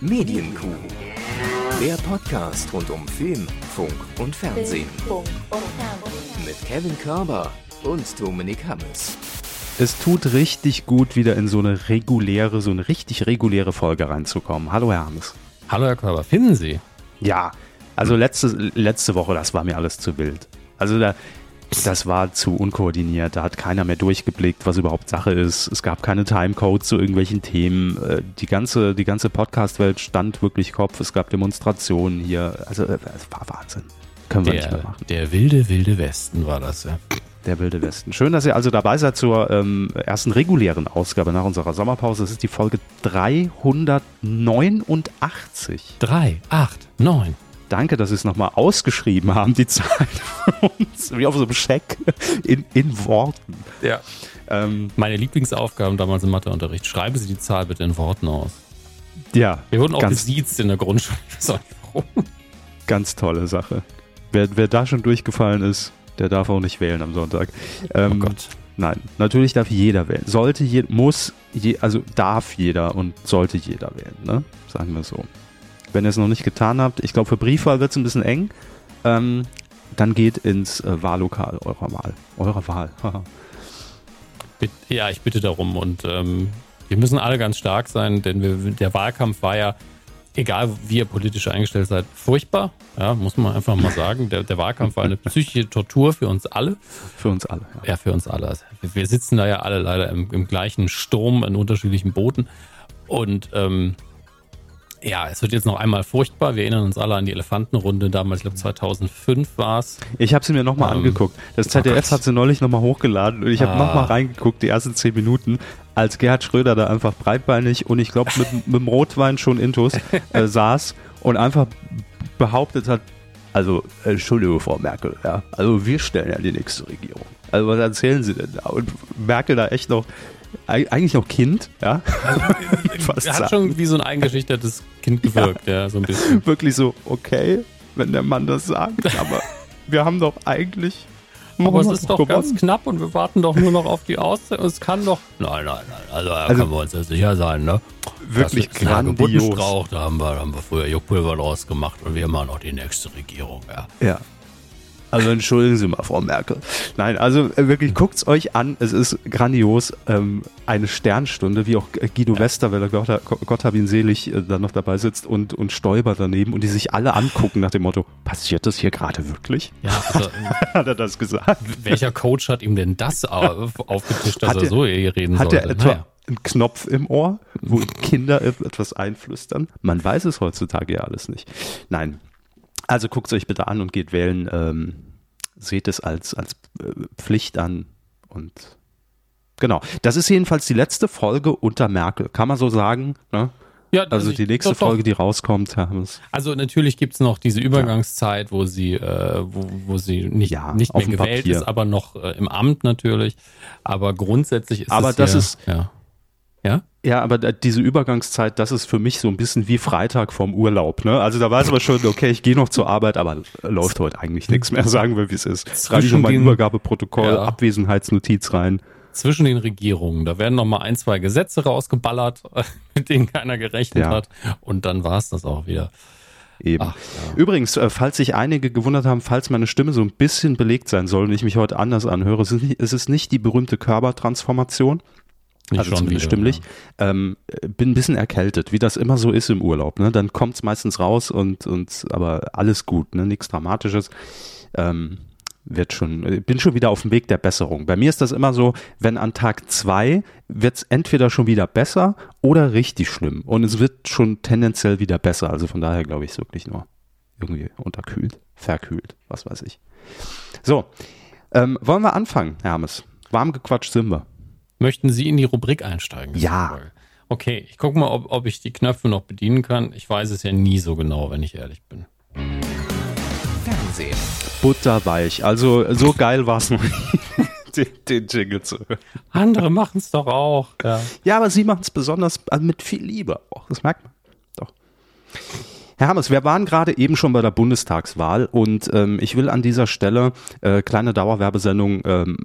Medienkuh. Der Podcast rund um Film, Funk und Fernsehen. Mit Kevin Körber und Dominik Hammes. Es tut richtig gut, wieder in so eine reguläre, so eine richtig reguläre Folge reinzukommen. Hallo, Herr Hammes. Hallo, Herr Körber. Finden Sie? Ja, also letzte, letzte Woche, das war mir alles zu wild. Also da, das war zu unkoordiniert. Da hat keiner mehr durchgeblickt, was überhaupt Sache ist. Es gab keine Timecodes zu irgendwelchen Themen. Äh, Die ganze, die ganze Podcast-Welt stand wirklich Kopf. Es gab Demonstrationen hier. Also, äh, es war Wahnsinn. Können wir nicht mehr Der, machen. der wilde, wilde Westen war das, ja. Der Wilde Westen. Schön, dass ihr also dabei seid zur ähm, ersten regulären Ausgabe nach unserer Sommerpause. Das ist die Folge 389. Drei, acht, neun. Danke, dass Sie es nochmal ausgeschrieben haben, die Zahl für uns, wie auf so einem Scheck in, in Worten. Ja. Ähm, Meine Lieblingsaufgaben damals im Matheunterricht. Schreiben Sie die Zahl bitte in Worten aus. ja, Wir wurden auch ganz, gesiezt in der Grundschule. Ganz tolle Sache. Wer, wer da schon durchgefallen ist, der darf auch nicht wählen am Sonntag. Ähm, Oh Gott. Nein, natürlich darf jeder wählen. Sollte je, muss, je, also darf jeder und sollte jeder wählen, ne? Sagen wir so. Wenn ihr es noch nicht getan habt, ich glaube, für Briefwahl wird es ein bisschen eng, ähm, dann geht ins äh, Wahllokal eurer Wahl. Eurer Wahl. Ja, ich bitte darum. Und ähm, wir müssen alle ganz stark sein, denn wir, der Wahlkampf war ja, egal wie ihr politisch eingestellt seid, furchtbar. Ja, muss man einfach mal sagen. Der, der Wahlkampf war eine psychische Tortur für uns alle. für uns alle. Ja. Ja, für uns alle. Also, Wir wir sitzen da ja alle leider im, im gleichen Sturm in unterschiedlichen Booten. Und ähm, ja, es wird jetzt noch einmal furchtbar. Wir erinnern uns alle an die Elefantenrunde damals, ich glaube 2005 war es. Ich habe sie mir nochmal Ähm, angeguckt. Das oh ZDF Gott. hat sie neulich nochmal hochgeladen und ich habe Ah. nochmal reingeguckt, die ersten zehn Minuten, als Gerhard Schröder da einfach breitbeinig und ich glaube mit, mit dem Rotwein schon intus äh, saß und einfach behauptet hat, also äh, Entschuldigung, Frau Merkel, ja, also wir stellen ja die nächste Regierung. Also was erzählen Sie denn da? Und Merkel da echt noch, eigentlich noch Kind, ja, Fast Er hat sagen. schon wie so ein eingeschüchtertes Kind gewirkt, ja, so ein bisschen. wirklich so, okay, wenn der Mann das sagt, aber wir haben doch eigentlich Aber es ist doch gewonnen. ganz knapp und wir warten doch nur noch auf die Auszeit. Es kann doch. Nein, nein, nein. Also da Also, können wir uns ja sicher sein, ne? wirklich das grandios. Da haben wir, da haben wir früher Juckpulver draus gemacht und wir machen auch die nächste Regierung, ja. Ja. Also entschuldigen Sie mal, Frau Merkel. Nein, also äh, wirklich, guckt's euch an. Es ist grandios. Ähm, eine Sternstunde, wie auch äh, Guido Westerwelle, Gott, Gott hab ihn selig, äh, da noch dabei sitzt und, und Stoiber daneben und die sich alle angucken nach dem Motto, passiert das hier gerade wirklich? Ja, also, Hat er das gesagt? welcher Coach hat ihm denn das auf, aufgetischt, dass Hat er er- so hier reden Hat sollte? er etwa Naja. einen Knopf im Ohr, wo Kinder etwas einflüstern? Man weiß es heutzutage ja alles nicht. Nein. Also guckt es euch bitte an und geht wählen. Ähm, seht es als, als äh, Pflicht an und genau. Das ist jedenfalls die letzte Folge unter Merkel. Kann man so sagen? Ne? Ja, Also ich- die nächste doch, doch. Folge, die rauskommt, haben. Also natürlich gibt's noch diese Übergangszeit, wo sie, äh, wo, wo sie nicht, Ja, nicht mehr gewählt Papier. ist, aber noch äh, im Amt natürlich. Aber grundsätzlich ist Aber es das hier, ist- ja. Ja? Ja, aber diese Übergangszeit, das ist für mich so ein bisschen wie Freitag vorm Urlaub. Ne? Also da weiß man schon, okay, ich gehe noch zur Arbeit, aber läuft heute eigentlich nichts mehr, sagen wir, wie es ist. Schreibe ich noch mein Übergabeprotokoll, Ja. Abwesenheitsnotiz rein. zwischen den Regierungen. Da werden noch mal ein, zwei Gesetze rausgeballert, mit denen keiner gerechnet Ja. hat. Und dann war's das auch wieder. Eben. Ach, ja. Übrigens, äh, falls sich einige gewundert haben, falls meine Stimme so ein bisschen belegt sein soll und ich mich heute anders anhöre, es ist nicht, es ist nicht die berühmte Körpertransformation, Nicht also zumindest stimmlich. Ähm, äh, bin ein bisschen erkältet, wie das immer so ist im Urlaub. Ne? Dann kommt's meistens raus und, und aber alles gut, ne? nichts Dramatisches. Ähm, wird schon, äh, bin schon wieder auf dem Weg der Besserung. Bei mir ist das immer so, wenn an Tag zwei wird's entweder schon wieder besser oder richtig schlimm. Und es wird schon tendenziell wieder besser. Also von daher glaube ich es wirklich nur irgendwie unterkühlt, verkühlt, was weiß ich. So, ähm, wollen wir anfangen, Hermes? Warm gequatscht sind wir. Möchten Sie in die Rubrik einsteigen? Ja. Okay, ich gucke mal, ob, ob ich die Knöpfe noch bedienen kann. Ich weiß es ja nie so genau, wenn ich ehrlich bin. Fernsehen. Butterweich. Also so geil war es noch den, den Jingle zu hören. Andere machen es doch auch. Ja. Ja, aber sie machen es besonders also mit viel Liebe. auch. Das merkt man. Doch. Herr Hammers, wir waren gerade eben schon bei der Bundestagswahl und ähm, ich will an dieser Stelle äh, kleine Dauerwerbesendung ähm,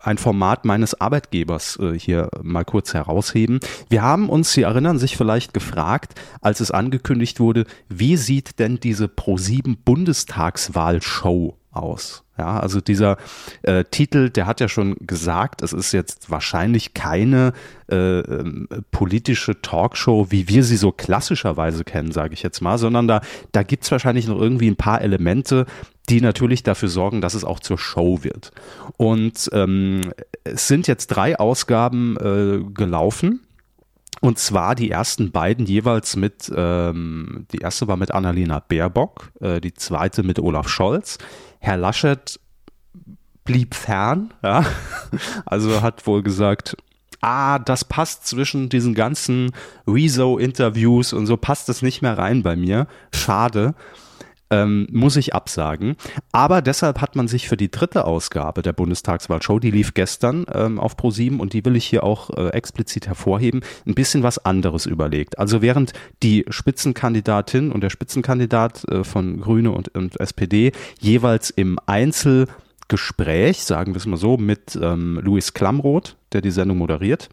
ein Format meines Arbeitgebers äh, hier mal kurz herausheben. Wir haben uns, Sie erinnern sich vielleicht gefragt, als es angekündigt wurde, wie sieht denn diese Pro7 Bundestagswahlshow aus? Ja, also dieser äh, Titel, der hat ja schon gesagt, es ist jetzt wahrscheinlich keine äh, ähm, politische Talkshow, wie wir sie so klassischerweise kennen, sage ich jetzt mal, sondern da, da gibt's wahrscheinlich noch irgendwie ein paar Elemente, die natürlich dafür sorgen, dass es auch zur Show wird. Und ähm, es sind jetzt drei Ausgaben äh, gelaufen. Und zwar die ersten beiden jeweils mit, ähm, die erste war mit Annalena Baerbock, äh, die zweite mit Olaf Scholz. Herr Laschet blieb fern, ja. Also hat wohl gesagt, ah, das passt zwischen diesen ganzen Rezo-Interviews und so passt es nicht mehr rein bei mir. Schade ähm, muss ich absagen. Aber deshalb hat man sich für die dritte Ausgabe der Bundestagswahlshow, die lief gestern ähm, auf Pro7 und die will ich hier auch äh, explizit hervorheben, ein bisschen was anderes überlegt. Also während die Spitzenkandidatin und der Spitzenkandidat äh, von Grüne und, und SPD jeweils im Einzelgespräch, sagen wir es mal so, mit ähm, Louis Klamroth, der die Sendung moderiert,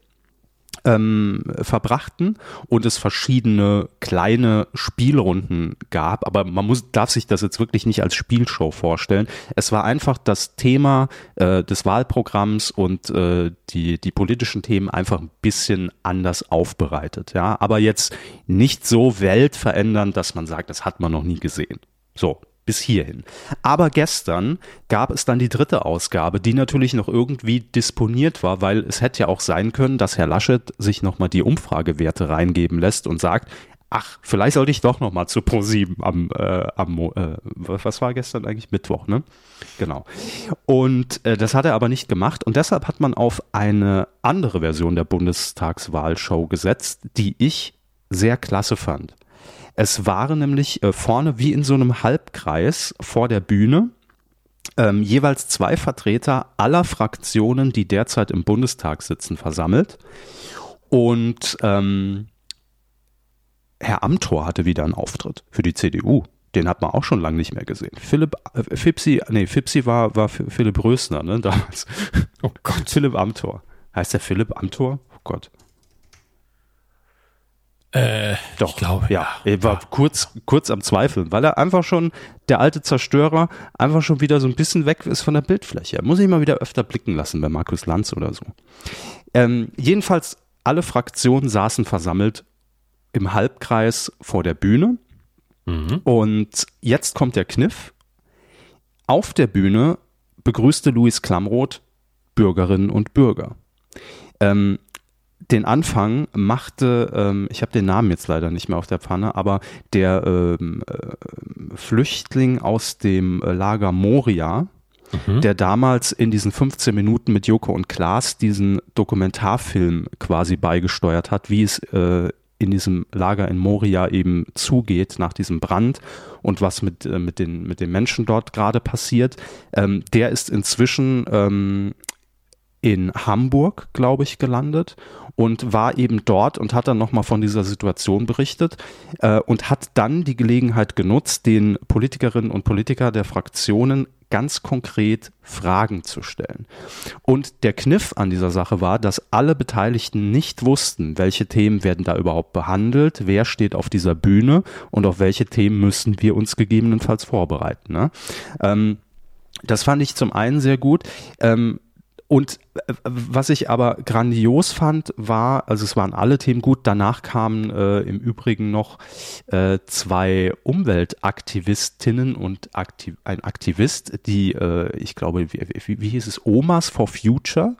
ähm, verbrachten und es verschiedene kleine Spielrunden gab. Aber man muss, darf sich das jetzt wirklich nicht als Spielshow vorstellen. Es war einfach das Thema äh, des Wahlprogramms und äh, die, die politischen Themen einfach ein bisschen anders aufbereitet. Ja, aber jetzt nicht so weltverändernd, dass man sagt, das hat man noch nie gesehen. So, bis hierhin. Aber gestern gab es dann die dritte Ausgabe, die natürlich noch irgendwie disponiert war, weil es hätte ja auch sein können, dass Herr Laschet sich nochmal die Umfragewerte reingeben lässt und sagt, ach, vielleicht sollte ich doch nochmal zu Pro7 am, äh, am äh, was war gestern eigentlich? Mittwoch, ne? Genau. Und äh, das hat er aber nicht gemacht und deshalb hat man auf eine andere Version der Bundestagswahlshow gesetzt, die ich sehr klasse fand. Es waren nämlich äh, vorne wie in so einem Halbkreis vor der Bühne ähm, jeweils zwei Vertreter aller Fraktionen, die derzeit im Bundestag sitzen, versammelt. Und ähm, Herr Amthor hatte wieder einen Auftritt für die CDU. Den hat man auch schon lange nicht mehr gesehen. Philipp äh, Fipsi, nee, Fipsi war, war Philipp Rösner, ne, damals. Oh Gott. Philipp Amthor. Heißt der Philipp Amthor? Oh Gott. Äh, Doch, ich glaube, ja. Er war ja. kurz, kurz am Zweifeln, weil er einfach schon, der alte Zerstörer, einfach schon wieder so ein bisschen weg ist von der Bildfläche. Muss ich mal wieder öfter blicken lassen bei Markus Lanz oder so. Ähm, jedenfalls, alle Fraktionen saßen versammelt im Halbkreis vor der Bühne. Mhm. Und jetzt kommt der Kniff. Auf der Bühne begrüßte Luis Klamroth Bürgerinnen und Bürger. Ähm, den Anfang machte, ähm, ich habe den Namen jetzt leider nicht mehr auf der Pfanne, aber der ähm, äh, Flüchtling aus dem äh, Lager Moria, mhm. der damals in diesen 15 Minuten mit Joko und Klaas diesen Dokumentarfilm quasi beigesteuert hat, wie es äh, in diesem Lager in Moria eben zugeht nach diesem Brand und was mit, äh, mit, den, mit den Menschen dort gerade passiert. Ähm, der ist inzwischen ähm, in Hamburg, glaube ich, gelandet und war eben dort und hat dann nochmal von dieser Situation berichtet äh, und hat dann die Gelegenheit genutzt, den Politikerinnen und Politiker der Fraktionen ganz konkret Fragen zu stellen. Und der Kniff an dieser Sache war, dass alle Beteiligten nicht wussten, welche Themen werden da überhaupt behandelt, wer steht auf dieser Bühne und auf welche Themen müssen wir uns gegebenenfalls vorbereiten. Ne? Ähm, das fand ich zum einen sehr gut. Ähm, und äh, was ich aber grandios fand, war, also es waren alle Themen gut, danach kamen äh, im Übrigen noch äh, zwei Umweltaktivistinnen und Aktiv ein Aktivist, die, äh, ich glaube, wie, wie, wie hieß es, Omas for Future,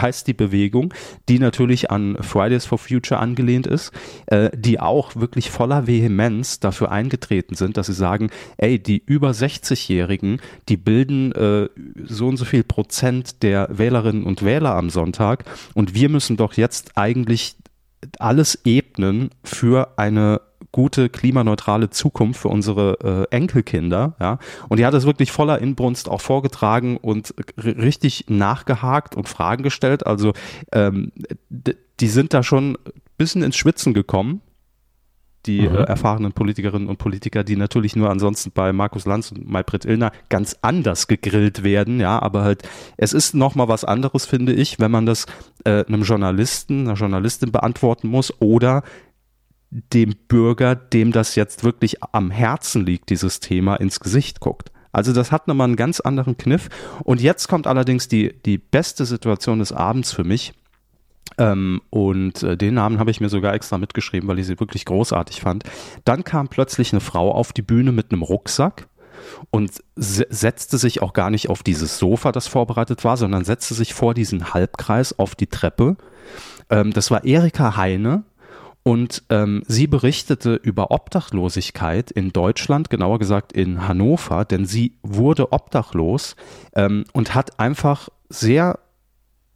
heißt die Bewegung, die natürlich an Fridays for Future angelehnt ist, äh, die auch wirklich voller Vehemenz dafür eingetreten sind, dass sie sagen, ey, die über 60-Jährigen, die bilden äh, so und so viel Prozent der Wählerinnen und Wähler am Sonntag und wir müssen doch jetzt eigentlich alles ebnen für eine gute klimaneutrale Zukunft für unsere äh, Enkelkinder. Ja? Und die hat es wirklich voller Inbrunst auch vorgetragen und richtig nachgehakt und Fragen gestellt. Also ähm, die sind da schon ein bisschen ins Schwitzen gekommen, die mhm. äh, erfahrenen Politikerinnen und Politiker, die natürlich nur ansonsten bei Markus Lanz und Maybrit Illner ganz anders gegrillt werden, ja, aber halt, es ist nochmal was anderes, finde ich, wenn man das äh, einem Journalisten, einer Journalistin beantworten muss oder dem Bürger, dem das jetzt wirklich am Herzen liegt, dieses Thema, ins Gesicht guckt. Also das hat nochmal einen ganz anderen Kniff. Und jetzt kommt allerdings die, die beste Situation des Abends für mich. Ähm, und äh, den Namen habe ich mir sogar extra mitgeschrieben, weil ich sie wirklich großartig fand. Dann kam plötzlich eine Frau auf die Bühne mit einem Rucksack und setzte sich auch gar nicht auf dieses Sofa, das vorbereitet war, sondern setzte sich vor diesen Halbkreis auf die Treppe. Ähm, das war Erika Heine, und ähm, sie berichtete über Obdachlosigkeit in Deutschland, genauer gesagt in Hannover, denn sie wurde obdachlos ähm, und hat einfach sehr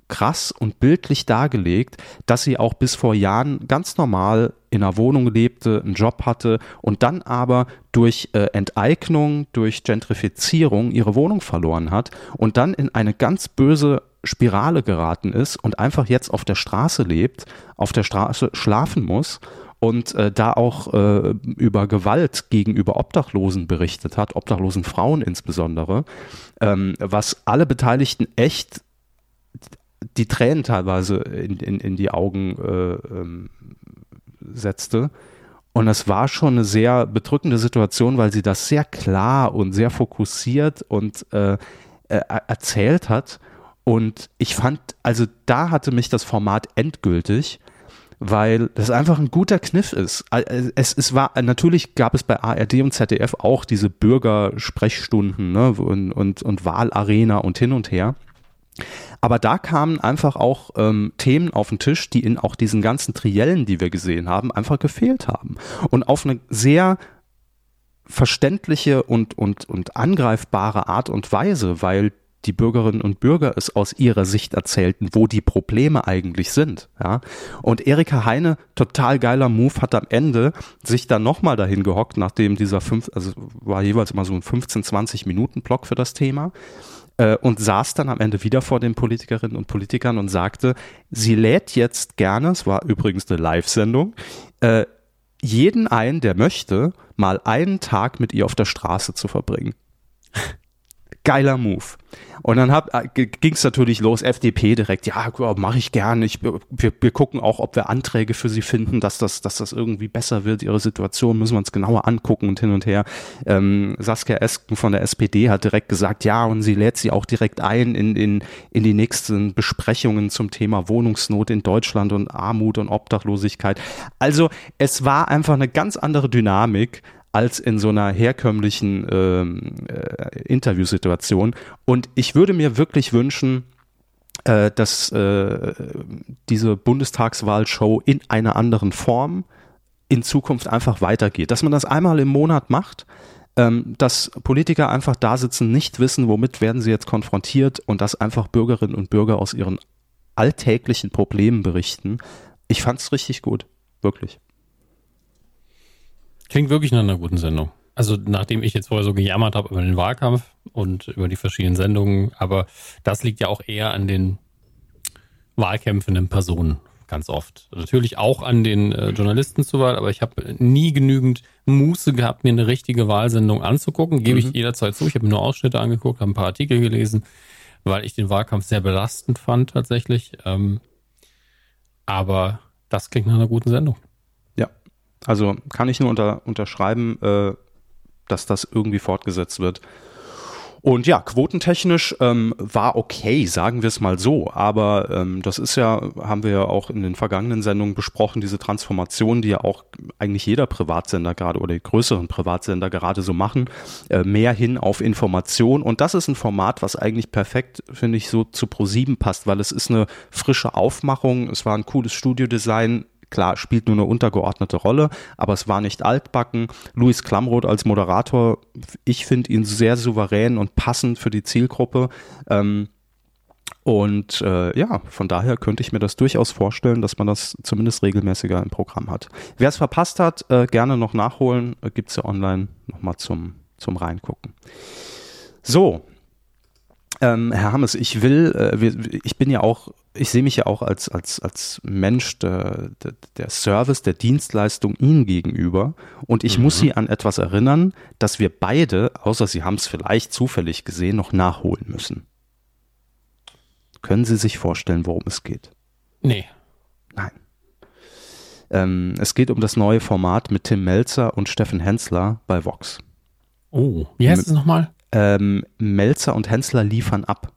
krass und bildlich dargelegt, dass sie auch bis vor Jahren ganz normal in einer Wohnung lebte, einen Job hatte und dann aber durch äh, Enteignung, durch Gentrifizierung ihre Wohnung verloren hat und dann in eine ganz böse Spirale geraten ist und einfach jetzt auf der Straße lebt, auf der Straße schlafen muss und äh, da auch äh, über Gewalt gegenüber Obdachlosen berichtet hat, obdachlosen Frauen insbesondere, ähm, was alle Beteiligten echt die Tränen teilweise in, in, in die Augen äh, ähm, setzte. Und es war schon eine sehr bedrückende Situation, weil sie das sehr klar und sehr fokussiert und äh, äh, erzählt hat. Und ich fand, also da hatte mich das Format endgültig, weil das einfach ein guter Kniff ist. Es, es war, natürlich gab es bei ARD und ZDF auch diese Bürgersprechstunden ne, und, und, und Wahlarena und hin und her. Aber da kamen einfach auch ähm, Themen auf den Tisch, die in auch diesen ganzen Triellen, die wir gesehen haben, einfach gefehlt haben. Und auf eine sehr verständliche und, und, und angreifbare Art und Weise, weil die Bürgerinnen und Bürger es aus ihrer Sicht erzählten, wo die Probleme eigentlich sind. Ja? Und Erika Heine, total geiler Move, hat am Ende sich dann nochmal dahin gehockt, nachdem dieser fünf, also war jeweils immer so ein 15, 20 Minuten Block für das Thema äh, und saß dann am Ende wieder vor den Politikerinnen und Politikern und sagte, sie lädt jetzt gerne, es war übrigens eine Live-Sendung, äh, jeden ein, der möchte, mal einen Tag mit ihr auf der Straße zu verbringen. Geiler Move. Und dann äh, ging es natürlich los, FDP direkt, ja, mache ich gern. Ich, wir, wir gucken auch, ob wir Anträge für sie finden, dass das, dass das irgendwie besser wird, ihre Situation, müssen wir uns genauer angucken und hin und her. Ähm, Saskia Esken von der SPD hat direkt gesagt, ja, und sie lädt sie auch direkt ein in, in, in die nächsten Besprechungen zum Thema Wohnungsnot in Deutschland und Armut und Obdachlosigkeit. Also es war einfach eine ganz andere Dynamik als in so einer herkömmlichen ähm, äh, Interviewsituation. Und ich würde mir wirklich wünschen, äh, dass äh, diese Bundestagswahlshow in einer anderen Form in Zukunft einfach weitergeht. Dass man das einmal im Monat macht, ähm, dass Politiker einfach da sitzen, nicht wissen, womit werden sie jetzt konfrontiert und dass einfach Bürgerinnen und Bürger aus ihren alltäglichen Problemen berichten. Ich fand es richtig gut, wirklich. Klingt wirklich nach einer guten Sendung. Also nachdem ich jetzt vorher so gejammert habe über den Wahlkampf und über die verschiedenen Sendungen, aber das liegt ja auch eher an den wahlkämpfenden Personen ganz oft. Natürlich auch an den äh, Journalisten zur Wahl, aber ich habe nie genügend Muße gehabt, mir eine richtige Wahlsendung anzugucken. Gebe mhm. ich jederzeit zu. Ich habe mir nur Ausschnitte angeguckt, habe ein paar Artikel gelesen, weil ich den Wahlkampf sehr belastend fand tatsächlich. Ähm, aber das klingt nach einer guten Sendung. Also kann ich nur unter, unterschreiben, äh, dass das irgendwie fortgesetzt wird. Und ja, quotentechnisch ähm, war okay, sagen wir es mal so. Aber ähm, das ist ja, haben wir ja auch in den vergangenen Sendungen besprochen, diese Transformation, die ja auch eigentlich jeder Privatsender gerade oder die größeren Privatsender gerade so machen, äh, mehr hin auf Information. Und das ist ein Format, was eigentlich perfekt, finde ich, so zu Pro7 passt, weil es ist eine frische Aufmachung. Es war ein cooles Studiodesign Klar, spielt nur eine untergeordnete Rolle, aber es war nicht altbacken. Luis Klamroth als Moderator, ich finde ihn sehr souverän und passend für die Zielgruppe. Ähm, und äh, ja, von daher könnte ich mir das durchaus vorstellen, dass man das zumindest regelmäßiger im Programm hat. Wer es verpasst hat, äh, gerne noch nachholen. Äh, Gibt es ja online nochmal zum, zum Reingucken. So, Ähm, Herr Hammes, ich will, äh, wir, ich bin ja auch, ich sehe mich ja auch als, als, als Mensch der, der, der Service, der Dienstleistung Ihnen gegenüber. Und ich mhm. muss Sie an etwas erinnern, dass wir beide, außer Sie haben es vielleicht zufällig gesehen, noch nachholen müssen. Können Sie sich vorstellen, worum es geht? Nee. Nein. Ähm, es geht um das neue Format mit Tim Melzer und Steffen Hensler bei Vox. Oh, wie heißt es nochmal? Ähm, Melzer und Hensler liefern ab.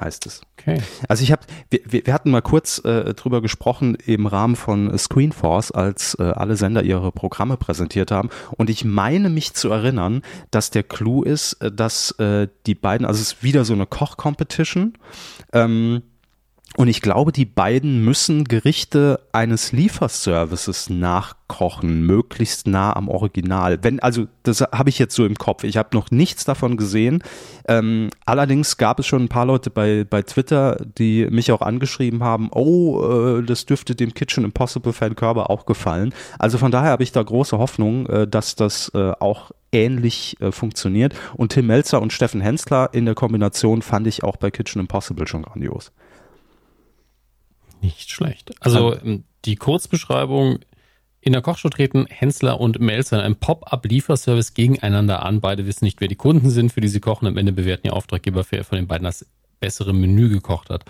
Heißt es. Okay. Also ich habe, wir, wir hatten mal kurz äh, drüber gesprochen im Rahmen von Screenforce, als äh, alle Sender ihre Programme präsentiert haben. Und ich meine mich zu erinnern, dass der Clou ist, äh, dass äh, die beiden, also es ist wieder so eine Koch-Competition. Ähm, und ich glaube, die beiden müssen Gerichte eines Lieferservices nachkochen, möglichst nah am Original. Wenn, also das habe ich jetzt so im Kopf. Ich habe noch nichts davon gesehen. Ähm, allerdings gab es schon ein paar Leute bei, bei Twitter, die mich auch angeschrieben haben, oh, äh, das dürfte dem Kitchen Impossible Fan Körber auch gefallen. Also von daher habe ich da große Hoffnung, äh, dass das äh, auch ähnlich äh, funktioniert. Und Tim Melzer und Steffen Hensler in der Kombination fand ich auch bei Kitchen Impossible schon grandios. Nicht schlecht. Also ähm, die Kurzbeschreibung. In der Kochshow treten Hensler und Melzer in einem Pop-up-Lieferservice gegeneinander an. Beide wissen nicht, wer die Kunden sind, für die sie kochen. Am Ende bewerten ihr Auftraggeber, wer von den beiden das bessere Menü gekocht hat.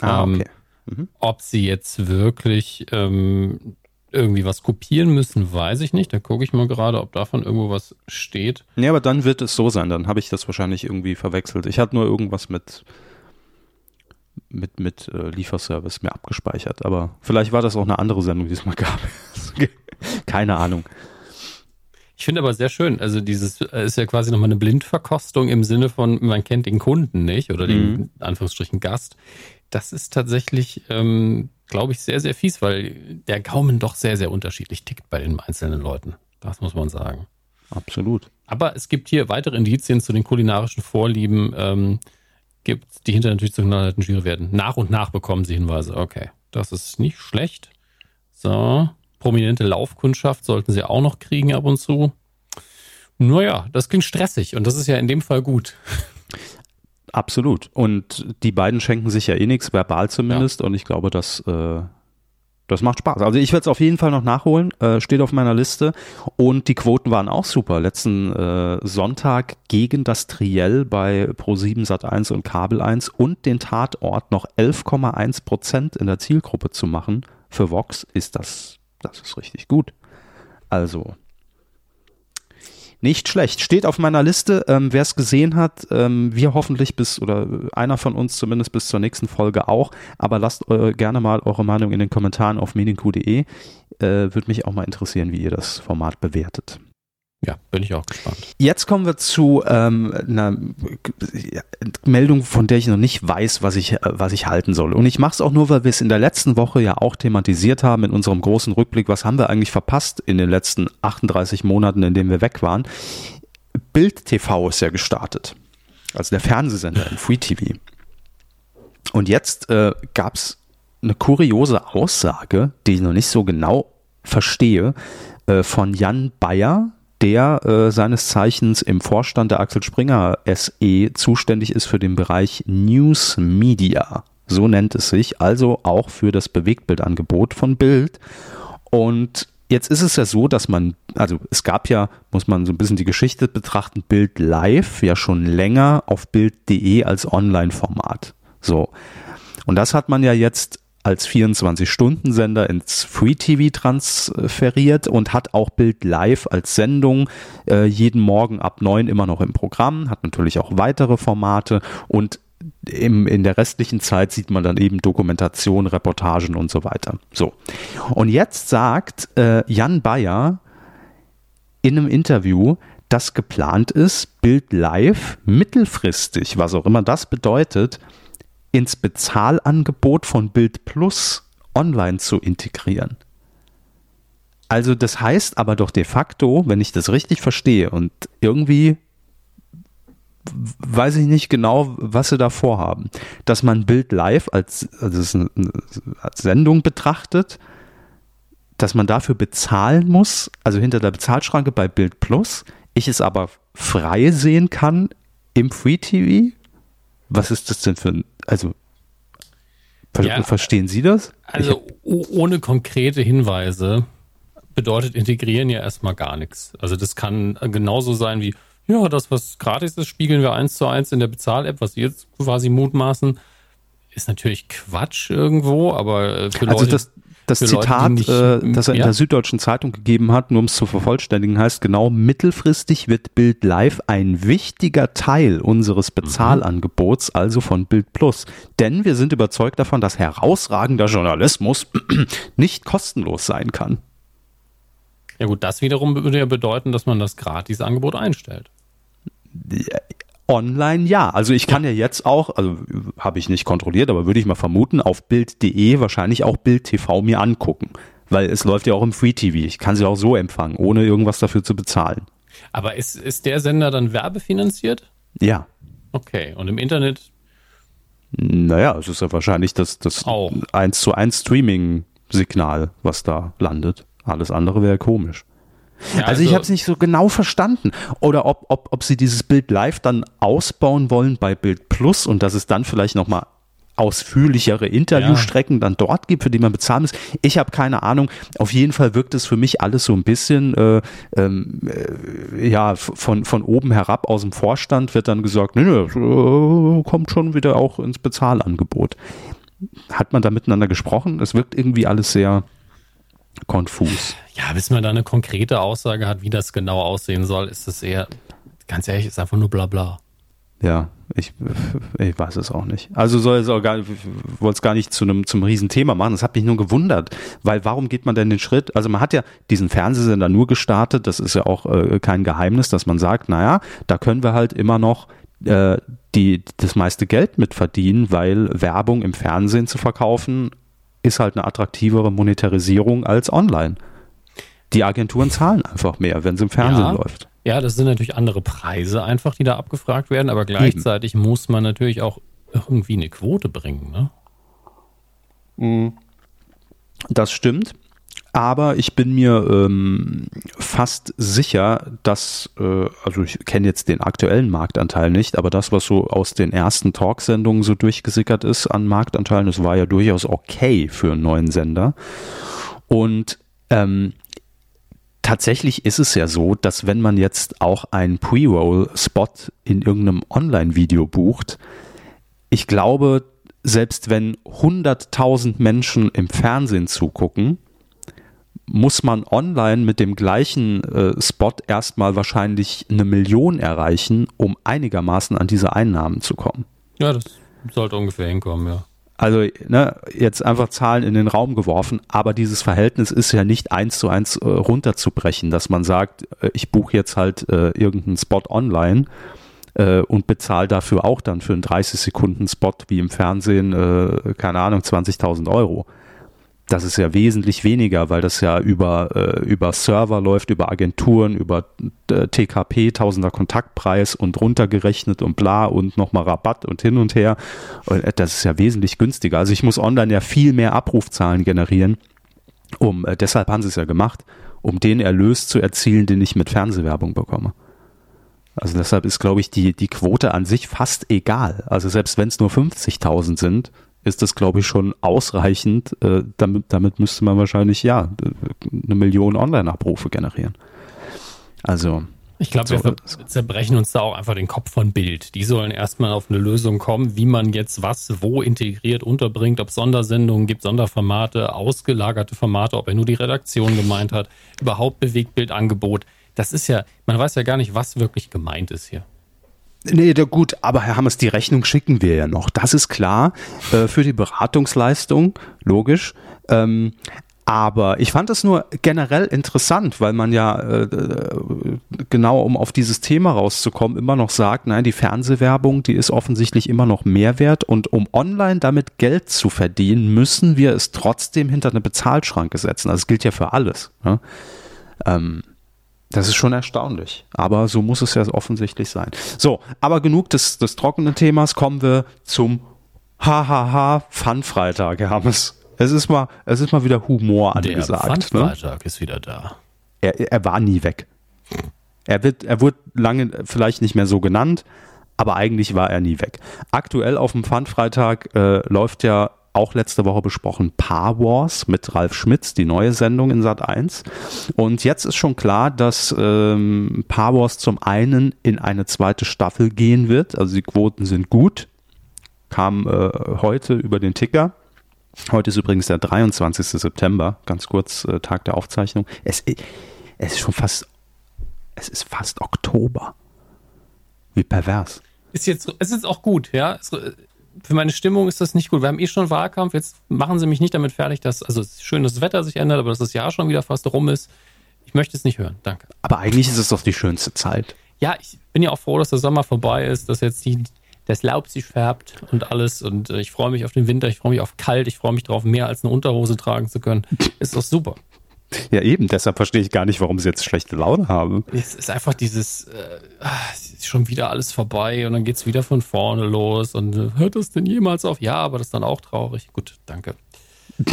Ah, ähm, okay. Mhm. Ob sie jetzt wirklich ähm, irgendwie was kopieren müssen, weiß ich nicht. Da gucke ich mal gerade, ob davon irgendwo was steht. Nee, aber dann wird es so sein. Dann habe ich das wahrscheinlich irgendwie verwechselt. Ich hatte nur irgendwas mit mit, mit äh, Lieferservice mir abgespeichert. Aber vielleicht war das auch eine andere Sendung, die es mal gab. Keine Ahnung. Ich finde aber sehr schön, also dieses äh, ist ja quasi nochmal eine Blindverkostung im Sinne von, man kennt den Kunden nicht oder den mhm. Anführungsstrichen Gast. Das ist tatsächlich, ähm, glaube ich, sehr, sehr fies, weil der Gaumen doch sehr, sehr unterschiedlich tickt bei den einzelnen Leuten. Das muss man sagen. Absolut. Aber es gibt hier weitere Indizien zu den kulinarischen Vorlieben. Ähm, gibt, die hinter natürlich zu knallharten Jury werden. Nach und nach bekommen sie Hinweise. Okay, das ist nicht schlecht. So, prominente Laufkundschaft sollten sie auch noch kriegen ab und zu. Naja, das klingt stressig und das ist ja in dem Fall gut. Absolut. Und die beiden schenken sich ja eh nichts, verbal zumindest. Ja. Und ich glaube, dass äh, das macht Spaß. Also ich werde es auf jeden Fall noch nachholen, äh, steht auf meiner Liste. Und die Quoten waren auch super. Letzten äh, Sonntag gegen das Triell bei Pro7 Sat1 und Kabel 1 und den Tatort noch 11,1 Prozent in der Zielgruppe zu machen. Für Vox ist das, das ist richtig gut. Also nicht schlecht. Steht auf meiner Liste. Ähm, Wer es gesehen hat, ähm, wir hoffentlich bis oder einer von uns zumindest bis zur nächsten Folge auch. Aber lasst äh, gerne mal eure Meinung in den Kommentaren auf medienq.de. Äh, Würde mich auch mal interessieren, wie ihr das Format bewertet. Ja, bin ich auch gespannt. Jetzt kommen wir zu ähm, einer Meldung, von der ich noch nicht weiß, was ich, was ich halten soll. Und ich mache es auch nur, weil wir es in der letzten Woche ja auch thematisiert haben in unserem großen Rückblick. Was haben wir eigentlich verpasst in den letzten 38 Monaten, in denen wir weg waren? Bild TV ist ja gestartet. Also der Fernsehsender im Free TV. Und jetzt äh, gab es eine kuriose Aussage, die ich noch nicht so genau verstehe, äh, von Jan Bayer, der äh, seines Zeichens im Vorstand der Axel Springer SE zuständig ist für den Bereich News Media. So nennt es sich, also auch für das Bewegtbildangebot von Bild. Und jetzt ist es ja so, dass man, also es gab ja, muss man so ein bisschen die Geschichte betrachten, Bild Live ja schon länger auf Bild.de als Online-Format. So. Und das hat man ja jetzt als 24-Stunden-Sender ins Free TV transferiert und hat auch Bild Live als Sendung äh, jeden Morgen ab neun immer noch im Programm, hat natürlich auch weitere Formate und im, in der restlichen Zeit sieht man dann eben Dokumentation, Reportagen und so weiter. So. Und jetzt sagt äh, Jan Bayer in einem Interview, dass geplant ist, Bild Live mittelfristig, was auch immer das bedeutet, ins Bezahlangebot von Bild Plus online zu integrieren. Also das heißt aber doch de facto, wenn ich das richtig verstehe und irgendwie weiß ich nicht genau, was sie da vorhaben, dass man Bild Live als, also als Sendung betrachtet, dass man dafür bezahlen muss, also hinter der Bezahlschranke bei Bild Plus, ich es aber frei sehen kann im Free TV? Was ist das denn für ein, also ver Ja, verstehen Sie das? Also ohne konkrete Hinweise bedeutet integrieren ja erstmal gar nichts. Also das kann genauso sein wie, ja, das, was gratis ist, spiegeln wir eins zu eins in der Bezahl-App, was Sie jetzt quasi mutmaßen. Ist natürlich Quatsch irgendwo, aber äh, für Also Leute, das, das für Leute, Zitat, nicht- äh, das er in ja. der Süddeutschen Zeitung gegeben hat, nur um es zu vervollständigen, heißt genau, mittelfristig wird Bild Live ein wichtiger Teil unseres Bezahlangebots, also von Bild Plus. Denn wir sind überzeugt davon, dass herausragender Journalismus nicht kostenlos sein kann. ja gut, das wiederum würde ja bedeuten, dass man das Gratis-Angebot einstellt. Online ja. Also ich kann ja jetzt auch, also habe ich nicht kontrolliert, aber würde ich mal vermuten, auf Bild.de wahrscheinlich auch Bild TV mir angucken. Weil es läuft ja auch im Free TV. Ich kann sie auch so empfangen, ohne irgendwas dafür zu bezahlen. Aber ist, ist der Sender dann werbefinanziert? Ja. Okay, und im Internet Naja, es ist ja wahrscheinlich das, das Auch. 1 zu 1 Streaming-Signal, was da landet. Alles andere wäre komisch. Ja, Also, ich habe es nicht so genau verstanden. Oder ob, ob, ob sie dieses Bild live dann ausbauen wollen bei Bild Plus und dass es dann vielleicht nochmal ausführlichere Interviewstrecken dann dort gibt, für die man bezahlen muss. Ich habe keine Ahnung. Auf jeden Fall wirkt es für mich alles so ein bisschen, äh, ähm, äh, ja, von, von oben herab aus dem Vorstand wird dann gesagt, nee, nee, äh, kommt schon wieder auch ins Bezahlangebot. Hat man da miteinander gesprochen? Es wirkt irgendwie alles sehr konfus. Ja, bis man da eine konkrete Aussage hat, wie das genau aussehen soll, ist das eher, ganz ehrlich, ist einfach nur Blabla. Ja, ich, ich weiß es auch nicht. Also soll es auch gar, wollte es gar nicht zu einem zum Riesenthema machen. Das hat mich nur gewundert, weil warum geht man denn den Schritt? Also man hat ja diesen Fernsehsender nur gestartet. Das ist ja auch äh, kein Geheimnis, dass man sagt, naja, da können wir halt immer noch äh, die das meiste Geld mit verdienen, weil Werbung im Fernsehen zu verkaufen ist halt eine attraktivere Monetarisierung als online. Die Agenturen zahlen einfach mehr, wenn es im Fernsehen Ja. läuft. Ja, das sind natürlich andere Preise einfach, die da abgefragt werden, aber gleichzeitig muss man natürlich auch irgendwie eine Quote bringen, ne? Das stimmt. Aber ich bin mir ähm, fast sicher, dass, äh, also ich kenne jetzt den aktuellen Marktanteil nicht, aber das, was so aus den ersten Talksendungen so durchgesickert ist an Marktanteilen, das war ja durchaus okay für einen neuen Sender. Und ähm, tatsächlich ist es ja so, dass wenn man jetzt auch einen Pre-Roll-Spot in irgendeinem Online-Video bucht, ich glaube, selbst wenn 100.000 Menschen im Fernsehen zugucken, muss man online mit dem gleichen äh, Spot erstmal wahrscheinlich eine Million erreichen, um einigermaßen an diese Einnahmen zu kommen. Ja, das sollte ungefähr hinkommen, ja. Also ne, jetzt einfach Zahlen in den Raum geworfen, aber dieses Verhältnis ist ja nicht eins zu eins äh, runterzubrechen, dass man sagt, äh, ich buche jetzt halt äh, irgendeinen Spot online äh, und bezahle dafür auch dann für einen 30 Sekunden Spot wie im Fernsehen, äh, keine Ahnung, 20.000 Euro. Das ist ja wesentlich weniger, weil das ja über, äh, über Server läuft, über Agenturen, über äh, TKP, Tausender Kontaktpreis und runtergerechnet und bla und nochmal Rabatt und hin und her. Und äh, das ist ja wesentlich günstiger. Also ich muss online ja viel mehr Abrufzahlen generieren. Um, äh, deshalb haben sie es ja gemacht, um den Erlös zu erzielen, den ich mit Fernsehwerbung bekomme. Also deshalb ist, glaube ich, die, die Quote an sich fast egal. Also selbst wenn es nur 50.000 sind, ist das, glaube ich, schon ausreichend. Äh, damit, damit müsste man wahrscheinlich, ja, eine Million Online-Abrufe generieren. Also, Ich glaube, So, wir zerbrechen uns da auch einfach den Kopf von Bild. Die sollen erstmal auf eine Lösung kommen, wie man jetzt was wo integriert unterbringt, ob Sondersendungen gibt, Sonderformate, ausgelagerte Formate, ob er nur die Redaktion gemeint hat, überhaupt Bewegtbildangebot. Das ist ja, man weiß ja gar nicht, was wirklich gemeint ist hier. Nee, da gut, aber Herr Hammers, die Rechnung schicken wir ja noch. Das ist klar äh, für die Beratungsleistung, logisch. Ähm, aber ich fand es nur generell interessant, weil man ja äh, äh, genau um auf dieses Thema rauszukommen immer noch sagt, nein, die Fernsehwerbung, die ist offensichtlich immer noch Mehrwert und um online damit Geld zu verdienen, müssen wir es trotzdem hinter eine Bezahlschranke setzen. Also es gilt ja für alles. Ne? Ähm, das ist schon erstaunlich. Aber so muss es ja offensichtlich sein. So, aber genug des, des trockenen Themas. Kommen wir zum Hahaha Fun-Freitag, Herr Hammes. Es ist mal, es ist mal wieder Humor Der angesagt. Ne? Pfandfreitag ist wieder da. Er, er war nie weg. Er wird, er wurde lange vielleicht nicht mehr so genannt, aber eigentlich war er nie weg. Aktuell auf dem Pfandfreitag äh, läuft ja auch letzte Woche besprochen Paar Wars mit Ralf Schmitz, die neue Sendung in Sat 1. Und jetzt ist schon klar, dass ähm, Paar Wars zum einen in eine zweite Staffel gehen wird. Also die Quoten sind gut. Kam äh, heute über den Ticker. Heute ist übrigens der 23. September, ganz kurz äh, Tag der Aufzeichnung. Es, es ist schon fast, es ist fast Oktober. Wie pervers. Ist jetzt, es ist auch gut, ja. Es, für meine Stimmung ist das nicht gut. Wir haben eh schon Wahlkampf. Jetzt machen Sie mich nicht damit fertig, dass, also schön, dass das Wetter sich ändert, aber dass das Jahr schon wieder fast rum ist. Ich möchte es nicht hören. Danke. Aber eigentlich ist es doch die schönste Zeit. Ja, ich bin ja auch froh, dass der Sommer vorbei ist, dass jetzt die, das Laub sich färbt und alles. Und äh, ich freue mich auf den Winter, ich freue mich auf kalt, ich freue mich darauf, mehr als eine Unterhose tragen zu können. Ist doch super. Ja, eben, deshalb verstehe ich gar nicht, warum sie jetzt schlechte Laune haben. Es ist einfach dieses, äh, ist schon wieder alles vorbei und dann geht es wieder von vorne los und äh, hört das denn jemals auf? Ja, aber das ist dann auch traurig. Gut, danke.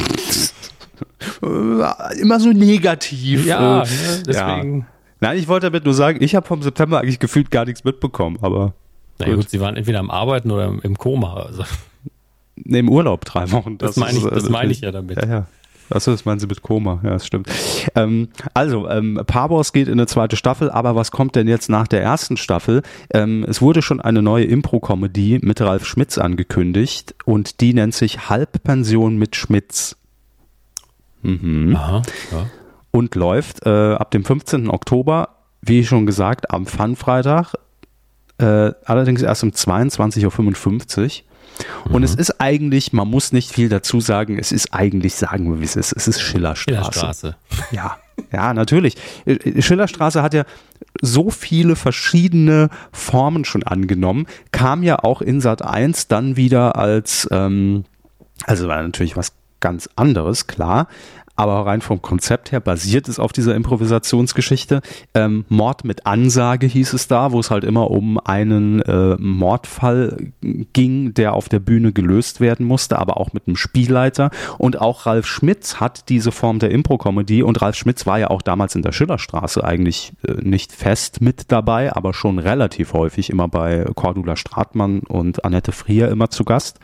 Immer so negativ. Ja, ne, deswegen. Ja. Nein, ich wollte damit nur sagen, ich habe vom September eigentlich gefühlt gar nichts mitbekommen, aber. Na gut. gut, sie waren entweder am Arbeiten oder im Koma. Also. Nee, im Urlaub drei Wochen. Das, das meine ich, das meine ich ja damit. Ja, ja. Achso, das meinen Sie mit Koma. Ja, das stimmt. Ähm, also, ähm, Parbors geht in eine zweite Staffel, aber was kommt denn jetzt nach der ersten Staffel? Ähm, es wurde schon eine neue Impro-Comedy mit Ralf Schmitz angekündigt und die nennt sich Halbpension mit Schmitz. Mhm. Aha, ja. Und läuft äh, ab dem 15. Oktober, wie schon gesagt, am Fun-Freitag, äh, allerdings erst um 22.55 Uhr. Und es mhm. ist eigentlich, man muss nicht viel dazu sagen, es ist eigentlich, sagen wir wie es ist, es ist Schillerstraße. Schillerstraße. Ja, ja, natürlich. Schillerstraße hat ja so viele verschiedene Formen schon angenommen, kam ja auch in Sat 1 dann wieder als, ähm, also war natürlich was ganz anderes, klar, aber rein vom Konzept her basiert es auf dieser Improvisationsgeschichte. Ähm, Mord mit Ansage hieß es da, wo es halt immer um einen äh, Mordfall ging, der auf der Bühne gelöst werden musste, aber auch mit einem Spielleiter. Und auch Ralf Schmitz hat diese Form der Impro-Comedy und Ralf Schmitz war ja auch damals in der Schillerstraße eigentlich äh, nicht fest mit dabei, aber schon relativ häufig immer bei Cordula Stratmann und Annette Frier immer zu Gast.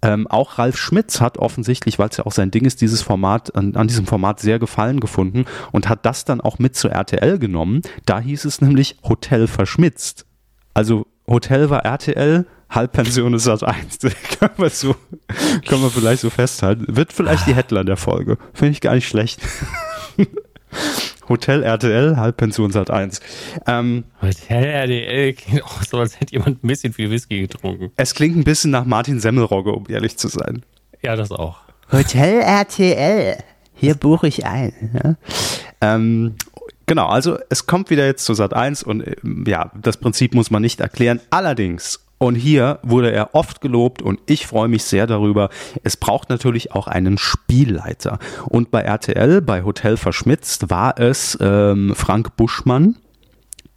Ähm, auch Ralf Schmitz hat offensichtlich, weil es ja auch sein Ding ist, dieses Format, an, an, diesem Format sehr gefallen gefunden und hat das dann auch mit zu RTL genommen. Da hieß es nämlich Hotel verschmitzt. Also Hotel war RTL, Halbpension ist Sat 1. können, wir so, können wir vielleicht so festhalten. Wird vielleicht die Headline der Folge. Finde ich gar nicht schlecht. Hotel RTL, Halbpension Sat 1. Ähm, Hotel RTL klingt auch so, als hätte jemand ein bisschen viel Whisky getrunken. Es klingt ein bisschen nach Martin Semmelrogge, um ehrlich zu sein. Ja, das auch. Hotel RTL, hier buche ich ein. Ja? Ähm, genau, also es kommt wieder jetzt zu Sat 1 und ja, das Prinzip muss man nicht erklären. Allerdings und hier wurde er oft gelobt und ich freue mich sehr darüber. Es braucht natürlich auch einen Spielleiter. Und bei RTL, bei Hotel Verschmitzt, war es ähm, Frank Buschmann,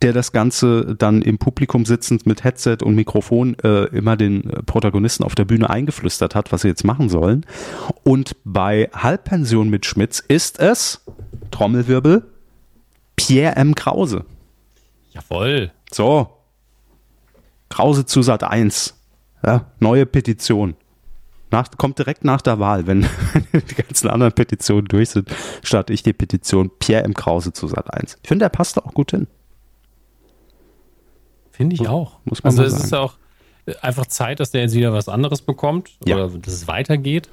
der das Ganze dann im Publikum sitzend mit Headset und Mikrofon äh, immer den Protagonisten auf der Bühne eingeflüstert hat, was sie jetzt machen sollen. Und bei Halbpension mit Schmitz ist es, Trommelwirbel, Pierre M. Krause. Jawohl. So, Krause zu Sat 1. Ja, neue Petition. Nach, kommt direkt nach der Wahl, wenn die ganzen anderen Petitionen durch sind, starte ich die Petition Pierre M. Krause zu Sat 1. Ich finde, der passt da auch gut hin. Finde ich auch. Muss man also es sagen. ist ja auch einfach Zeit, dass der jetzt wieder was anderes bekommt ja. oder dass es weitergeht.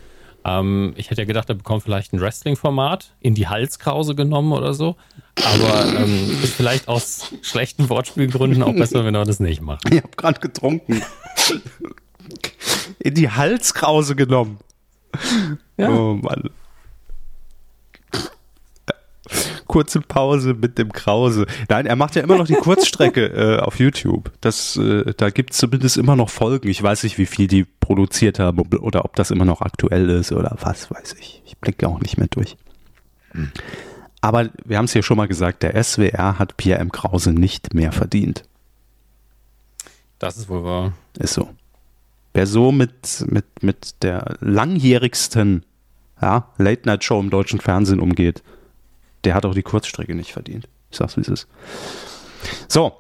Ähm, ich hätte ja gedacht, er bekommt vielleicht ein Wrestling-Format in die Halskrause genommen oder so. Aber ähm, ist vielleicht aus schlechten Wortspielgründen auch besser, wenn er das nicht macht. Ich habe gerade getrunken. in die Halskrause genommen. Ja. Oh Mann kurze Pause mit dem Krause. Nein, er macht ja immer noch die Kurzstrecke äh, auf YouTube. Das, äh, da gibt es zumindest immer noch Folgen. Ich weiß nicht, wie viel die produziert haben oder ob das immer noch aktuell ist oder was weiß ich. Ich blicke auch nicht mehr durch. Aber wir haben es ja schon mal gesagt, der SWR hat Pierre M. Krause nicht mehr verdient. Das ist wohl wahr. Ist so. Wer so mit, mit, mit der langjährigsten ja, Late-Night-Show im deutschen Fernsehen umgeht, der hat auch die Kurzstrecke nicht verdient. Ich sag's, wie es ist. So.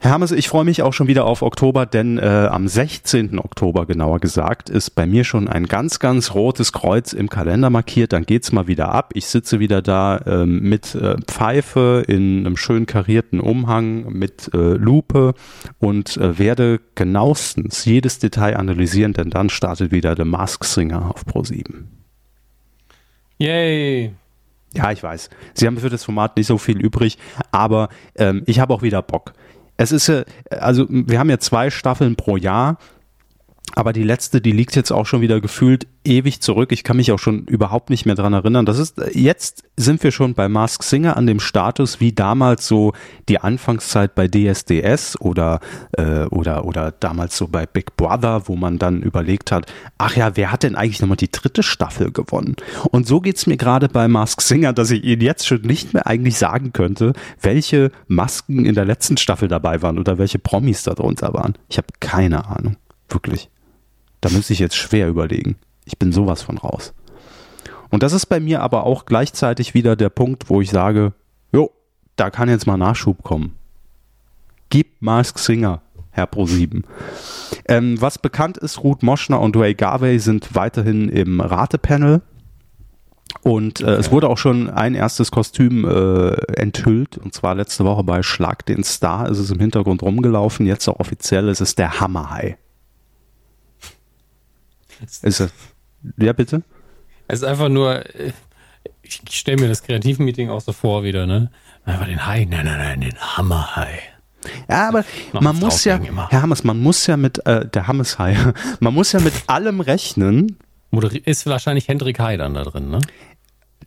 Herr Hammes, ich freue mich auch schon wieder auf Oktober, denn äh, am 16. Oktober genauer gesagt ist bei mir schon ein ganz, ganz rotes Kreuz im Kalender markiert. Dann geht's mal wieder ab. Ich sitze wieder da ähm, mit äh, Pfeife in einem schön karierten Umhang, mit äh, Lupe und äh, werde genauestens jedes Detail analysieren, denn dann startet wieder The Mask Singer auf Pro 7. Yay! Ja, ich weiß. Sie haben für das Format nicht so viel übrig, aber ähm, ich habe auch wieder Bock es ist ja, also wir haben ja zwei Staffeln pro Jahr, aber die letzte, die liegt jetzt auch schon wieder gefühlt ewig zurück. Ich kann mich auch schon überhaupt nicht mehr dran erinnern. Das ist, jetzt sind wir schon bei Mask Singer an dem Status wie damals so die Anfangszeit bei DSDS oder, äh, oder, oder damals so bei Big Brother, wo man dann überlegt hat, ach ja, wer hat denn eigentlich nochmal die dritte Staffel gewonnen? Und so geht's mir gerade bei Mask Singer, dass ich Ihnen jetzt schon nicht mehr eigentlich sagen könnte, welche Masken in der letzten Staffel dabei waren oder welche Promis da drunter waren. Ich habe keine Ahnung. Wirklich. Da müsste ich jetzt schwer überlegen. Ich bin sowas von raus. Und das ist bei mir aber auch gleichzeitig wieder der Punkt, wo ich sage, jo, da kann jetzt mal Nachschub kommen. Gib Mask Singer, Herr Pro7. Ähm, was bekannt ist, Ruth Moschner und Ray Garvey sind weiterhin im Ratepanel. Und äh, okay. es wurde auch schon ein erstes Kostüm äh, enthüllt, und zwar letzte Woche bei Schlag den Star ist es im Hintergrund rumgelaufen, jetzt auch offiziell ist es der Hammerhai. Ist ja, bitte? Es ist einfach nur, ich stelle mir das Kreativmeeting auch so vor wieder, ne? Einfach den Hai, nein, nein, nein, den Hammerhai. Ja, aber Noch man muss ja, immer. Herr Hammers, man muss ja mit, äh, der Hammershai, man muss ja mit allem rechnen. Ist wahrscheinlich Hendrik Hai dann da drin, ne?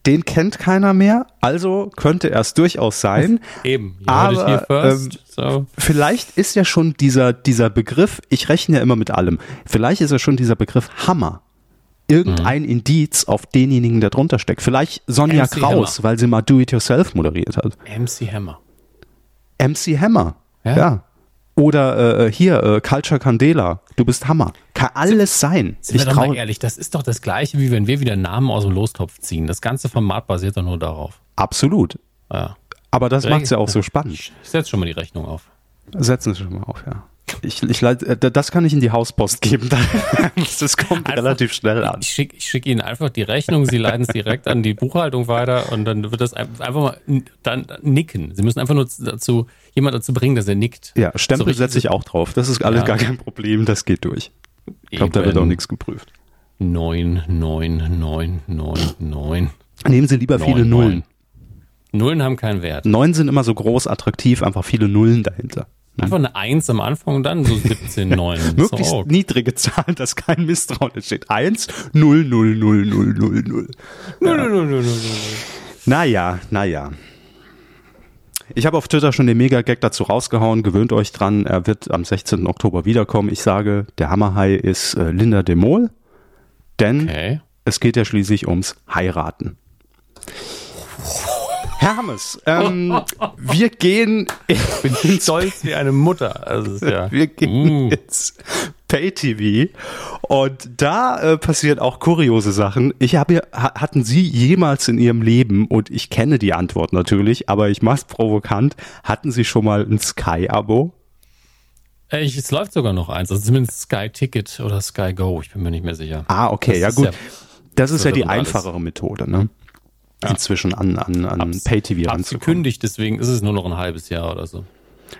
Den kennt keiner mehr, also könnte er es durchaus sein. Eben, aber ähm, so. vielleicht ist ja schon dieser, dieser Begriff, ich rechne ja immer mit allem, vielleicht ist ja schon dieser Begriff Hammer irgendein mhm. Indiz auf denjenigen, der drunter steckt. Vielleicht Sonja MC Kraus, Hammer. weil sie mal Do It Yourself moderiert hat. MC Hammer. MC Hammer, ja. ja. Oder äh, hier, äh, Culture Candela, du bist Hammer. Kann alles sein. Sind ich wir doch mal ehrlich, das ist doch das Gleiche, wie wenn wir wieder Namen aus dem Lostopf ziehen. Das ganze Format basiert doch nur darauf. Absolut. Ja. Aber das macht es ja auch so spannend. Ich setze schon mal die Rechnung auf. Setzen Sie schon mal auf, ja. Ich, ich äh, das kann ich in die Hauspost geben. Das kommt einfach, relativ schnell an. Ich schicke schick Ihnen einfach die Rechnung, Sie leiten es direkt an die Buchhaltung weiter und dann wird das einfach mal dann nicken. Sie müssen einfach nur dazu, jemand dazu bringen, dass er nickt. Ja, Stempel so setze ich auch drauf. Das ist alles ja. gar kein Problem, das geht durch. Ich glaube, da wird auch nichts geprüft. 9, 9, 9, 9, 9. Nehmen Sie lieber 9, viele Nullen. Nullen haben keinen Wert. Neun sind immer so groß attraktiv, einfach viele Nullen dahinter. Einfach eine Eins am Anfang und dann so 17, 9. Möglichst so. niedrige Zahlen, dass kein Misstrauen entsteht. 1, 0, 0, 0, 0, 0, 0. 0, 0, 0, 0, 0. Naja, naja. Ich habe auf Twitter schon den Mega-Gag dazu rausgehauen. Gewöhnt euch dran, er wird am 16. Oktober wiederkommen. Ich sage, der Hammerhai ist äh, Linda de Mol, denn okay. es geht ja schließlich ums Heiraten. Hermes, ähm, wir gehen. Ich bin stolz wie eine Mutter. Also, ja. Wir gehen mm. jetzt Pay-TV und da äh, passieren auch kuriose Sachen. Ich habe hatten Sie jemals in Ihrem Leben und ich kenne die Antwort natürlich, aber ich mach's provokant. Hatten Sie schon mal ein Sky-Abo? Äh, es läuft sogar noch eins, also zumindest Sky Ticket oder Sky Go. Ich bin mir nicht mehr sicher. Ah, okay, das ja gut. Ja, das ist ja die einfachere Methode, ne? ja. inzwischen an, an, an Pay-TV ranzukommen. gekündigt, deswegen ist es nur noch ein halbes Jahr oder so.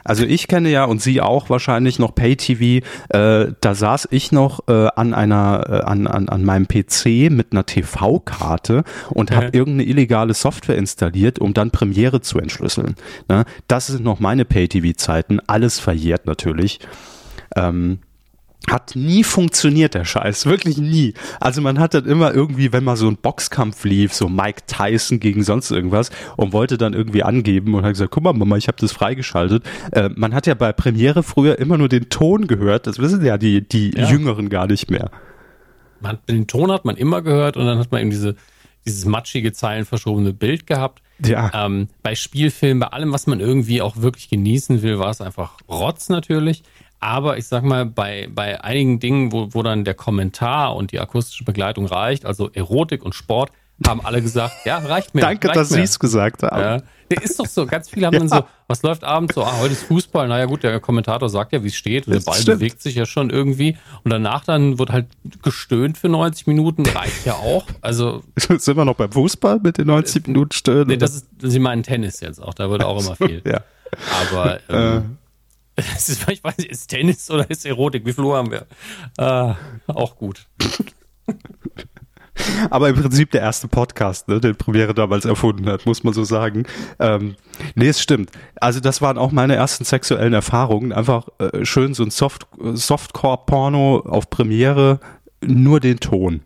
Also ich kenne ja und Sie auch wahrscheinlich noch Pay-TV. Äh, da saß ich noch äh, an einer äh, an, an, an meinem PC mit einer TV-Karte und habe irgendeine illegale Software installiert, um dann Premiere zu entschlüsseln. Ne? Das sind noch meine Pay-TV-Zeiten. Alles verjährt natürlich. Ähm, hat nie funktioniert, der Scheiß. Wirklich nie. Also man hat dann immer irgendwie, wenn mal so ein Boxkampf lief, so Mike Tyson gegen sonst irgendwas und wollte dann irgendwie angeben und hat gesagt, guck mal Mama, ich habe das freigeschaltet. Äh, man hat ja bei Premiere früher immer nur den Ton gehört. Das wissen ja die, die ja. Jüngeren gar nicht mehr. Man, den Ton hat man immer gehört und dann hat man eben diese, dieses matschige, zeilenverschobene Bild gehabt. Ja. Ähm, bei Spielfilmen, bei allem, was man irgendwie auch wirklich genießen will, war es einfach Rotz natürlich. Aber ich sag mal, bei, bei einigen Dingen, wo, wo dann der Kommentar und die akustische Begleitung reicht, also Erotik und Sport, haben alle gesagt, ja, reicht mir. Danke, reicht dass. Sie es gesagt haben. Ja. Der ist doch so, ganz viele haben dann so, was läuft abends so, ah, heute ist Fußball, naja gut, der Kommentator sagt ja, wie es steht, und der Ball stimmt. bewegt sich ja schon irgendwie und danach dann wird halt gestöhnt für 90 Minuten, reicht ja auch. Also, Sind wir noch beim Fußball mit den 90 Minuten Stöhnen? nee, das ist, Sie meinen Tennis jetzt auch, da wird auch immer viel. ja. Aber, ähm, es ist, ich weiß nicht, ist Tennis oder ist Erotik? Wie viel Uhr haben wir? Äh, auch gut. Aber im Prinzip der erste Podcast, ne, den Premiere damals erfunden hat, muss man so sagen. Ähm, nee, es stimmt. Also das waren auch meine ersten sexuellen Erfahrungen. Einfach äh, schön so ein Soft, Softcore-Porno auf Premiere, nur den Ton.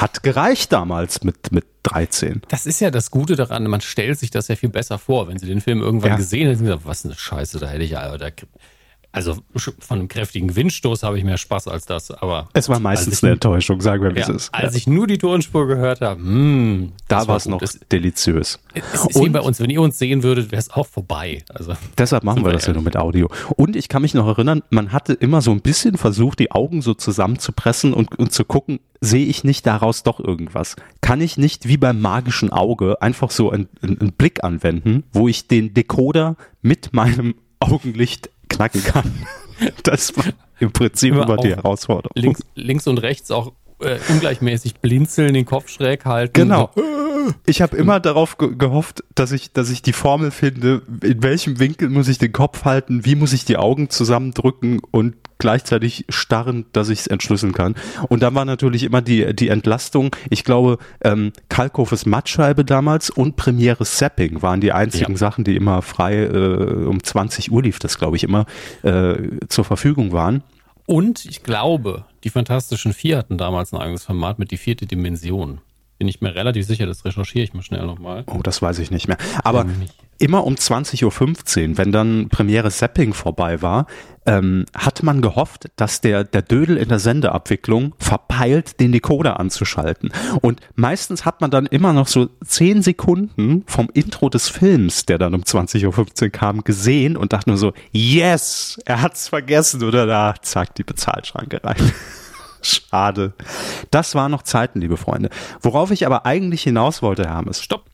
Hat gereicht damals mit, mit 13. Das ist ja das Gute daran, man stellt sich das ja viel besser vor. Wenn Sie den Film irgendwann Ja. gesehen hätten, was eine Scheiße, da hätte ich ja, da, also von einem kräftigen Windstoß habe ich mehr Spaß als das, aber Es war meistens eine Enttäuschung, sagen wir, wie ja, es ist. als ja. ich nur die Tonspur gehört habe, hm, da war es noch Es, deliziös. es ist wie bei uns, wenn ihr uns sehen würdet, wäre es auch vorbei. Also Deshalb machen wir das ja nur mit Audio. Und ich kann mich noch erinnern, man hatte immer so ein bisschen versucht, die Augen so zusammenzupressen und, und zu gucken, sehe ich nicht daraus doch irgendwas? Kann ich nicht wie beim magischen Auge einfach so einen, einen einen Blick anwenden, wo ich den Decoder mit meinem Augenlicht knacken kann? Das war im Prinzip Immer immer die Herausforderung. links, links und rechts auch äh, ungleichmäßig blinzeln, den Kopf schräg halten. Genau. Ich habe immer darauf ge gehofft, dass ich, dass ich die Formel finde, in welchem Winkel muss ich den Kopf halten, wie muss ich die Augen zusammendrücken und gleichzeitig starren, dass ich es entschlüsseln kann. Und dann war natürlich immer die, die Entlastung. Ich glaube, ähm, Kalkhofes Mattscheibe damals und Premiere Zapping waren die einzigen Ja. Sachen, die immer frei äh, um 20 Uhr lief, das glaube ich immer äh, zur Verfügung waren. Und ich glaube, die Fantastischen Vier hatten damals ein eigenes Format mit die vierte Dimension. Bin ich mir relativ sicher, das recherchiere ich mal schnell nochmal. Oh, das weiß ich nicht mehr. Aber nicht. Immer um 20.15 Uhr, wenn dann Premiere Zapping vorbei war, ähm, hat man gehofft, dass der, der Dödel in der Sendeabwicklung verpeilt, den Decoder anzuschalten. Und meistens hat man dann immer noch so 10 Sekunden vom Intro des Films, der dann um 20.15 Uhr kam, gesehen und dachte nur so, yes, er hat's vergessen oder da, zack, die Bezahlschranke rein. Schade. Das waren noch Zeiten, liebe Freunde. Worauf ich aber eigentlich hinaus wollte, Hermes. Stopp!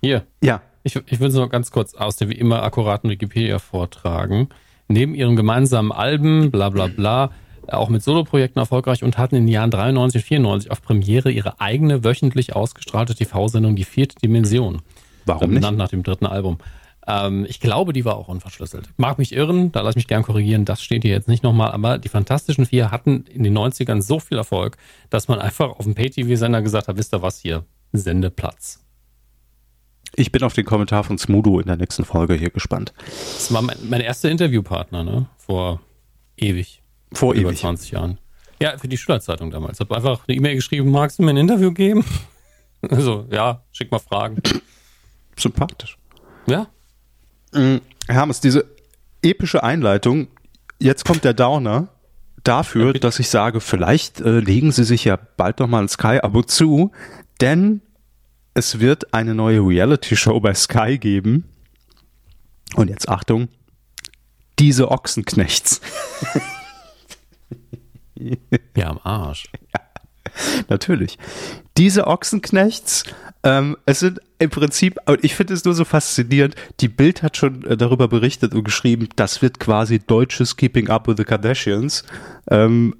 Hier, Ja, ich, ich will es noch ganz kurz aus der wie immer akkuraten Wikipedia vortragen. Neben ihren gemeinsamen Alben, bla bla bla, auch mit Soloprojekten erfolgreich und hatten in den Jahren 93 und 94 auf Premiere ihre eigene wöchentlich ausgestrahlte TV-Sendung Die vierte Dimension. Warum nicht? Benannt nach dem dritten Album. Ähm, ich glaube, die war auch unverschlüsselt. Mag mich irren, da lass mich gern korrigieren, das steht hier jetzt nicht nochmal, aber die Fantastischen Vier hatten in den 90ern so viel Erfolg, dass man einfach auf dem Pay-TV-Sender gesagt hat, wisst ihr was hier, Sendeplatz. Ich bin auf den Kommentar von Smudo in der nächsten Folge hier gespannt. Das war mein, mein erster Interviewpartner, ne? Vor ewig. Vor über ewig. 20 Jahren. Ja, für die Schülerzeitung damals. Hab einfach eine E-Mail geschrieben, magst du mir ein Interview geben? Also, ja, schick mal Fragen. Sympathisch. Ja, Hermes, diese epische Einleitung, jetzt kommt der Downer dafür, dass ich sage, vielleicht äh, legen Sie sich ja bald noch mal ein Sky-Abo zu, denn es wird eine neue Reality-Show bei Sky geben. Und jetzt Achtung, diese Ochsenknechts. ja, am Arsch. Natürlich. Diese Ochsenknechts, ähm, es sind im Prinzip, und ich finde es nur so faszinierend, die Bild hat schon äh, darüber berichtet und geschrieben, das wird quasi deutsches Keeping Up with the Kardashians. Ähm,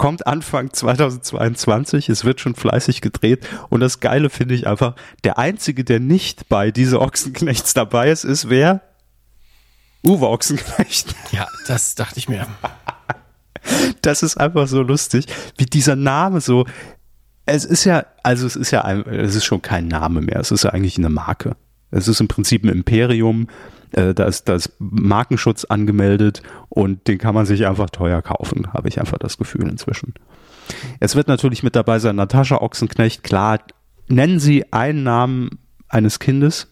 kommt Anfang 2022, es wird schon fleißig gedreht und das Geile finde ich einfach, der Einzige, der nicht bei diese Ochsenknechts dabei ist, ist wer? Uwe Ochsenknecht. Ja, das dachte ich mir. Das ist einfach so lustig, wie dieser Name so. Es ist ja, also es ist ja, ein, es ist schon kein Name mehr. Es ist ja eigentlich eine Marke. Es ist im Prinzip ein Imperium. Äh, da ist, da ist Markenschutz angemeldet und den kann man sich einfach teuer kaufen, habe ich einfach das Gefühl inzwischen. Es wird natürlich mit dabei sein Natascha Ochsenknecht. Klar, nennen Sie einen Namen eines Kindes.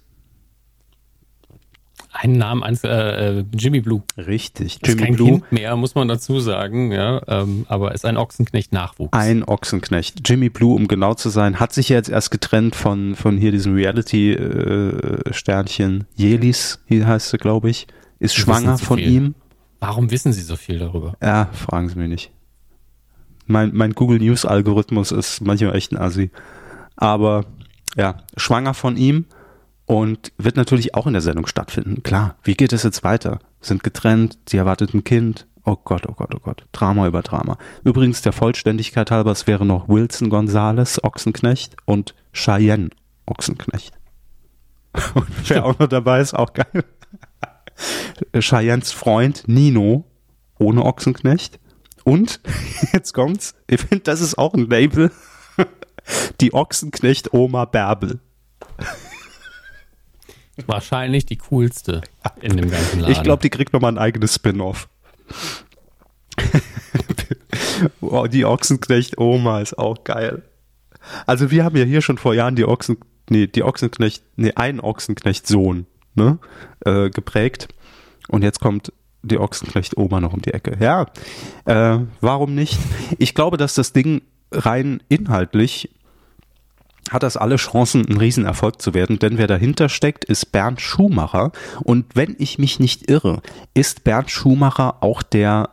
Einen Namen, eins, äh, äh, Jimmy Blue. Richtig, Ist Jimmy kein Blue. Kind mehr, muss man dazu sagen, ja, ähm, aber ist ein Ochsenknecht-Nachwuchs. Ein Ochsenknecht. Jimmy Blue, um genau zu sein, hat sich ja jetzt erst getrennt von, von hier diesem Reality-Sternchen. Jelis, hier heißt sie, glaube ich, ist Wir schwanger von viel. ihm. Warum wissen Sie so viel darüber? Ja, fragen Sie mich nicht. Mein, mein Google News Algorithmus ist manchmal echt ein Assi. aber ja, schwanger von ihm und wird natürlich auch in der Sendung stattfinden. Klar, wie geht es jetzt weiter? Sind getrennt, sie erwartet ein Kind. Oh Gott, oh Gott, oh Gott. Drama über Drama. Übrigens, der Vollständigkeit halber, es wäre noch Wilson Gonzales, Ochsenknecht und Cheyenne, Ochsenknecht. Und wer auch noch dabei ist, auch geil. Cheyennes Freund Nino, ohne Ochsenknecht. Und, jetzt kommt's, ich finde, das ist auch ein Label. Die Ochsenknecht Oma Bärbel. Wahrscheinlich die coolste in dem ganzen Laden. Ich glaube, die kriegt nochmal ein eigenes Spin-off. oh, die Ochsenknecht Oma ist auch geil. Also wir haben ja hier schon vor Jahren die Ochsen, nee, die Ochsenknecht, nee, einen Ochsenknecht Sohn, ne, äh, geprägt. Und jetzt kommt die Ochsenknecht Oma noch um die Ecke. Ja, äh, warum nicht? Ich glaube, dass das Ding rein inhaltlich hat das alle Chancen, ein Riesenerfolg zu werden, denn wer dahinter steckt, ist Bernd Schumacher. Und wenn ich mich nicht irre, ist Bernd Schumacher auch der,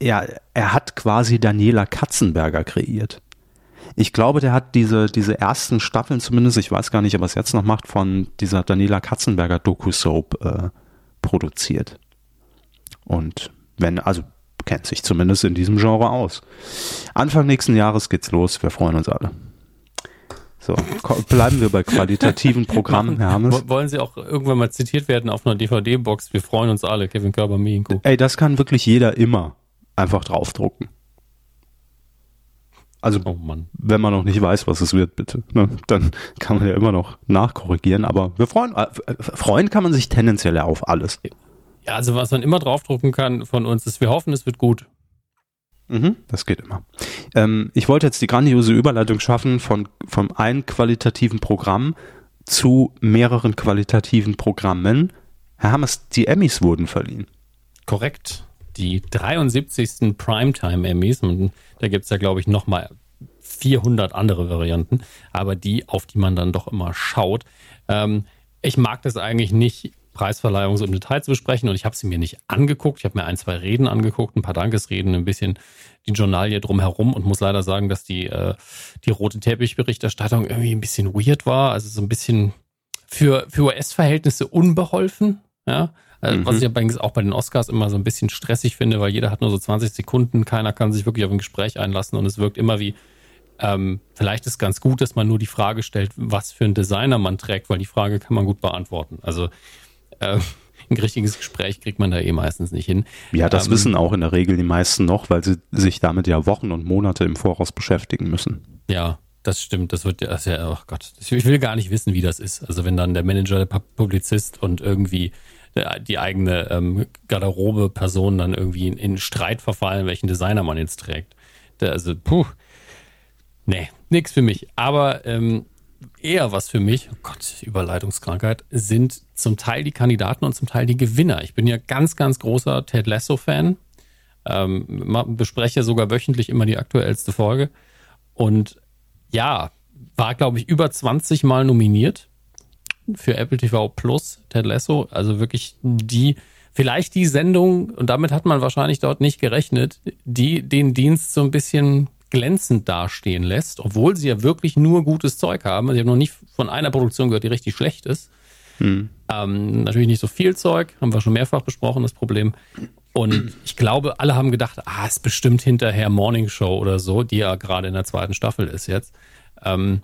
ja, er hat quasi Daniela Katzenberger kreiert. Ich glaube, der hat diese, diese ersten Staffeln zumindest, ich weiß gar nicht, ob er es jetzt noch macht, von dieser Daniela Katzenberger Doku-Soap äh, produziert. Und wenn, also kennt sich zumindest in diesem Genre aus. Anfang nächsten Jahres geht's los, wir freuen uns alle. So, bleiben wir bei qualitativen Programmen, Herr Hammes. Wollen Sie auch irgendwann mal zitiert werden auf einer DVD-Box? Wir freuen uns alle, Kevin Körber, Mienko. Ey, das kann wirklich jeder immer einfach draufdrucken. Also, oh wenn man noch nicht weiß, was es wird, bitte, ne, dann kann man ja immer noch nachkorrigieren. Aber wir freuen, äh, freuen kann man sich tendenziell ja auf alles. Ja, also was man immer draufdrucken kann von uns ist, wir hoffen, es wird gut. Mhm, das geht immer. Ähm, ich wollte jetzt die grandiose Überleitung schaffen von, von einem qualitativen Programm zu mehreren qualitativen Programmen. Herr Hammers, die Emmys wurden verliehen. Korrekt. Die 73. Primetime Emmys. Und da gibt es ja, glaube ich, nochmal 400 andere Varianten. Aber die, auf die man dann doch immer schaut. Ähm, ich mag das eigentlich nicht, Preisverleihung so im Detail zu besprechen und ich habe sie mir nicht angeguckt. Ich habe mir ein, zwei Reden angeguckt, ein paar Dankesreden, ein bisschen die Journalie drumherum und muss leider sagen, dass die, äh, die rote Teppichberichterstattung irgendwie ein bisschen weird war. Also so ein bisschen für, für US-Verhältnisse unbeholfen. Ja, also, mhm. was ich übrigens auch bei den Oscars immer so ein bisschen stressig finde, weil jeder hat nur so 20 Sekunden, keiner kann sich wirklich auf ein Gespräch einlassen und es wirkt immer wie, ähm, vielleicht ist ganz gut, dass man nur die Frage stellt, was für ein Designer man trägt, weil die Frage kann man gut beantworten. Also äh, ein richtiges Gespräch kriegt man da eh meistens nicht hin. Ja, das ähm, wissen auch in der Regel die meisten noch, weil sie sich damit ja Wochen und Monate im Voraus beschäftigen müssen. Ja, das stimmt. Das wird das ja, oh Gott, ich will gar nicht wissen, wie das ist. Also wenn dann der Manager, der Publizist und irgendwie die eigene ähm, Garderobe-Person dann irgendwie in, in, Streit verfallen, welchen Designer man jetzt trägt. Der, also, puh, nee, nix für mich. Aber ähm, eher was für mich, oh Gott, Überleitungskrankheit, sind zum Teil die Kandidaten und zum Teil die Gewinner. Ich bin ja ganz, ganz großer Ted Lasso-Fan. Ähm, bespreche sogar wöchentlich immer die aktuellste Folge. Und ja, war, glaube ich, über 20 Mal nominiert für Apple TV Plus, Ted Lasso. Also wirklich die, vielleicht die Sendung, und damit hat man wahrscheinlich dort nicht gerechnet, die den Dienst so ein bisschen glänzend dastehen lässt, obwohl sie ja wirklich nur gutes Zeug haben. Also ich habe noch nicht von einer Produktion gehört, die richtig schlecht ist. Hm. Ähm, natürlich nicht so viel Zeug, haben wir schon mehrfach besprochen, das Problem. Und ich glaube, alle haben gedacht, ah, ist bestimmt hinterher Morning Show oder so, die ja gerade in der zweiten Staffel ist jetzt, ähm,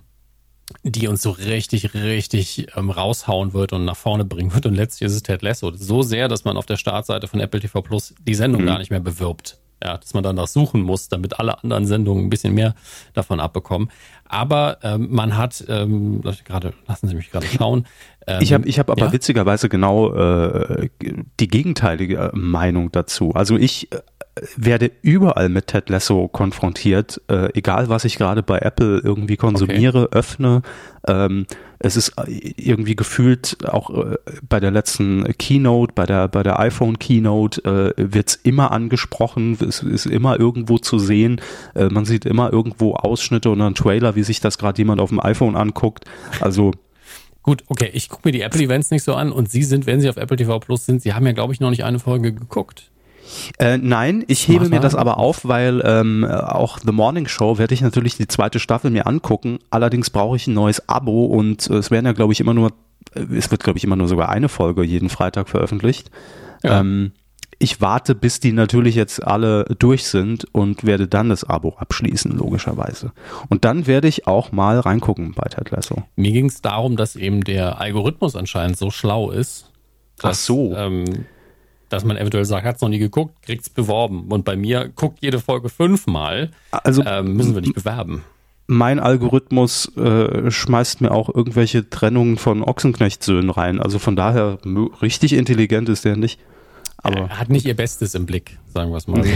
die uns so richtig, richtig ähm, raushauen wird und nach vorne bringen wird. Und letztlich ist es Ted Lasso. So sehr, dass man auf der Startseite von Apple TV Plus die Sendung hm. gar nicht mehr bewirbt ja, dass man danach suchen muss, damit alle anderen Sendungen ein bisschen mehr davon abbekommen. Aber ähm, man hat, ähm, gerade, lassen Sie mich gerade schauen. Ähm, ich habe ich hab aber ja? witzigerweise genau äh, die gegenteilige Meinung dazu. Also ich werde überall mit Ted Lasso konfrontiert, äh, egal was ich gerade bei Apple irgendwie konsumiere, okay. öffne. Ähm, es ist äh, irgendwie gefühlt auch äh, bei der letzten Keynote, bei der bei der iPhone Keynote äh, wird es immer angesprochen, es ist immer irgendwo zu sehen. Äh, man sieht immer irgendwo Ausschnitte oder einen Trailer, wie sich das gerade jemand auf dem iPhone anguckt. Also Gut, okay, ich gucke mir die Apple Events nicht so an und Sie sind, wenn Sie auf Apple TV Plus sind, Sie haben ja, glaube ich, noch nicht eine Folge geguckt. Äh, nein, ich hebe mir das aber auf, weil ähm, auch The Morning Show werde ich natürlich die zweite Staffel mir angucken. Allerdings brauche ich ein neues Abo und äh, es werden ja, glaube ich, immer nur, äh, es wird, glaube ich, immer nur sogar eine Folge jeden Freitag veröffentlicht. Ja. Ähm, ich warte, bis die natürlich jetzt alle durch sind und werde dann das Abo abschließen, logischerweise. Und dann werde ich auch mal reingucken bei Ted Lasso. Mir ging es darum, dass eben der Algorithmus anscheinend so schlau ist. Dass, Ach so. Ähm, dass man eventuell sagt, hat es noch nie geguckt, kriegt es beworben. Und bei mir guckt jede Folge fünfmal. Also ähm, müssen wir nicht bewerben. Mein Algorithmus äh, schmeißt mir auch irgendwelche Trennungen von Ochsenknecht-Söhnen rein. Also von daher richtig intelligent ist der nicht. Aber er hat nicht ihr Bestes im Blick, sagen wir es mal so.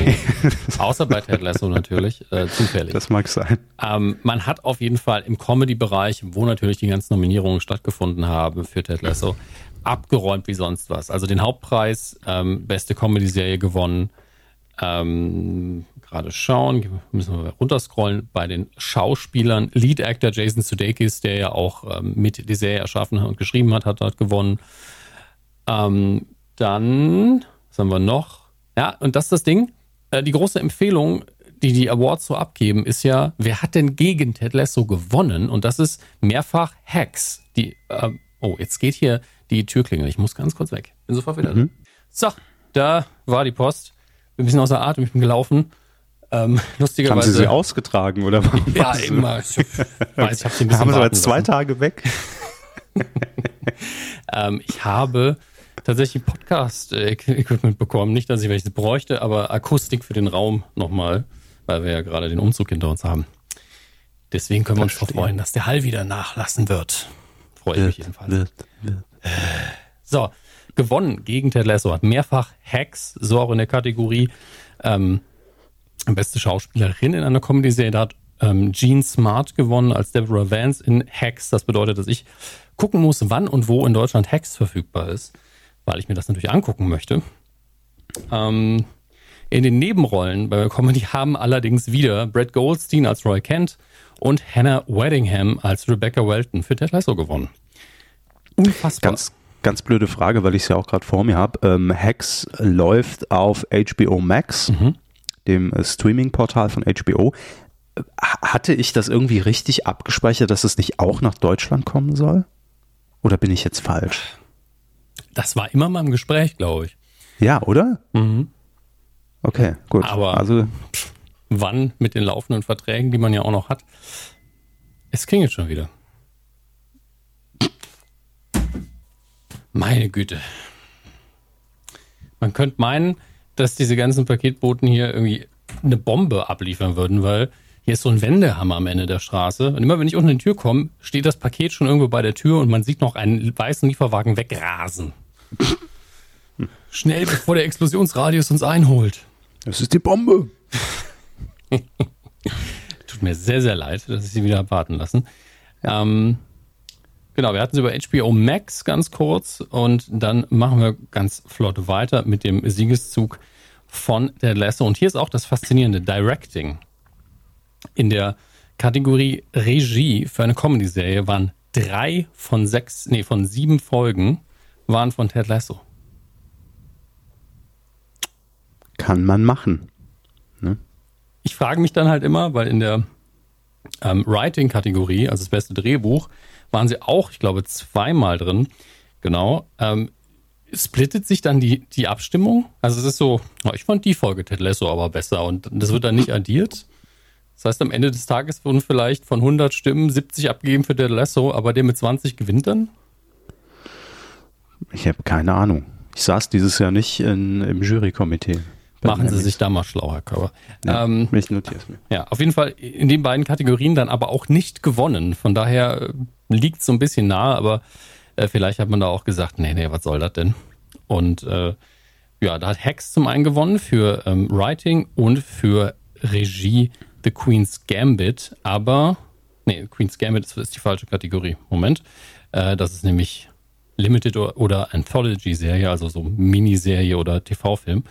Außer bei Ted Lasso natürlich, äh, zufällig. Das mag sein. Ähm, man hat auf jeden Fall im Comedy-Bereich, wo natürlich die ganzen Nominierungen stattgefunden haben für Ted Lasso, abgeräumt wie sonst was. Also den Hauptpreis, ähm, beste Comedy-Serie gewonnen. Ähm, Gerade schauen, müssen wir runterscrollen. Bei den Schauspielern, Lead Actor Jason Sudeikis, der ja auch ähm, mit die Serie erschaffen und geschrieben hat, hat dort gewonnen. Ähm, dann, was haben wir noch? Ja, und das ist das Ding. Äh, die große Empfehlung, die die Awards so abgeben, ist ja, wer hat denn gegen Ted Lasso gewonnen? Und das ist mehrfach Hacks. Die, äh, oh, jetzt geht hier die Türklingel. Ich muss ganz kurz weg. Bin sofort wieder mhm. da. So, da war die Post. Bin ein bisschen außer Atem, ich bin gelaufen. Ähm, lustigerweise. Haben Sie sie ausgetragen oder was? Ja, immer. Ich weiß, ich hab sie ein bisschen Haben Sie aber zwei. Tage weg? ähm, ich habe tatsächlich Podcast-Equipment bekommen. Nicht, dass ich welches bräuchte, aber Akustik für den Raum nochmal, weil wir ja gerade den Umzug hinter uns haben. Deswegen können wir uns freuen, dass der Hall wieder nachlassen wird. Freue ich mich jedenfalls. Wird, wird. So, gewonnen gegen Ted Lasso, hat mehrfach Hacks, so auch in der Kategorie ähm, beste Schauspielerin in einer Comedy-Serie. Da hat ähm, Jean Smart gewonnen als Deborah Vance in Hacks. Das bedeutet, dass ich gucken muss, wann und wo in Deutschland Hacks verfügbar ist, weil ich mir das natürlich angucken möchte. Ähm, in den Nebenrollen bei Comedy haben allerdings wieder Brad Goldstein als Roy Kent und Hannah Weddingham als Rebecca Welton für Ted Lasso gewonnen. Unfassbar. Ganz, ganz blöde Frage, weil ich es ja auch gerade vor mir habe. Ähm, Hacks läuft auf HBO Max, mhm. dem äh, Streaming-Portal von HBO. Hatte ich das irgendwie richtig abgespeichert, dass es nicht auch nach Deutschland kommen soll? Oder bin ich jetzt falsch? Das war immer mal im Gespräch, glaube ich. Ja, oder? Mhm. Okay, gut. Aber also wann mit den laufenden Verträgen, die man ja auch noch hat? Es klingelt schon wieder. Meine Güte. Man könnte meinen, dass diese ganzen Paketboten hier irgendwie eine Bombe abliefern würden, weil hier ist so ein Wendehammer am Ende der Straße. Und immer wenn ich unten in die Tür komme, steht das Paket schon irgendwo bei der Tür und man sieht noch einen weißen Lieferwagen wegrasen. Schnell, bevor der Explosionsradius uns einholt. Das ist die Bombe. Tut mir sehr, sehr leid, dass ich sie wieder warten lassen. Ähm, Genau, wir hatten sie über HBO Max ganz kurz und dann machen wir ganz flott weiter mit dem Siegeszug von der Lasso. Und hier ist auch das faszinierende Directing. In der Kategorie Regie für eine Comedy-Serie waren drei von sechs, nee, von sieben Folgen waren von Ted Lasso. Kann man machen. Ne? Ich frage mich dann halt immer, weil in der ähm, Writing-Kategorie, also das beste Drehbuch, waren sie auch, ich glaube, zweimal drin. Genau. Ähm, splittet sich dann die, die Abstimmung? Also es ist so, ich fand die Folge Ted Lasso aber besser und das wird dann nicht addiert. Das heißt, am Ende des Tages wurden vielleicht von 100 Stimmen 70 abgegeben für Ted Lasso, aber der mit 20 gewinnt dann? Ich habe keine Ahnung. Ich saß dieses Jahr nicht in, im Jurykomitee. Machen Sie sich da mal schlau, Herr Körber. Ja, ähm, ich notiere es mir. Ja, auf jeden Fall in den beiden Kategorien dann aber auch nicht gewonnen. Von daher äh, liegt so ein bisschen nahe, aber äh, vielleicht hat man da auch gesagt, nee, nee, was soll das denn? Und äh, ja, da hat Hex zum einen gewonnen für ähm, Writing und für Regie The Queen's Gambit, aber nee, Queen's Gambit ist, ist die falsche Kategorie. Moment. Äh, das ist nämlich Limited oder Anthology-Serie, also so Miniserie oder TV-Film.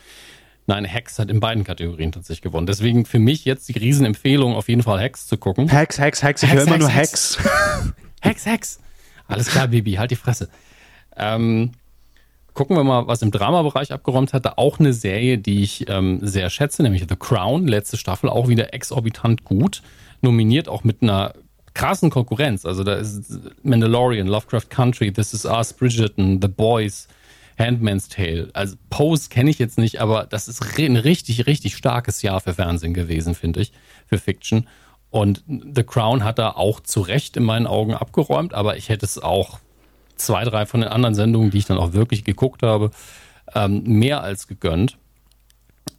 Nein, Hex hat in beiden Kategorien tatsächlich gewonnen. Deswegen für mich jetzt die Riesenempfehlung, auf jeden Fall Hex zu gucken. Hex, Hex, Hex, ich höre immer nur Hex. Hex, Hex. Alles klar, Baby, halt die Fresse. Ähm, gucken wir mal, was im Dramabereich abgeräumt hatte. Auch eine Serie, die ich ähm, sehr schätze, nämlich The Crown. Letzte Staffel auch wieder exorbitant gut. Nominiert auch mit einer krassen Konkurrenz. Also da ist Mandalorian, Lovecraft Country, This Is Us, Bridgerton, The Boys, Handmaid's Tale. Also Pose kenne ich jetzt nicht, aber das ist ein richtig, richtig starkes Jahr für Fernsehen gewesen, finde ich, für Fiction. Und The Crown hat da auch zu Recht in meinen Augen abgeräumt, aber ich hätte es auch zwei, drei von den anderen Sendungen, die ich dann auch wirklich geguckt habe, ähm, mehr als gegönnt.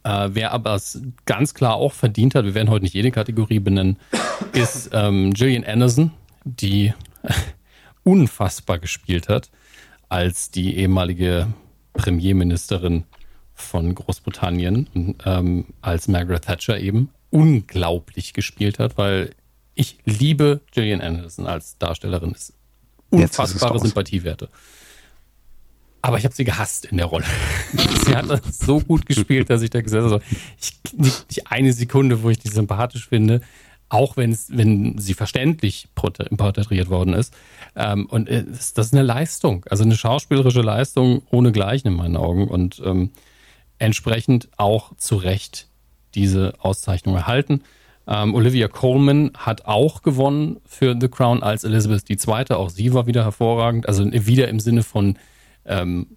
Äh, wer aber es ganz klar auch verdient hat, wir werden heute nicht jede Kategorie benennen, ist ähm, Gillian Anderson, die unfassbar gespielt hat als die ehemalige Premierministerin von Großbritannien, ähm, als Margaret Thatcher eben, unglaublich gespielt hat, weil ich liebe Gillian Anderson als Darstellerin. Ist unfassbare Sympathiewerte. Aber ich habe sie gehasst in der Rolle. sie hat das so gut gespielt, dass ich da gesagt habe, ich, nicht, nicht eine Sekunde, wo ich die sympathisch finde, auch wenn es, wenn sie verständlich porträtiert worden ist. Ähm, und äh, das ist eine Leistung, also eine schauspielerische Leistung ohne Gleichen in meinen Augen und ähm, entsprechend auch zu Recht diese Auszeichnung erhalten. Ähm, Olivia Coleman hat auch gewonnen für The Crown als Elizabeth II. Auch sie war wieder hervorragend. Also wieder im Sinne von ähm,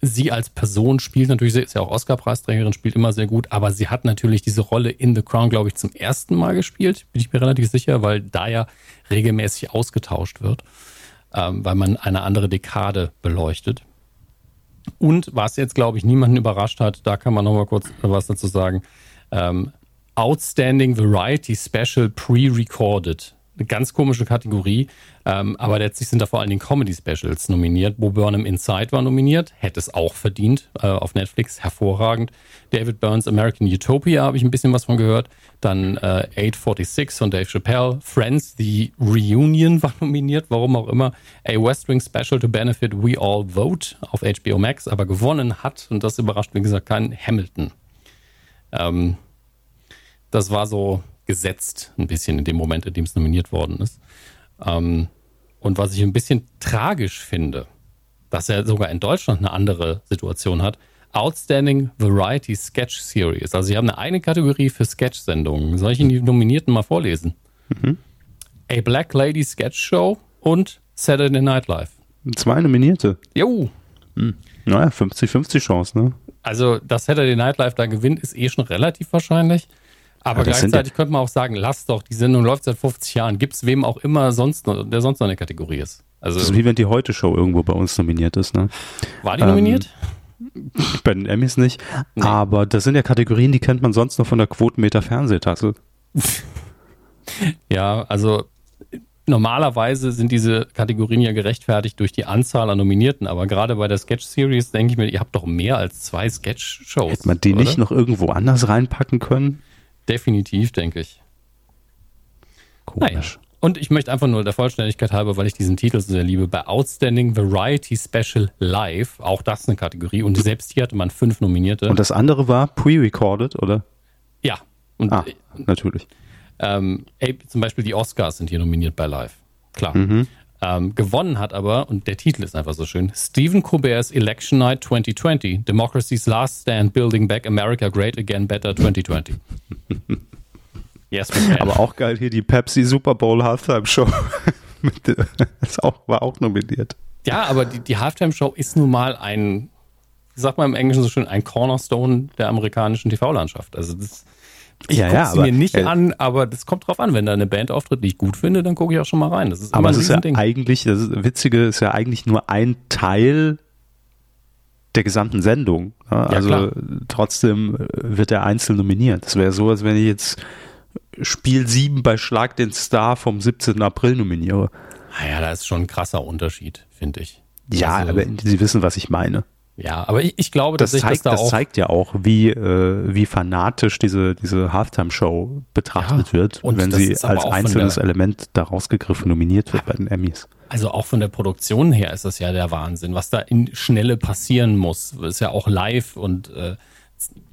sie als Person spielt natürlich, sie ist ja auch Oscar-Preisträgerin, spielt immer sehr gut, aber sie hat natürlich diese Rolle in The Crown, glaube ich, zum ersten Mal gespielt, bin ich mir relativ sicher, weil da ja regelmäßig ausgetauscht wird, ähm, weil man eine andere Dekade beleuchtet. Und was jetzt, glaube ich, niemanden überrascht hat, da kann man nochmal kurz was dazu sagen. Ähm, Outstanding Variety Special Pre-Recorded eine ganz komische Kategorie. Ähm, aber letztlich sind da vor allen Dingen Comedy-Specials nominiert. Bo Burnham Inside war nominiert, hätte es auch verdient äh, auf Netflix, hervorragend. David Burns American Utopia habe ich ein bisschen was von gehört. Dann äh, 846 von Dave Chappelle. Friends, The Reunion war nominiert, warum auch immer. A West Wing Special to Benefit We All Vote auf HBO Max, aber gewonnen hat, und das überrascht, wie gesagt, keinen Hamilton. Ähm, das war so gesetzt, ein bisschen in dem Moment, in dem es nominiert worden ist. Ähm, und was ich ein bisschen tragisch finde, dass er sogar in Deutschland eine andere Situation hat. Outstanding Variety Sketch Series. Also sie haben eine eigene Kategorie für Sketch-Sendungen. Soll ich Ihnen die Nominierten mal vorlesen? Mhm. A Black Lady Sketch Show und Saturday Night Live. Zwei Nominierte. Jo. Hm. Naja, 50-50 Chance, ne? Also, dass Saturday Night Live da gewinnt, ist eh schon relativ wahrscheinlich. Aber ja, gleichzeitig könnte man auch sagen, lass doch, die Sendung läuft seit 50 Jahren. Gibt es wem auch immer sonst noch, der sonst noch eine Kategorie ist. Also, das ist wie wenn die Heute-Show irgendwo bei uns nominiert ist. Ne? War die ähm, nominiert? Bei den Emmys nicht. Nee. Aber das sind ja Kategorien, die kennt man sonst noch von der Quotenmeter Fernsehtasse. ja, also normalerweise sind diese Kategorien ja gerechtfertigt durch die Anzahl an Nominierten, aber gerade bei der Sketch Series denke ich mir, ihr habt doch mehr als zwei Sketch-Shows. Hätte man die oder? nicht noch irgendwo anders reinpacken können? Definitiv, denke ich. Komisch. Naja. Und ich möchte einfach nur der Vollständigkeit halber, weil ich diesen Titel so sehr liebe, bei Outstanding Variety Special Live, auch das eine Kategorie. Und selbst hier hatte man fünf Nominierte. Und das andere war pre-recorded, oder? Ja. Und, ah, natürlich. Ähm, ey, zum Beispiel die Oscars sind hier nominiert bei Live. Klar. Mhm. Ähm, gewonnen hat aber, und der Titel ist einfach so schön, Stephen Colbert's Election Night 2020, Democracy's Last Stand, Building Back America Great Again Better 2020. yes, aber auch geil hier die Pepsi Super Bowl Halftime Show. das auch, war auch nominiert. Ja, aber die, die Halftime Show ist nun mal ein, wie sagt man im Englischen so schön, ein Cornerstone der amerikanischen TV-Landschaft. Also das ich ja, ja, sie mir nicht äh, an, aber das kommt drauf an. Wenn da eine Band auftritt, die ich gut finde, dann gucke ich auch schon mal rein. Das ist aber es ist ja Ding. eigentlich, das ist, Witzige ist ja eigentlich nur ein Teil der gesamten Sendung. Ja, also klar. trotzdem äh, wird er einzeln nominiert. Das wäre so, als wenn ich jetzt Spiel 7 bei Schlag den Star vom 17. April nominiere. Naja, ah da ist schon ein krasser Unterschied, finde ich. Ja, also, aber Sie wissen, was ich meine. Ja, aber ich, ich glaube, das zeigt, da das zeigt ja auch, wie, äh, wie fanatisch diese, diese Halftime-Show betrachtet ja, wird, wenn sie als einzelnes der, Element da rausgegriffen nominiert wird bei den Emmys. Also auch von der Produktion her ist das ja der Wahnsinn, was da in Schnelle passieren muss. Das ist ja auch live und äh,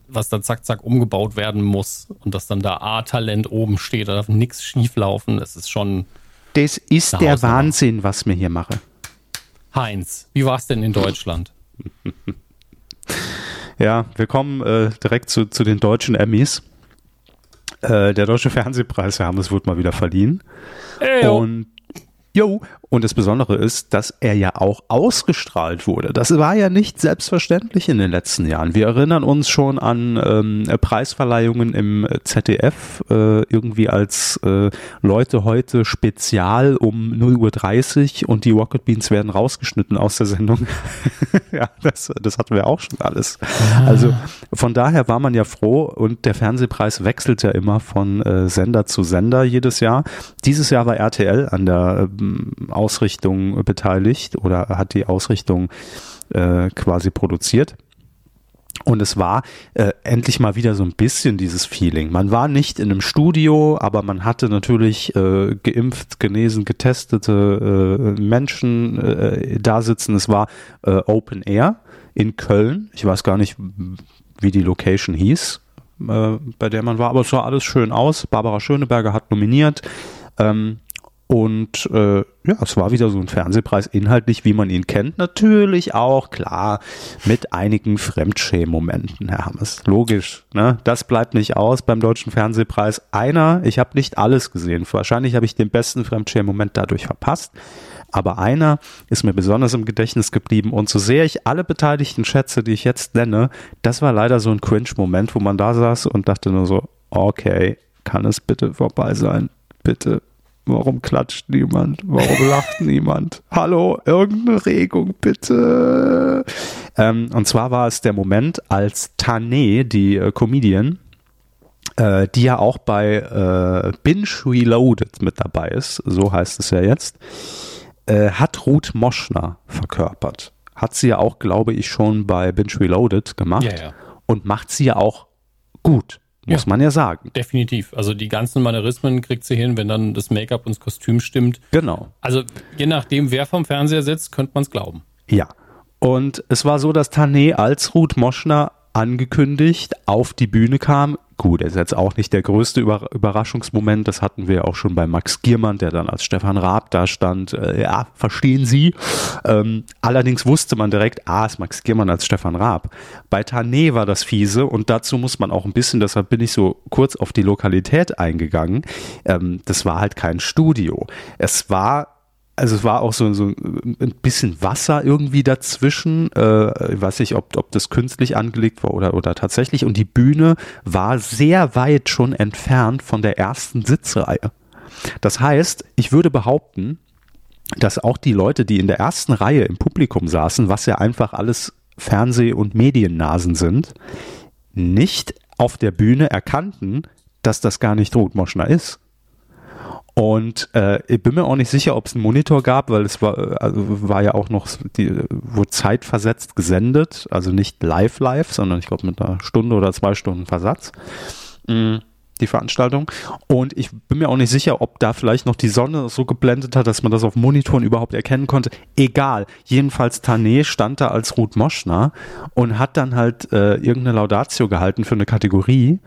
was da zack, zack umgebaut werden muss und dass dann da A-Talent oben steht, da darf nichts schieflaufen. Das ist schon. Das ist der Wahnsinn, was wir hier machen. Heinz, wie war es denn in Deutschland? Ja, wir kommen äh, direkt zu, zu den deutschen Emmys. Äh, der Deutsche Fernsehpreis, Herr Hammes, wurde mal wieder verliehen. Hey, Und Jo, und das Besondere ist, dass er ja auch ausgestrahlt wurde. Das war ja nicht selbstverständlich in den letzten Jahren. Wir erinnern uns schon an ähm, Preisverleihungen im ZDF, äh, irgendwie als äh, Leute heute spezial um 0.30 Uhr und die Rocket Beans werden rausgeschnitten aus der Sendung. ja, das, das hatten wir auch schon alles. Also von daher war man ja froh und der Fernsehpreis wechselt ja immer von äh, Sender zu Sender jedes Jahr. Dieses Jahr war RTL an der ähm, Ausrichtung beteiligt oder hat die Ausrichtung äh, quasi produziert. Und es war äh, endlich mal wieder so ein bisschen dieses Feeling. Man war nicht in einem Studio, aber man hatte natürlich äh, geimpft, genesen, getestete äh, Menschen äh, da sitzen. Es war äh, Open Air in Köln. Ich weiß gar nicht, wie die Location hieß, äh, bei der man war, aber es sah alles schön aus. Barbara Schöneberger hat nominiert. Ähm, und äh, ja, es war wieder so ein Fernsehpreis, inhaltlich, wie man ihn kennt. Natürlich auch, klar, mit einigen Fremdschämen-Momenten, Herr Hammes. Logisch, ne? Das bleibt nicht aus beim Deutschen Fernsehpreis. Einer, ich habe nicht alles gesehen. Wahrscheinlich habe ich den besten Fremdschämen-Moment dadurch verpasst. Aber einer ist mir besonders im Gedächtnis geblieben. Und so sehr ich alle Beteiligten schätze, die ich jetzt nenne, das war leider so ein Cringe-Moment, wo man da saß und dachte nur so, okay, kann es bitte vorbei sein? Bitte, Warum klatscht niemand? Warum lacht niemand? Hallo, irgendeine Regung bitte. Ähm, und zwar war es der Moment, als Tane, die äh, Comedian, äh, die ja auch bei äh, Binge Reloaded mit dabei ist, so heißt es ja jetzt, äh, hat Ruth Moschner verkörpert. Hat sie ja auch, glaube ich, schon bei Binge Reloaded gemacht. Ja, ja. Und macht sie ja auch gut muss ja, man ja sagen. Definitiv. Also die ganzen Manierismen kriegt sie hin, wenn dann das Make-up und das Kostüm stimmt. Genau. Also je nachdem, wer vom Fernseher sitzt, könnte man es glauben. Ja. Und es war so, dass Tané als Ruth Moschner angekündigt auf die Bühne kam. Gut, er ist jetzt auch nicht der größte Über Überraschungsmoment. Das hatten wir auch schon bei Max Giermann, der dann als Stefan Raab da stand. Äh, ja, verstehen Sie. Ähm, allerdings wusste man direkt, ah, ist Max Giermann als Stefan Raab. Bei Tané war das fiese und dazu muss man auch ein bisschen, deshalb bin ich so kurz auf die Lokalität eingegangen. Ähm, das war halt kein Studio. Es war also es war auch so, so ein bisschen Wasser irgendwie dazwischen. Äh, ich weiß nicht, ob, ob das künstlich angelegt war oder, oder tatsächlich. Und die Bühne war sehr weit schon entfernt von der ersten Sitzreihe. Das heißt, ich würde behaupten, dass auch die Leute, die in der ersten Reihe im Publikum saßen, was ja einfach alles Fernseh- und Mediennasen sind, nicht auf der Bühne erkannten, dass das gar nicht Ruth Moschner ist. Und äh, ich bin mir auch nicht sicher, ob es einen Monitor gab, weil es war, also war ja auch noch, die, wurde zeitversetzt gesendet, also nicht live live, sondern ich glaube mit einer Stunde oder zwei Stunden Versatz. Mhm die Veranstaltung. Und ich bin mir auch nicht sicher, ob da vielleicht noch die Sonne so geblendet hat, dass man das auf Monitoren überhaupt erkennen konnte. Egal. Jedenfalls Tané stand da als Ruth Moschner und hat dann halt äh, irgendeine Laudatio gehalten für eine Kategorie.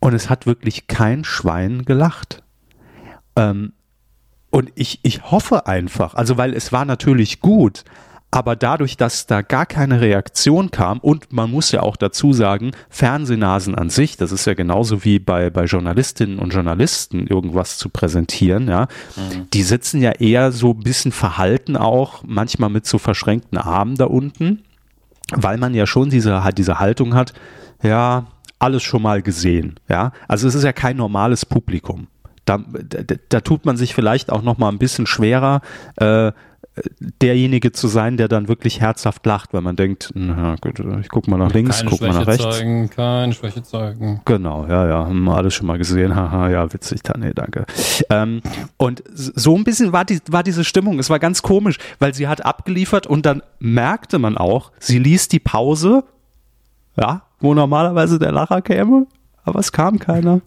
Und es hat wirklich kein Schwein gelacht. Ähm, und ich, ich hoffe einfach, also weil es war natürlich gut, aber dadurch, dass da gar keine Reaktion kam und man muss ja auch dazu sagen, Fernsehnasen an sich, das ist ja genauso wie bei, bei Journalistinnen und Journalisten irgendwas zu präsentieren, ja, mhm. die sitzen ja eher so ein bisschen verhalten auch, manchmal mit so verschränkten Armen da unten, weil man ja schon diese, diese Haltung hat, ja, alles schon mal gesehen, ja. Also es ist ja kein normales Publikum da, da, da tut man sich vielleicht auch noch mal ein bisschen schwerer, äh, derjenige zu sein, der dann wirklich herzhaft lacht, weil man denkt, na gut, ich guck mal nach links, keine guck Schwäche mal nach rechts. Zeigen, keine Schwäche zeigen. Genau, ja, ja, haben wir alles schon mal gesehen. Haha, ja, witzig, nee, danke. Ähm, und so ein bisschen war, die, war diese Stimmung. Es war ganz komisch, weil sie hat abgeliefert und dann merkte man auch, sie ließ die Pause, ja, wo normalerweise der Lacher käme, aber es kam keiner.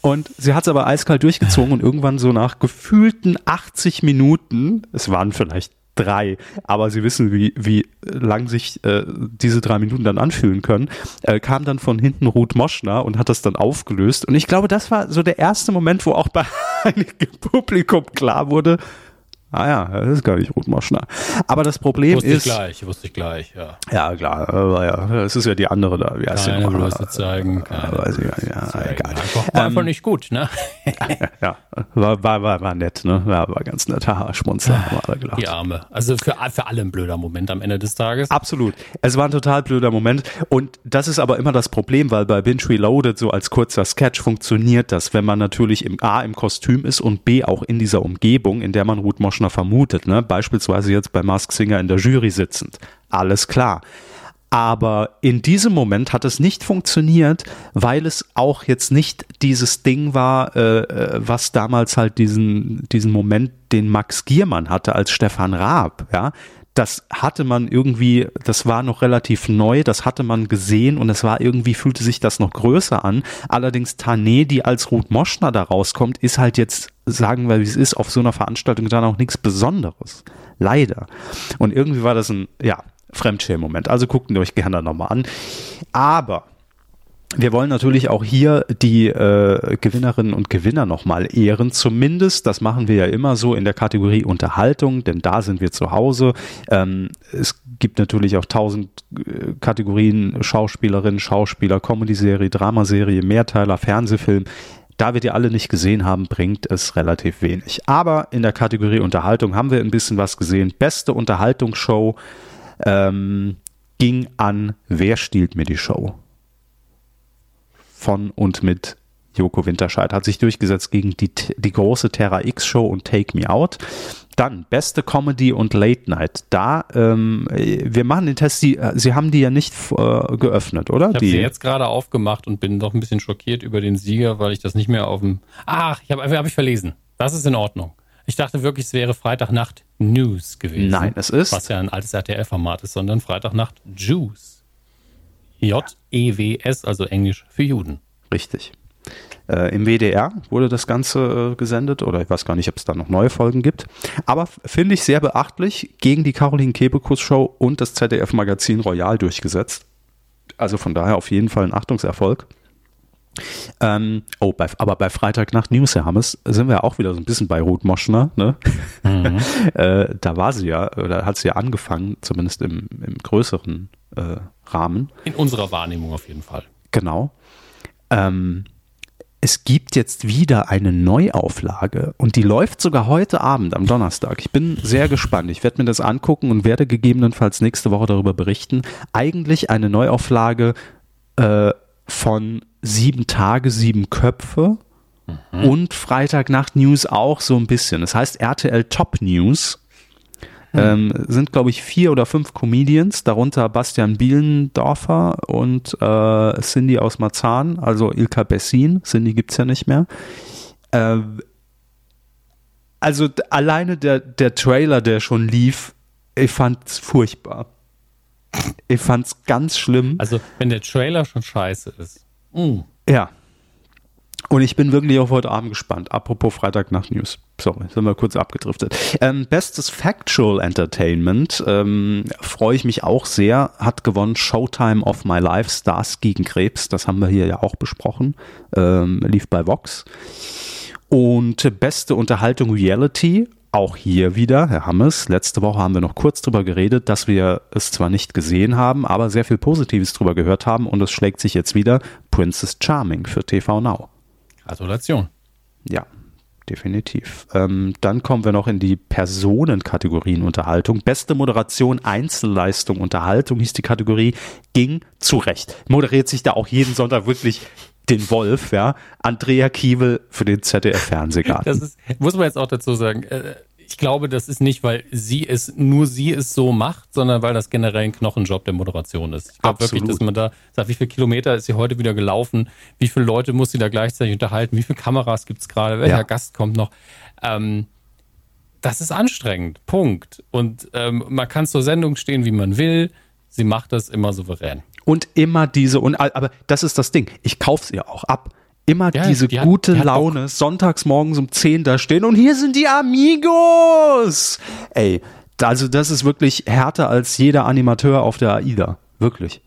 Und sie hat es aber eiskalt durchgezogen und irgendwann so nach gefühlten 80 Minuten, es waren vielleicht drei, aber sie wissen, wie, wie lang sich äh, diese drei Minuten dann anfühlen können, äh, kam dann von hinten Ruth Moschner und hat das dann aufgelöst. Und ich glaube, das war so der erste Moment, wo auch bei einigem Publikum klar wurde, Ah ja, das ist gar nicht Ruth Moschner. Aber das Problem wusste ist. Wusste ich gleich, wusste ich gleich, ja. Ja, klar, aber ja, es ist ja die andere da. Wie heißt keine Brüste zeigen, keine weiß ich, ja, zeigen. egal. War ähm, einfach nicht gut, ne? ja, war, war, war, war nett, ne? Ja, war ganz nett. Haha, Schmunzler, haben wir alle gelacht. Die Arme. Also für, für alle ein blöder Moment am Ende des Tages. Absolut. Es war ein total blöder Moment. Und das ist aber immer das Problem, weil bei Binge Reloaded so als kurzer Sketch funktioniert das, wenn man natürlich im A im Kostüm ist und B auch in dieser Umgebung, in der man Ruth Moschner vermutet, ne? Beispielsweise jetzt bei Mask Singer in der Jury sitzend. Alles klar. Aber in diesem Moment hat es nicht funktioniert, weil es auch jetzt nicht dieses Ding war, äh, äh, was damals halt diesen, diesen Moment, den Max Giermann hatte als Stefan Raab, ja. Das hatte man irgendwie, das war noch relativ neu, das hatte man gesehen und es war irgendwie, fühlte sich das noch größer an. Allerdings Tané, die als Ruth Moschner da rauskommt, ist halt jetzt, sagen wir wie es ist, auf so einer Veranstaltung dann auch nichts Besonderes. Leider. Und irgendwie war das ein, ja, Fremdschirm-Moment. Also guckt ihr euch gerne nochmal an. Aber wir wollen natürlich auch hier die äh, Gewinnerinnen und Gewinner nochmal ehren. Zumindest, das machen wir ja immer so in der Kategorie Unterhaltung, denn da sind wir zu Hause. Ähm, es gibt natürlich auch tausend äh, Kategorien Schauspielerin, Schauspieler, Comedy-Serie, Dramaserie, Mehrteiler, Fernsehfilm. Da wir die alle nicht gesehen haben, bringt es relativ wenig. Aber in der Kategorie Unterhaltung haben wir ein bisschen was gesehen. Beste Unterhaltungsshow ähm, ging an Wer stiehlt mir die Show? Von und mit Joko Winterscheid hat sich durchgesetzt gegen die, die große Terra X Show und Take Me Out. Dann beste Comedy und Late Night. Da, ähm, wir machen den Test. Sie, Sie haben die ja nicht äh, geöffnet, oder? Ich habe sie jetzt gerade aufgemacht und bin doch ein bisschen schockiert über den Sieger, weil ich das nicht mehr auf dem. Ach, ich habe hab ich verlesen. Das ist in Ordnung. Ich dachte wirklich, es wäre Freitagnacht News gewesen. Nein, es ist. Was ja ein altes RTL-Format ist, sondern Freitagnacht Juice. J-E-W-S, also Englisch für Juden. Richtig. Äh, Im WDR wurde das Ganze äh, gesendet oder ich weiß gar nicht, ob es da noch neue Folgen gibt. Aber finde ich sehr beachtlich gegen die Caroline Kebekus Show und das ZDF Magazin Royal durchgesetzt. Also von daher auf jeden Fall ein Achtungserfolg. Ähm, oh, bei, aber bei Freitagnacht News, Herr Hammes, sind wir auch wieder so ein bisschen bei Ruth Moschner. Ne? Mhm. äh, da war sie ja, oder hat sie ja angefangen, zumindest im, im größeren äh, Rahmen. In unserer Wahrnehmung auf jeden Fall. Genau. Ähm, es gibt jetzt wieder eine Neuauflage und die läuft sogar heute Abend am Donnerstag. Ich bin sehr gespannt. Ich werde mir das angucken und werde gegebenenfalls nächste Woche darüber berichten. Eigentlich eine Neuauflage äh, von sieben Tage, sieben Köpfe mhm. und Freitagnacht News auch so ein bisschen. Das heißt RTL Top News. Mhm. Ähm, sind, glaube ich, vier oder fünf Comedians, darunter Bastian Bielendorfer und äh, Cindy aus Marzahn, also Ilka Bessin. Cindy gibt es ja nicht mehr. Äh, also alleine der, der Trailer, der schon lief, ich fand's furchtbar. Ich fand's ganz schlimm. Also, wenn der Trailer schon scheiße ist. Mm. Ja. Und ich bin wirklich auf heute Abend gespannt. Apropos Freitag nach News. Sorry, sind wir kurz abgedriftet. Ähm, Bestes Factual Entertainment ähm, freue ich mich auch sehr. Hat gewonnen Showtime of My Life Stars gegen Krebs. Das haben wir hier ja auch besprochen. Ähm, lief bei Vox. Und beste Unterhaltung Reality auch hier wieder, Herr Hammes, letzte Woche haben wir noch kurz drüber geredet, dass wir es zwar nicht gesehen haben, aber sehr viel Positives drüber gehört haben und es schlägt sich jetzt wieder Princess Charming für TV Now. Gratulation. Ja, definitiv. Ähm, dann kommen wir noch in die Personenkategorien Unterhaltung. Beste Moderation, Einzelleistung, Unterhaltung hieß die Kategorie, ging zurecht. Moderiert sich da auch jeden Sonntag wirklich den Wolf, ja, Andrea Kiewel für den ZDF-Fernsehgarten. Das ist, muss man jetzt auch dazu sagen. Äh, ich glaube, das ist nicht, weil sie es, nur sie es so macht, sondern weil das generell ein Knochenjob der Moderation ist. Ich glaube wirklich, dass man da sagt, wie viele Kilometer ist sie heute wieder gelaufen, wie viele Leute muss sie da gleichzeitig unterhalten, wie viele Kameras gibt es gerade, welcher ja. Gast kommt noch. Ähm, das ist anstrengend. Punkt. Und ähm, man kann zur Sendung stehen, wie man will. Sie macht das immer souverän. Und immer diese, und, aber das ist das Ding, ich kauf's ihr auch ab. Immer ja, diese die gute hat, Laune, sonntags morgens um 10 da stehen und hier sind die Amigos. Ey, also das ist wirklich härter als jeder Animateur auf der AIDA. Wirklich.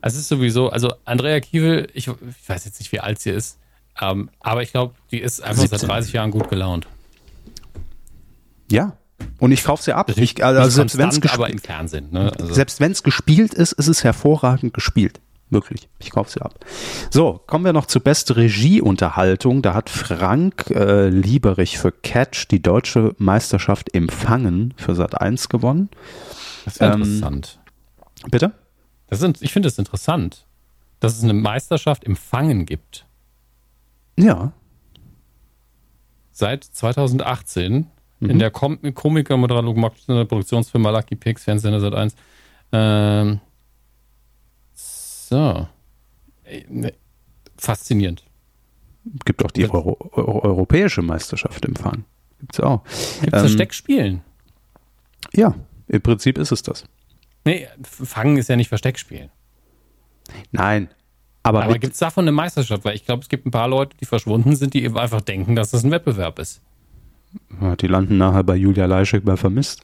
Es ist sowieso, also Andrea Kiewel, ich, ich weiß jetzt nicht, wie alt sie ist, ähm, aber ich glaube, die ist einfach 17. seit 30 Jahren gut gelaunt. Ja, Und ich kaufe sie ab. Ich, also selbst wenn es Fernsehen. Ne? Also. Selbst wenn es gespielt ist, ist es hervorragend gespielt. Wirklich. Ich kaufe sie ab. So, kommen wir noch zur beste Regieunterhaltung. Da hat Frank äh, Lieberich für Catch die deutsche Meisterschaft im Fangen für Sat 1 gewonnen. Das ist ähm, interessant. Bitte? Das ist, ich finde es das interessant, dass es eine Meisterschaft im Fangen gibt. Ja. Seit 2018 mhm. in der Com Komiker, Moderator, Produktionsfirma Lucky Pigs, Fernsehsender Sat 1. Ähm, so. Ne, faszinierend. Gibt auch die Euro Euro europäische Meisterschaft im Fahren. Gibt's auch. Gibt es ähm, Versteckspielen? Ja, im Prinzip ist es das. Nee, Fangen ist ja nicht Versteckspielen. Nein. Aber, aber gibt es davon eine Meisterschaft? Weil ich glaube, es gibt ein paar Leute, die verschwunden sind, die einfach denken, dass das ein Wettbewerb ist. Ja, die landen nachher bei Julia Leischek bei Vermisst.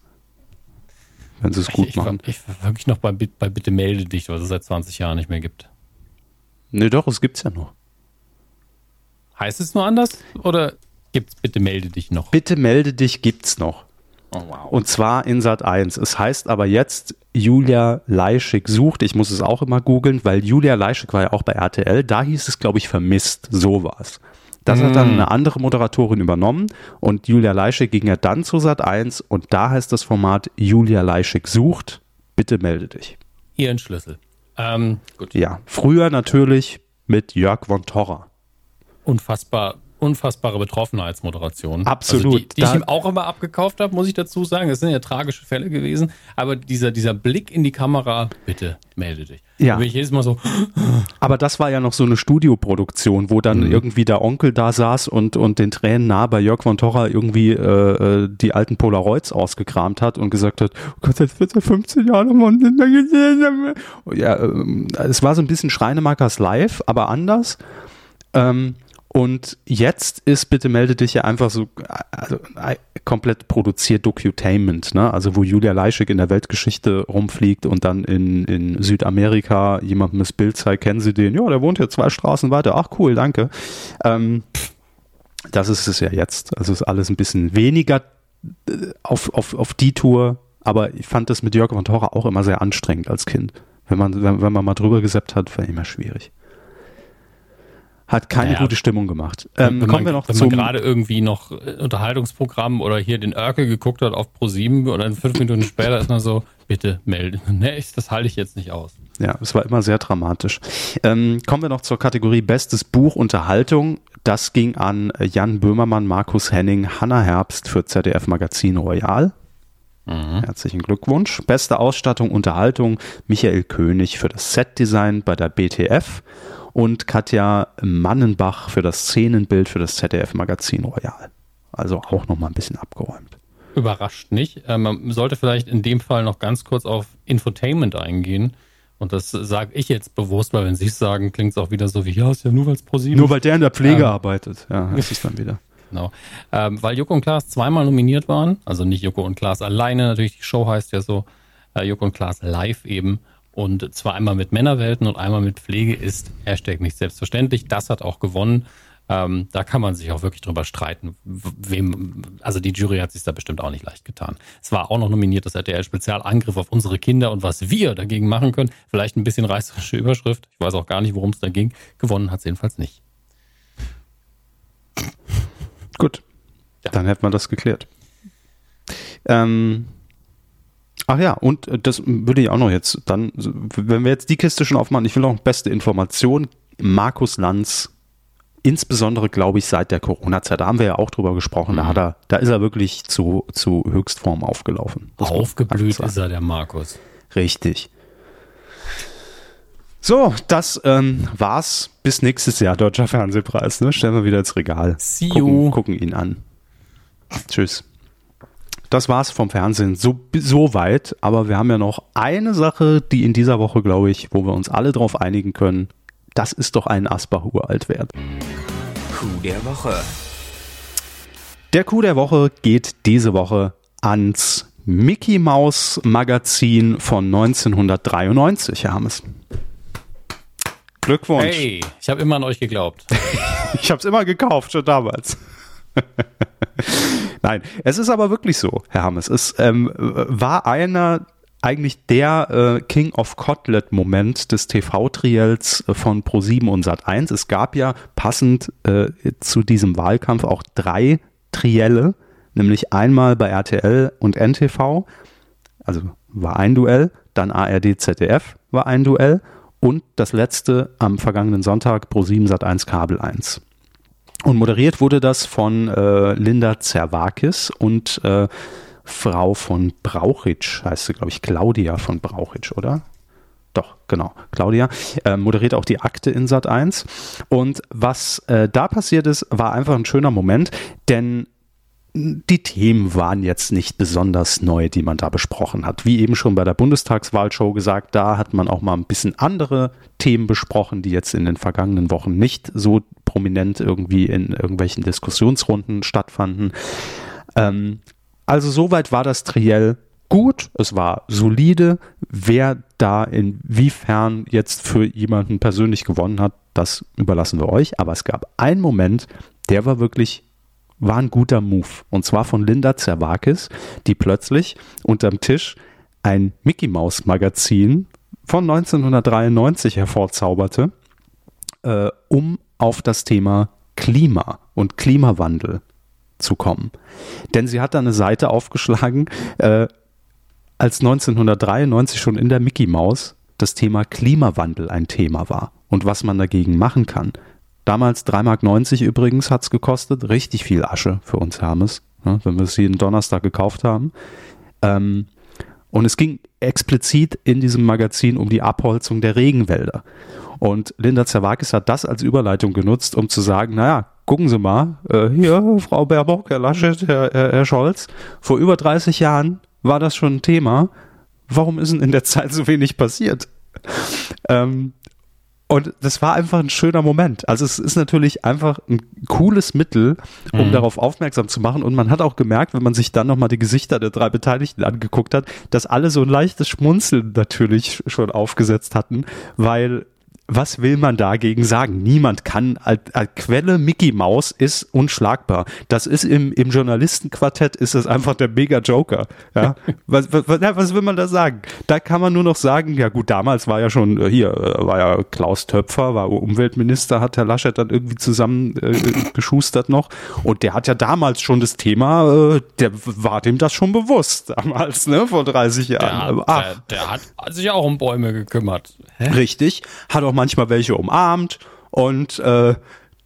Wenn sie es gut ich, machen. Ich, war wirklich noch bei, bei Bitte melde dich, was es seit 20 Jahren nicht mehr gibt. Nee, doch, es gibt's ja noch. Heißt es nur anders? Oder gibt's Bitte melde dich noch? Bitte melde dich gibt's noch. Oh, wow. Und zwar in Sat 1. Es heißt aber jetzt Julia Leischig sucht. Ich muss es auch immer googeln, weil Julia Leischig war ja auch bei RTL. Da hieß es, glaube ich, vermisst. So war's. Das mm. hat dann hm. eine andere Moderatorin übernommen und Julia Leischig ging ja dann zu Sat 1 und da heißt das Format Julia Leischig sucht. Bitte melde dich. Ihren Schlüssel. Ähm, gut. Ja, früher natürlich mit Jörg von Torra. Unfassbar unfassbare Betroffenheitsmoderation. Absolut. Also die, die ich ihm auch immer abgekauft habe, muss ich dazu sagen. Das sind ja tragische Fälle gewesen. Aber dieser, dieser Blick in die Kamera, bitte melde dich. Ja. Da bin ich jedes Mal so. Aber das war ja noch so eine Studioproduktion, wo dann mhm. irgendwie der Onkel da saß und, und den Tränen nah bei Jörg von Torra irgendwie äh, äh die alten Polaroids ausgekramt hat und gesagt hat, oh Gott, jetzt wird er 15 Jahre nochmal gesehen. Ja, äh, es war so ein bisschen Schreinemakers live, aber anders. Ähm, und jetzt ist bitte melde dich ja einfach so also, komplett produziert Docutainment, ne? Also wo Julia Leischig in der Weltgeschichte rumfliegt und dann in, in Südamerika jemandem das Bild zeigt, kennen Sie den? Ja, der wohnt ja zwei Straßen weiter. Ach cool, danke. Ähm, das ist es ja jetzt. Also ist alles ein bisschen weniger äh, auf, auf, auf die Tour, aber ich fand das mit Jörg von Torra auch immer sehr anstrengend als Kind. Wenn man, wenn, wenn man mal drüber gesappt hat, war immer schwierig. Hat keine naja. gute Stimmung gemacht. Ähm, wenn kommen man, wir noch wenn man gerade irgendwie noch äh, Unterhaltungsprogramm oder hier den Örkel geguckt hat auf Pro7 und dann fünf Minuten später ist man so, bitte melden. Nee, das halte ich jetzt nicht aus. Ja, es war immer sehr dramatisch. Ähm, kommen wir noch zur Kategorie Bestes Buch Unterhaltung. Das ging an Jan Böhmermann, Markus Henning, Hanna Herbst für ZDF Magazin Royal. Mhm. Herzlichen Glückwunsch. Beste Ausstattung Unterhaltung Michael König für das Setdesign bei der BTF und Katja Mannenbach für das Szenenbild für das ZDF-Magazin Royal. Also auch nochmal ein bisschen abgeräumt. Überrascht nicht. Äh, man sollte vielleicht in dem Fall noch ganz kurz auf Infotainment eingehen. Und das sage ich jetzt bewusst, weil wenn Sie es sagen, klingt es auch wieder so wie, ja, ist ja nur, weil es ProSieben Nur weil der in der Pflege ähm, arbeitet. Ja, ist es dann wieder. Genau. Ähm, weil Joko und Klaas zweimal nominiert waren, also nicht Joko und Klaas alleine, natürlich die Show heißt ja so, äh, Joko und Klaas live eben. Und zwar einmal mit Männerwelten und einmal mit Pflege ist Hashtag nicht selbstverständlich. Das hat auch gewonnen. Ähm, da kann man sich auch wirklich drüber streiten, wem, also die Jury hat sich da bestimmt auch nicht leicht getan. Es war auch noch nominiert das RTL Spezialangriff auf unsere Kinder und was wir dagegen machen können. Vielleicht ein bisschen reißerische Überschrift. Ich weiß auch gar nicht, worum es da ging. Gewonnen hat es jedenfalls nicht. Gut. Ja. Dann hätten wir das geklärt. Ähm, Ach ja, und äh, das würde ich auch noch jetzt dann, wenn wir jetzt die Kiste schon aufmachen, ich will noch beste Information. Markus Lanz, insbesondere glaube ich seit der Corona-Zeit, da haben wir ja auch drüber gesprochen, mhm. da hat er, da ist er wirklich zu, zu Höchstform aufgelaufen. Aufgeblüht ist er, der Markus. Richtig. So, das ähm, war's. Bis nächstes Jahr, Deutscher Fernsehpreis. Ne? Stellen wir wieder ins Regal. See gucken, you. Gucken ihn an. Tschüss das war's vom Fernsehen. So, so weit. Aber wir haben ja noch eine Sache, die in dieser Woche, glaube ich, wo wir uns alle drauf einigen können. Das ist doch ein Asbach uralt wert. Coup der Woche. Der Coup der Woche geht diese Woche ans Mickey Mouse Magazin von 1993, Herr Hammes. Glückwunsch. Hey, ich habe immer an euch geglaubt. ich habe es immer gekauft, schon damals. Nein, es ist aber wirklich so, Herr Hammes. Es ähm, war einer eigentlich der äh, King of Cotlet Moment des TV-Triels von Pro7 und Sat1. Es gab ja passend äh, zu diesem Wahlkampf auch drei Trielle, nämlich einmal bei RTL und NTV, also war ein Duell, dann ARD ZDF war ein Duell und das letzte am vergangenen Sonntag Pro7 Sat1 Kabel 1. Und moderiert wurde das von äh, Linda Zerwakis und äh, Frau von Brauchitsch, heißt sie, glaube ich, Claudia von Brauchitsch, oder? Doch, genau. Claudia äh, moderiert auch die Akte in Sat 1. Und was äh, da passiert ist, war einfach ein schöner Moment, denn die Themen waren jetzt nicht besonders neu, die man da besprochen hat. Wie eben schon bei der Bundestagswahlshow gesagt, da hat man auch mal ein bisschen andere Themen besprochen, die jetzt in den vergangenen Wochen nicht so prominent irgendwie in irgendwelchen Diskussionsrunden stattfanden. Ähm, also soweit war das Triell gut, es war solide. Wer da inwiefern jetzt für jemanden persönlich gewonnen hat, das überlassen wir euch. Aber es gab einen Moment, der war wirklich war ein guter Move. Und zwar von Linda Zerwakis, die plötzlich unterm Tisch ein Mickey Mouse Magazin von 1993 hervorzauberte, äh, um auf das Thema Klima und Klimawandel zu kommen. Denn sie hat da eine Seite aufgeschlagen, äh, als 1993 schon in der Mickey Mouse das Thema Klimawandel ein Thema war und was man dagegen machen kann. Damals 3,90 Mark übrigens hat es gekostet. Richtig viel Asche für uns Hermes, ne, wenn wir es jeden Donnerstag gekauft haben. Ähm, und es ging explizit in diesem Magazin um die Abholzung der Regenwälder. Und Linda Zerwakis hat das als Überleitung genutzt, um zu sagen, naja, gucken Sie mal, äh, hier, Frau Baerbock, Herr Laschet, Herr, Herr, Herr Scholz, vor über 30 Jahren war das schon ein Thema. Warum ist denn in der Zeit so wenig passiert? Ähm, und das war einfach ein schöner Moment. Also es ist natürlich einfach ein cooles Mittel, um mhm. darauf aufmerksam zu machen. Und man hat auch gemerkt, wenn man sich dann nochmal die Gesichter der drei Beteiligten angeguckt hat, dass alle so ein leichtes Schmunzeln natürlich schon aufgesetzt hatten, weil was will man dagegen sagen? Niemand kann, als, als Quelle Mickey Mouse ist unschlagbar. Das ist im, im Journalistenquartett ist es einfach der mega Joker. Ja? was, was, was will man da sagen? Da kann man nur noch sagen, ja gut, damals war ja schon, äh, hier, äh, war ja Klaus Töpfer, war Umweltminister, hat Herr Laschet dann irgendwie zusammen äh, geschustert noch. Und der hat ja damals schon das Thema, äh, der war dem das schon bewusst, damals, ne, vor 30 Jahren. Der, der, der hat sich auch um Bäume gekümmert. Hä? Richtig. Hat auch manchmal welche umarmt und äh,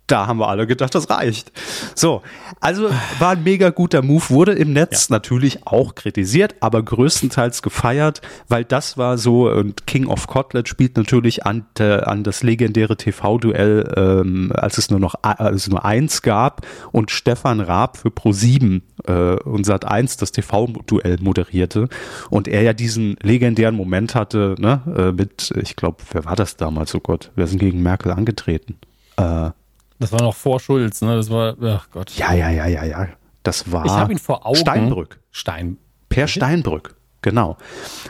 da haben wir alle gedacht, das reicht. So, also war ein mega guter Move, wurde im Netz ja. natürlich auch kritisiert, aber größtenteils gefeiert, weil das war so, und King of Kotlet spielt natürlich an, äh, an das legendäre TV-Duell, ähm, als es nur noch als es nur eins gab und Stefan Raab für Pro7 äh, und Sat 1 das TV-Duell moderierte und er ja diesen legendären Moment hatte, ne, äh, mit, ich glaube, wer war das damals, oh Gott, wer sind gegen Merkel angetreten? Äh, das war noch vor Schulz, ne? Das war, ach Gott. Ja, ja, ja, ja, ja. Das war. Ich habe ihn vor Augen. Steinbrück. Stein. Per Steinbrück. Genau.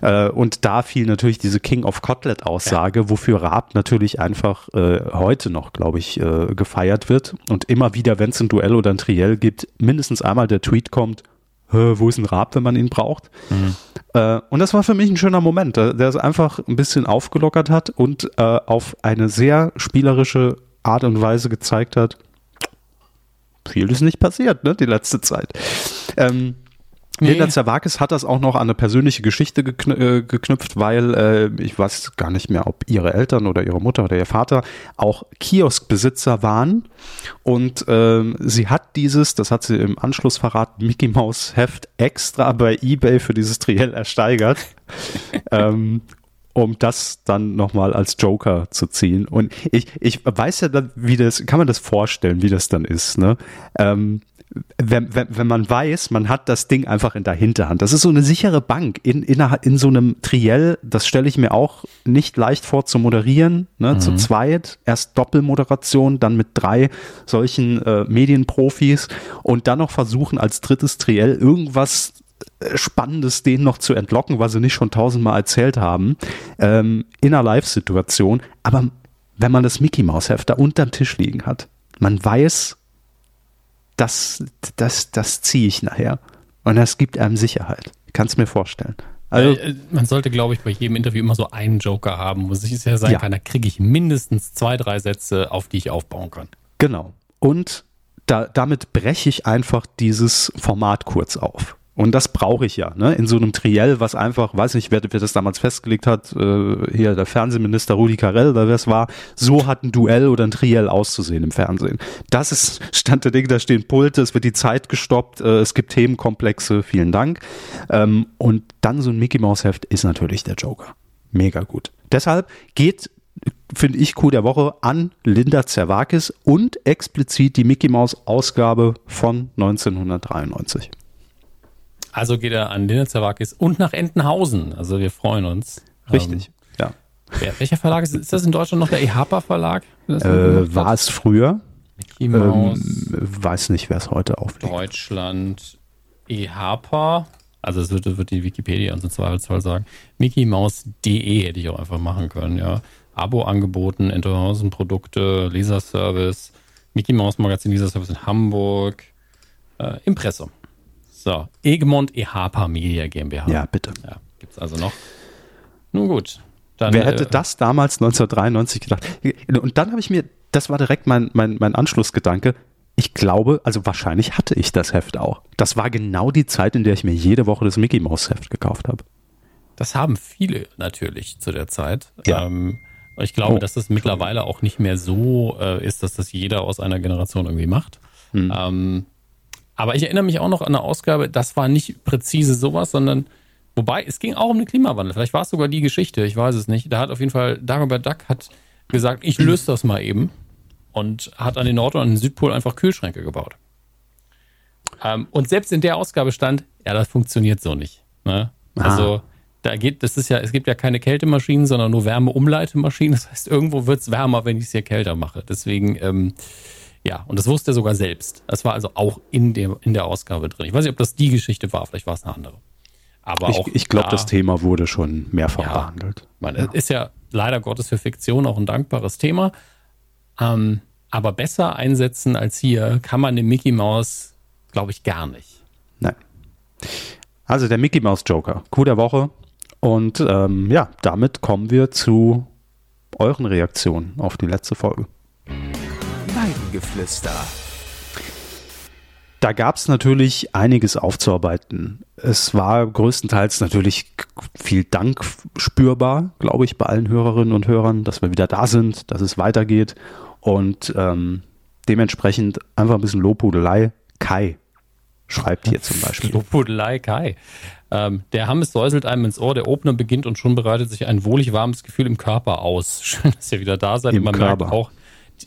Äh, und da fiel natürlich diese King of Cotlet Aussage, ja. wofür Raab natürlich einfach äh, heute noch, glaube ich, äh, gefeiert wird. Und immer wieder, wenn es ein Duell oder ein Triell gibt, mindestens einmal der Tweet kommt, wo ist ein Raab, wenn man ihn braucht? Mhm. Und das war für mich ein schöner Moment, der es einfach ein bisschen aufgelockert hat und auf eine sehr spielerische Art und Weise gezeigt hat, viel ist nicht passiert, ne, die letzte Zeit. Ähm, Nee. Linda Zerwakis hat das auch noch an eine persönliche Geschichte gekn äh, geknüpft, weil äh, ich weiß gar nicht mehr, ob ihre Eltern oder ihre Mutter oder ihr Vater auch Kioskbesitzer waren. Und äh, sie hat dieses, das hat sie im Anschluss verraten, Mickey Mouse Heft extra bei eBay für dieses Triell ersteigert. ähm, um das dann nochmal als Joker zu ziehen. Und ich, ich weiß ja dann, wie das, kann man das vorstellen, wie das dann ist, ne? Ähm, wenn, wenn, wenn man weiß, man hat das Ding einfach in der Hinterhand. Das ist so eine sichere Bank in, in, in so einem Triell. Das stelle ich mir auch nicht leicht vor zu moderieren. Ne? Mhm. Zu zweit, erst Doppelmoderation, dann mit drei solchen äh, Medienprofis und dann noch versuchen, als drittes Triell irgendwas Spannendes denen noch zu entlocken, was sie nicht schon tausendmal erzählt haben, ähm, in einer Live-Situation. Aber wenn man das Mickey Mouse Heft da unterm Tisch liegen hat, man weiß, das, das, das ziehe ich nachher. Und das gibt einem Sicherheit. Kannst mir vorstellen. Also, äh, man sollte, glaube ich, bei jedem Interview immer so einen Joker haben, wo es sicher sein Ja. kann, da kriege ich mindestens zwei, drei Sätze, auf die ich aufbauen kann. Genau. Und da, damit breche ich einfach dieses Format kurz auf. Und das brauche ich ja, ne? In so einem Triell, was einfach, weiß nicht, wer, wer das damals festgelegt hat, äh, hier der Fernsehminister Rudi Carell oder wer es war, so hat ein Duell oder ein Triell auszusehen im Fernsehen. Das ist Stand der Dinge, da stehen Pulte, es wird die Zeit gestoppt, äh, es gibt Themenkomplexe, vielen Dank. Ähm, und dann so ein Mickey Mouse Heft ist natürlich der Joker. Mega gut. Deshalb geht finde ich cool der Woche an Linda Zerwakis und explizit die Mickey Mouse Ausgabe von 1993. Also geht er an Linda Zerwakis und nach Entenhausen. Also wir freuen uns. Richtig, ja. Ähm, wer, welcher Verlag ist, ist das in Deutschland noch der EHPA Verlag? Äh, war es früher? Mickey Mouse, Ähm, weiß nicht, wer es heute auflegt. Deutschland, EHPA. Also es wird, wird die Wikipedia uns im Zweifelsfall sagen. Mickey Mouse.de hätte ich auch einfach machen können, ja. Abo angeboten, Entenhausen Produkte, Leserservice, Mickey Mouse Magazin Leserservice in Hamburg, äh, Impressum. So, Egmont EHPA Media GmbH. Ja, bitte. Ja, gibt's also noch. Nun gut. Dann, Wer hätte äh, das damals 1993 gedacht? Und dann habe ich mir, das war direkt mein, mein, mein Anschlussgedanke. Ich glaube, also wahrscheinlich hatte ich das Heft auch. Das war genau die Zeit, in der ich mir jede Woche das Mickey Mouse Heft gekauft habe. Das haben viele natürlich zu der Zeit. Ja. Ähm, ich glaube, Oh, dass das mittlerweile auch nicht mehr so äh, ist, dass das jeder aus einer Generation irgendwie macht. Hm. Ähm, aber ich erinnere mich auch noch an eine Ausgabe, das war nicht präzise sowas, sondern wobei es ging auch um den Klimawandel. Vielleicht war es sogar die Geschichte, ich weiß es nicht. Da hat auf jeden Fall Dagobert Duck hat gesagt, ich löse das mal eben und hat an den Nord- und an den Südpol einfach Kühlschränke gebaut. Ähm, und selbst in der Ausgabe stand, ja, das funktioniert so nicht. Ne? Also da geht, das ist ja, es gibt ja keine Kältemaschinen, sondern nur Wärmeumleitemaschinen. Das heißt, irgendwo wird's wärmer, wenn ich es hier kälter mache. Deswegen, ähm, ja, und das wusste er sogar selbst. Das war also auch in der, in der Ausgabe drin. Ich weiß nicht, ob das die Geschichte war, vielleicht war es eine andere. Aber Ich, ich glaube, da- das Thema wurde schon mehrfach Ja. behandelt. man, es ist ja leider Gottes für Fiktion auch ein dankbares Thema. Ähm, aber besser einsetzen als hier kann man den Mickey Mouse, glaube ich, gar nicht. Nein. Also der Mickey Mouse Joker. Coup der Woche. Und ähm, ja, damit kommen wir zu euren Reaktionen auf die letzte Folge. Weidengeflüster. Da gab es natürlich einiges aufzuarbeiten. Es war größtenteils natürlich viel Dank spürbar, glaube ich, bei allen Hörerinnen und Hörern, dass wir wieder da sind, dass es weitergeht und ähm, dementsprechend einfach ein bisschen Lobhudelei. Kai schreibt hier zum Beispiel. Lobhudelei Kai. Ähm, der Hammes säuselt einem ins Ohr, der Opener beginnt und schon bereitet sich ein wohlig warmes Gefühl im Körper aus. Schön, dass ihr wieder da seid Im und man Körper. merkt auch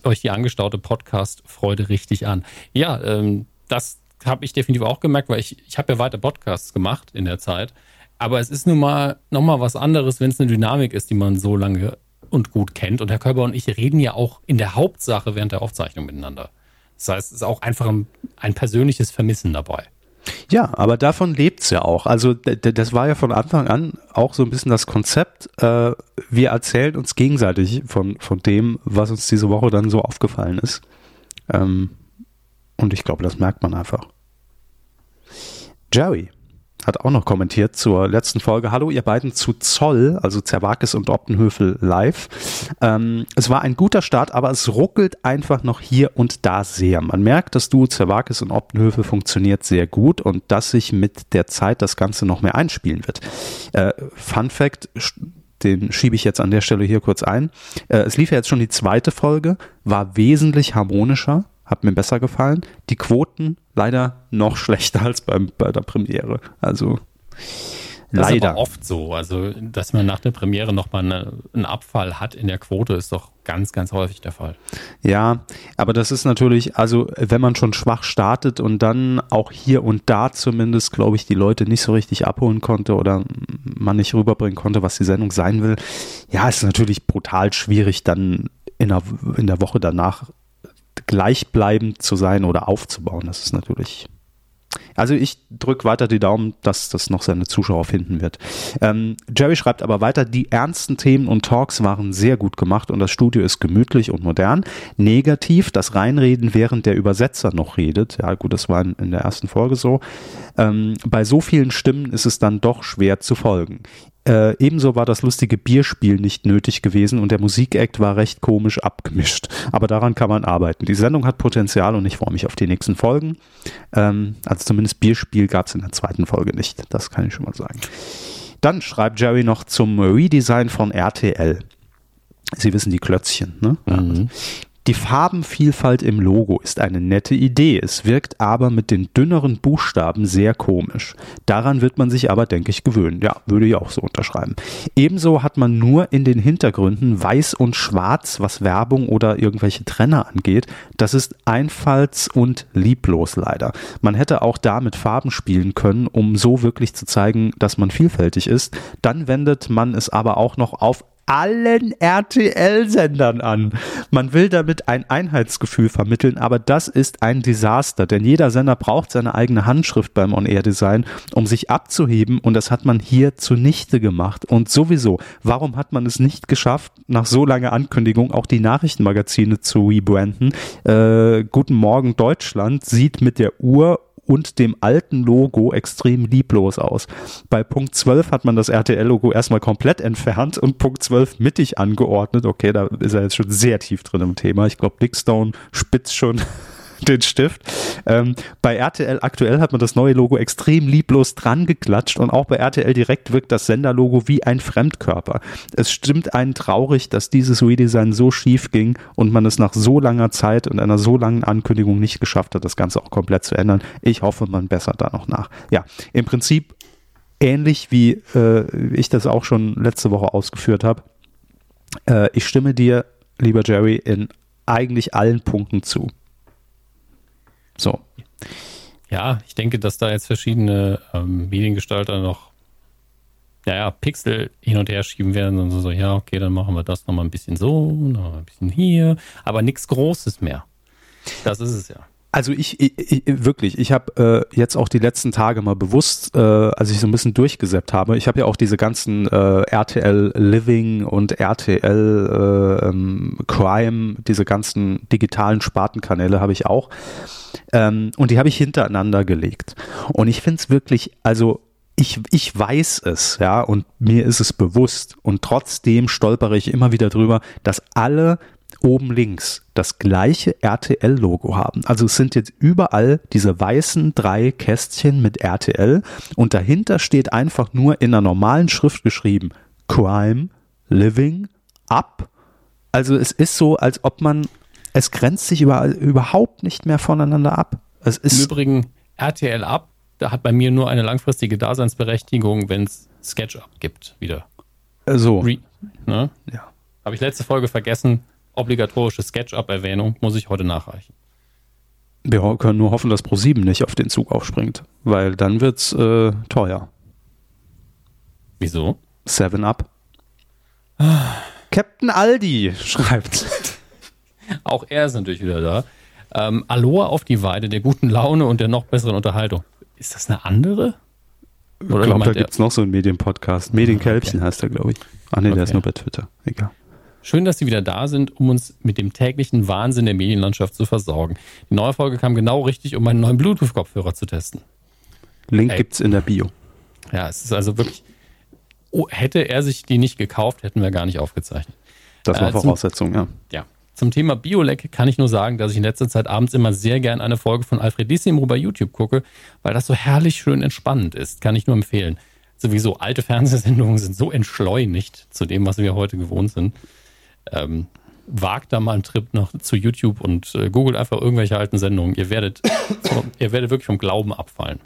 euch die angestaute Podcast-Freude richtig an. Ja, ähm, das habe ich definitiv auch gemerkt, weil ich, ich habe ja weiter Podcasts gemacht in der Zeit. Aber es ist nun mal nochmal was anderes, wenn es eine Dynamik ist, die man so lange und gut kennt. Und Herr Körber und ich reden ja auch in der Hauptsache während der Aufzeichnung miteinander. Das heißt, es ist auch einfach ein, ein persönliches Vermissen dabei. Ja, aber davon lebt's ja auch. Also das war ja von Anfang an auch so ein bisschen das Konzept. Äh, wir erzählen uns gegenseitig von, von dem, was uns diese Woche dann so aufgefallen ist. Ähm, und ich glaube, das merkt man einfach. Jerry hat auch noch kommentiert zur letzten Folge. Hallo, ihr beiden zu Zoll, also Zerwakis und Optenhöfel live. Ähm, es war ein guter Start, aber es ruckelt einfach noch hier und da sehr. Man merkt, das Duo Zerwakis und Optenhöfel funktioniert sehr gut und dass sich mit der Zeit das Ganze noch mehr einspielen wird. Äh, Fun Fact, den schiebe ich jetzt an der Stelle hier kurz ein. Äh, es lief ja jetzt schon die zweite Folge, war wesentlich harmonischer, hat mir besser gefallen. Die Quoten leider noch schlechter als beim, bei der Premiere. Also Das ist leider. aber oft so. Also, dass man nach der Premiere nochmal eine, einen Abfall hat in der Quote, ist doch ganz, ganz häufig der Fall. Ja, aber das ist natürlich, also wenn man schon schwach startet und dann auch hier und da zumindest, glaube ich, die Leute nicht so richtig abholen konnte oder man nicht rüberbringen konnte, was die Sendung sein will, ja, ist natürlich brutal schwierig, dann in der, in der Woche danach gleichbleibend zu sein oder aufzubauen. Das ist natürlich Also ich drücke weiter die Daumen, dass das noch seine Zuschauer finden wird. Ähm, Jerry schreibt aber weiter, die ernsten Themen und Talks waren sehr gut gemacht und das Studio ist gemütlich und modern. Negativ, das Reinreden, während der Übersetzer noch redet. Ja gut, das war in, in der ersten Folge so. Ähm, bei so vielen Stimmen ist es dann doch schwer zu folgen. Äh, ebenso war das lustige Bierspiel nicht nötig gewesen und der Musikakt war recht komisch abgemischt. Aber daran kann man arbeiten. Die Sendung hat Potenzial und ich freue mich auf die nächsten Folgen. Ähm, also zumindest Bierspiel gab es in der zweiten Folge nicht. Das kann ich schon mal sagen. Dann schreibt Jerry noch zum Redesign von RTL. Sie wissen die Klötzchen, ne? Mhm. Die Farbenvielfalt im Logo ist eine nette Idee, es wirkt aber mit den dünneren Buchstaben sehr komisch. Daran wird man sich aber, denke ich, gewöhnen. Ja, würde ich auch so unterschreiben. Ebenso hat man nur in den Hintergründen weiß und schwarz, was Werbung oder irgendwelche Trenner angeht. Das ist einfalls- und lieblos leider. Man hätte auch da mit Farben spielen können, um so wirklich zu zeigen, dass man vielfältig ist. Dann wendet man es aber auch noch auf allen RTL-Sendern an. Man will damit ein Einheitsgefühl vermitteln, aber das ist ein Desaster, denn jeder Sender braucht seine eigene Handschrift beim On-Air-Design, um sich abzuheben und das hat man hier zunichte gemacht. Und sowieso, warum hat man es nicht geschafft, nach so langer Ankündigung auch die Nachrichtenmagazine zu rebranden? Äh, Guten Morgen Deutschland sieht mit der Uhr und dem alten Logo extrem lieblos aus. Bei Punkt 12 hat man das RTL-Logo erstmal komplett entfernt und Punkt 12 mittig angeordnet. Okay, da ist er jetzt schon sehr tief drin im Thema. Ich glaube, Dickstone spitzt schon den Stift. Ähm, bei RTL aktuell hat man das neue Logo extrem lieblos dran geklatscht und auch bei RTL direkt wirkt das Senderlogo wie ein Fremdkörper. Es stimmt einen traurig, dass dieses Redesign so schief ging und man es nach so langer Zeit und einer so langen Ankündigung nicht geschafft hat, das Ganze auch komplett zu ändern. Ich hoffe, man bessert da noch nach. Ja, im Prinzip ähnlich wie äh, ich das auch schon letzte Woche ausgeführt habe. Äh, ich stimme dir, lieber Jerry, in eigentlich allen Punkten zu. So. Ja, ich denke, dass da jetzt verschiedene ähm, Mediengestalter noch ja, Pixel hin und her schieben werden und so, ja, okay, dann machen wir das nochmal ein bisschen so, noch ein bisschen hier, aber nichts Großes mehr. Das ist es ja. Also ich, ich, ich wirklich, ich habe äh, jetzt auch die letzten Tage mal bewusst, äh, als ich so ein bisschen durchgesäppt habe, ich habe ja auch diese ganzen äh, RTL Living und RTL äh, ähm, Crime, diese ganzen digitalen Spartenkanäle habe ich auch. Ähm, und die habe ich hintereinander gelegt. Und ich finde es wirklich, also ich, ich weiß es, ja, und mir ist es bewusst. Und trotzdem stolpere ich immer wieder drüber, dass alle oben links das gleiche RTL-Logo haben. Also es sind jetzt überall diese weißen drei Kästchen mit RTL und dahinter steht einfach nur in einer normalen Schrift geschrieben Crime, Living, Up. Also es ist so, als ob man, es grenzt sich über, überhaupt nicht mehr voneinander ab. Es ist Im Übrigen RTL Up, da hat bei mir nur eine langfristige Daseinsberechtigung, wenn es SketchUp gibt wieder. So. Re ne? Ja. Habe ich letzte Folge vergessen obligatorische SketchUp-Erwähnung muss ich heute nachreichen. Wir können nur hoffen, dass Pro7 nicht auf den Zug aufspringt, weil dann wird's äh, teuer. Wieso? Seven Up. Captain Aldi schreibt. Auch er ist natürlich wieder da. Ähm, Aloha auf die Weide der guten Laune und der noch besseren Unterhaltung. Ist das eine andere? Oder ich glaube, da gibt es noch so einen Medienpodcast. Medienkälbchen okay. heißt er, glaube ich. Ah nee, okay. der ist nur bei Twitter. Egal. Schön, dass Sie wieder da sind, um uns mit dem täglichen Wahnsinn der Medienlandschaft zu versorgen. Die neue Folge kam genau richtig, um meinen neuen Bluetooth-Kopfhörer zu testen. Link Ey. gibt's in der Bio. Ja, es ist also wirklich. Oh, hätte er sich die nicht gekauft, hätten wir gar nicht aufgezeichnet. Das war äh, Voraussetzung, ja. Ja. Zum Thema Biolek kann ich nur sagen, dass ich in letzter Zeit abends immer sehr gern eine Folge von Alfredissimo bei YouTube gucke, weil das so herrlich schön entspannend ist. Kann ich nur empfehlen. Sowieso alte Fernsehsendungen sind so entschleunigt zu dem, was wir heute gewohnt sind ähm, wagt da mal einen Trip noch zu YouTube und äh, googelt einfach irgendwelche alten Sendungen. Ihr werdet, ihr werdet wirklich vom Glauben abfallen.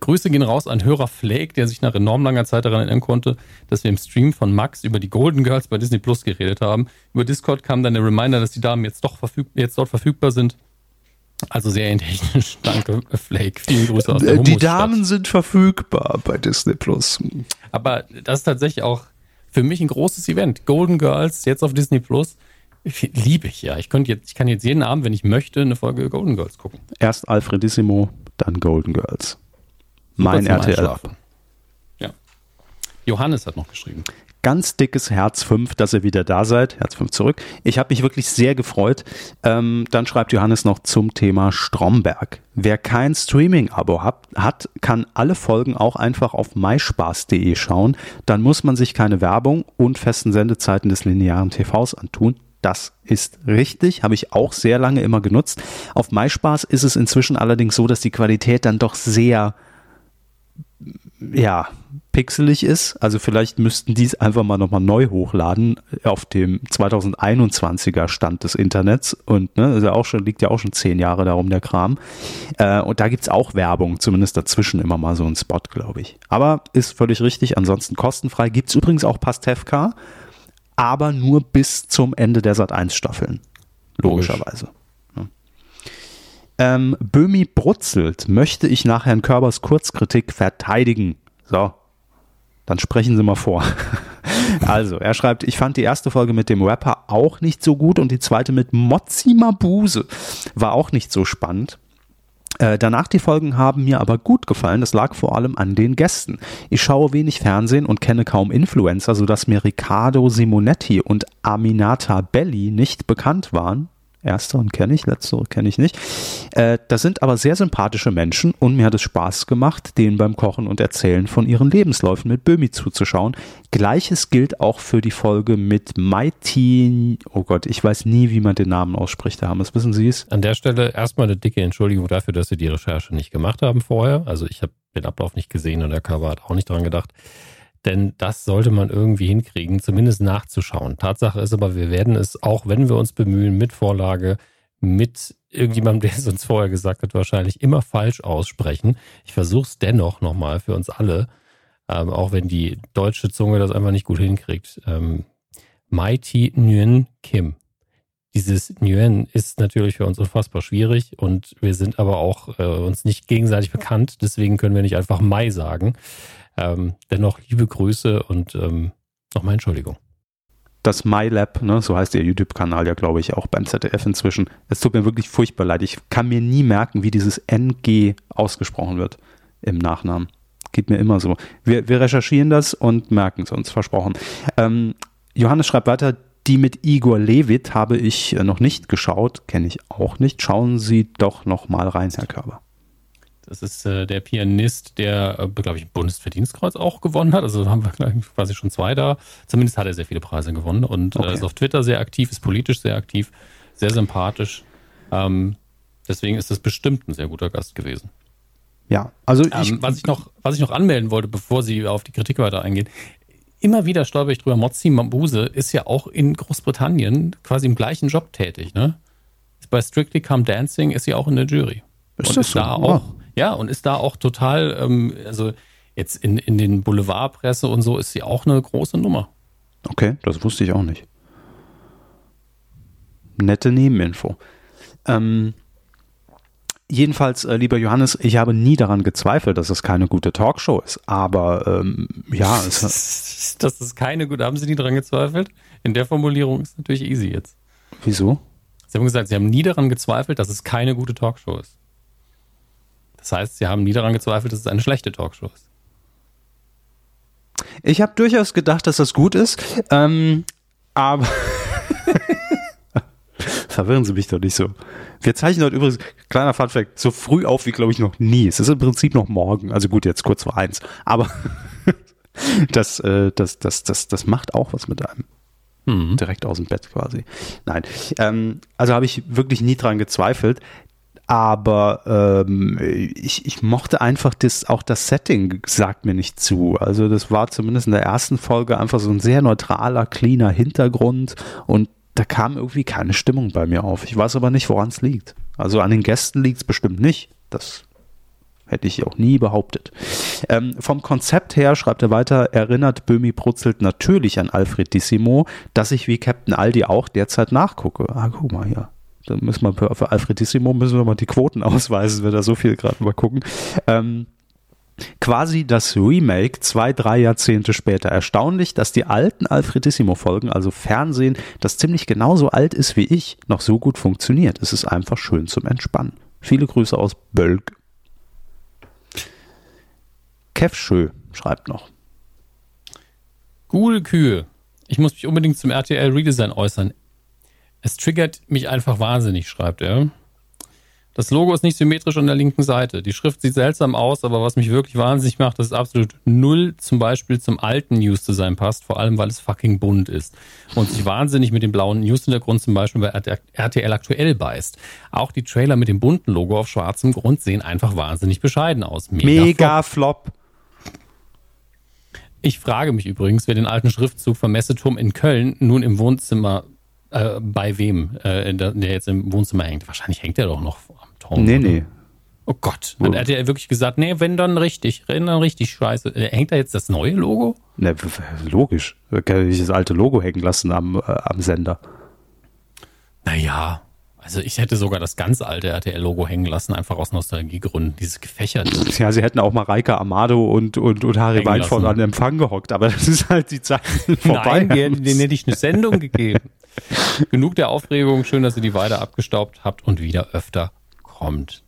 Grüße gehen raus an Hörer Flake, der sich nach enorm langer Zeit daran erinnern konnte, dass wir im Stream von Max über die Golden Girls bei Disney Plus geredet haben. Über Discord kam dann der Reminder, dass die Damen jetzt doch verfüg jetzt dort verfügbar sind. Also sehr technisch. Danke, Flake. Vielen Grüße aus der Die Damen sind verfügbar bei Disney Plus. Aber das ist tatsächlich auch für mich ein großes Event. Golden Girls, jetzt auf Disney Plus. Liebe ich ja. Ich, könnte jetzt, ich kann jetzt jeden Abend, wenn ich möchte, eine Folge Golden Girls gucken. Erst Alfredissimo, dann Golden Girls. Mein RTL. Ja. Johannes hat noch geschrieben ganz dickes Herz 5, dass ihr wieder da seid. Herz 5 zurück. Ich habe mich wirklich sehr gefreut. Ähm, dann schreibt Johannes noch zum Thema Stromberg. Wer kein Streaming-Abo hat, kann alle Folgen auch einfach auf myspaß.de schauen. Dann muss man sich keine Werbung und festen Sendezeiten des linearen TVs antun. Das ist richtig, habe ich auch sehr lange immer genutzt. Auf MySpaß ist es inzwischen allerdings so, dass die Qualität dann doch sehr ja, pixelig ist. Also vielleicht müssten die es einfach mal nochmal neu hochladen auf dem 2021er Stand des Internets. Und ne, ist ja auch schon, liegt ja auch schon zehn Jahre darum, der Kram. Äh, und da gibt's auch Werbung, zumindest dazwischen immer mal so ein Spot, glaube ich. Aber ist völlig richtig, ansonsten kostenfrei. Gibt's übrigens auch Pastewka, aber nur bis zum Ende der Sat 1 Staffeln. Logischerweise. Ähm, Böhmi brutzelt, möchte ich nach Herrn Körbers Kurzkritik verteidigen. So, dann sprechen Sie mal vor. also, er schreibt, ich fand die erste Folge mit dem Rapper auch nicht so gut und die zweite mit Mozzi Mabuse war auch nicht so spannend. Äh, danach die Folgen haben mir aber gut gefallen. Das lag vor allem an den Gästen. Ich schaue wenig Fernsehen und kenne kaum Influencer, sodass mir Riccardo Simonetti und Aminata Belli nicht bekannt waren. Ersteren kenne ich, letztere kenne ich nicht. Äh, das sind aber sehr sympathische Menschen und mir hat es Spaß gemacht, denen beim Kochen und Erzählen von ihren Lebensläufen mit Böhmi zuzuschauen. Gleiches gilt auch für die Folge mit Mighty, oh Gott, ich weiß nie, wie man den Namen ausspricht, Herr Hammes, wissen Sie es? An der Stelle erstmal eine dicke Entschuldigung dafür, dass Sie die Recherche nicht gemacht haben vorher. Also ich habe den Ablauf nicht gesehen und der Cover hat auch nicht dran gedacht. Denn das sollte man irgendwie hinkriegen, zumindest nachzuschauen. Tatsache ist aber, wir werden es, auch wenn wir uns bemühen, mit Vorlage, mit irgendjemandem, der es uns vorher gesagt hat, wahrscheinlich immer falsch aussprechen. Ich versuche es dennoch nochmal für uns alle, ähm, auch wenn die deutsche Zunge das einfach nicht gut hinkriegt. Ähm, Mighty Nguyen Kim. Dieses Nguyen ist natürlich für uns unfassbar schwierig und wir sind aber auch äh, uns nicht gegenseitig bekannt, deswegen können wir nicht einfach Mai sagen. Ähm, dennoch liebe Grüße und ähm, nochmal Entschuldigung. Das MyLab, ne, so heißt der YouTube-Kanal ja, glaube ich, auch beim ZDF inzwischen. Es tut mir wirklich furchtbar leid. Ich kann mir nie merken, wie dieses NG ausgesprochen wird im Nachnamen. Geht mir immer so. Wir, wir recherchieren das und merken es uns, versprochen. Ähm, Johannes schreibt weiter, die mit Igor Levit habe ich äh, noch nicht geschaut, kenne ich auch nicht. Schauen Sie doch noch mal rein, Herr Körber. Das ist äh, der Pianist, der, äh, glaube ich, Bundesverdienstkreuz auch gewonnen hat. Also haben wir quasi schon zwei da. Zumindest hat er sehr viele Preise gewonnen und äh, okay. äh, ist auf Twitter sehr aktiv, ist politisch sehr aktiv, sehr sympathisch. Ähm, deswegen ist das bestimmt ein sehr guter Gast gewesen. Ja, also ich, ähm, was ich noch, was ich noch anmelden wollte, bevor Sie auf die Kritik weiter eingehen. Immer wieder stolper ich drüber. Mozzi Mabuse ist ja auch in Großbritannien quasi im gleichen Job tätig, ne? Bei Strictly Come Dancing ist sie auch in der Jury. Ist und das ist so? da auch, ja, und ist da auch total, ähm, also jetzt in, in den Boulevardpresse und so ist sie auch eine große Nummer. Okay, das wusste ich auch nicht. Nette Nebeninfo. Ähm, jedenfalls, äh, lieber Johannes, ich habe nie daran gezweifelt, dass es keine gute Talkshow ist. Aber ähm, ja, es das ist keine gute. Haben Sie nie daran gezweifelt? In der Formulierung ist natürlich easy jetzt. Wieso? Sie haben gesagt, Sie haben nie daran gezweifelt, dass es keine gute Talkshow ist. Das heißt, sie haben nie daran gezweifelt, dass es eine schlechte Talkshow ist. Ich habe durchaus gedacht, dass das gut ist, ähm, aber verwirren Sie mich doch nicht so. Wir zeichnen heute übrigens, kleiner Funfact, so früh auf wie, glaube ich, noch nie. Es ist im Prinzip noch morgen, also gut, jetzt kurz vor eins, aber das, äh, das, das, das, das macht auch was mit einem. Mhm. Direkt aus dem Bett quasi. Nein. Ähm, also habe ich wirklich nie dran gezweifelt aber ähm, ich, ich mochte einfach das, auch das Setting sagt mir nicht zu. Also das war zumindest in der ersten Folge einfach so ein sehr neutraler, cleaner Hintergrund und da kam irgendwie keine Stimmung bei mir auf. Ich weiß aber nicht, woran es liegt. Also an den Gästen liegt es bestimmt nicht. Das hätte ich auch nie behauptet. Ähm, vom Konzept her, schreibt er weiter, erinnert Böhmi Brutzelt natürlich an Alfredissimo, dass ich wie Captain Aldi auch derzeit nachgucke. Ah, guck mal hier. Da müssen wir für, Alfredissimo müssen wir mal die Quoten ausweisen, wenn wir da so viel gerade mal gucken. Ähm, quasi das Remake zwei, drei Jahrzehnte später. Erstaunlich, dass die alten Alfredissimo-Folgen, also Fernsehen, das ziemlich genauso alt ist wie ich, noch so gut funktioniert. Es ist einfach schön zum Entspannen. Viele Grüße aus Bölk. Kev Schö schreibt noch. Gute Kühe. Ich muss mich unbedingt zum RTL Redesign äußern. Es triggert mich einfach wahnsinnig, schreibt er. Das Logo ist nicht symmetrisch an der linken Seite. Die Schrift sieht seltsam aus, aber was mich wirklich wahnsinnig macht, dass es absolut null zum Beispiel zum alten News-Design passt, vor allem weil es fucking bunt ist und sich wahnsinnig mit dem blauen News-Hintergrund zum Beispiel bei RTL aktuell beißt. Auch die Trailer mit dem bunten Logo auf schwarzem Grund sehen einfach wahnsinnig bescheiden aus. Mega, Mega flop. flop. Ich frage mich übrigens, wer den alten Schriftzug vom Messeturm in Köln nun im Wohnzimmer äh, bei wem, äh, der, jetzt im Wohnzimmer hängt. Wahrscheinlich hängt er doch noch Tom. Nee, nee. Oh Gott. Hat, hat er wirklich gesagt, nee, wenn dann richtig, wenn dann richtig scheiße. Äh, hängt da jetzt das neue Logo? Ne, logisch. Kann ich das alte Logo hängen lassen am, äh, am Sender. Naja, also ich hätte sogar das ganz alte RTL-Logo hängen lassen, einfach aus Nostalgiegründen, dieses gefächerte. Ja, sie hätten auch mal Reike Amado und, und, und Harry Weinfurt an Empfang gehockt, aber das ist halt die Zeit vorbei. Nein, denen hätte ich eine Sendung gegeben. Genug der Aufregung, schön, dass ihr die weiter abgestaubt habt und wieder öfter kommt.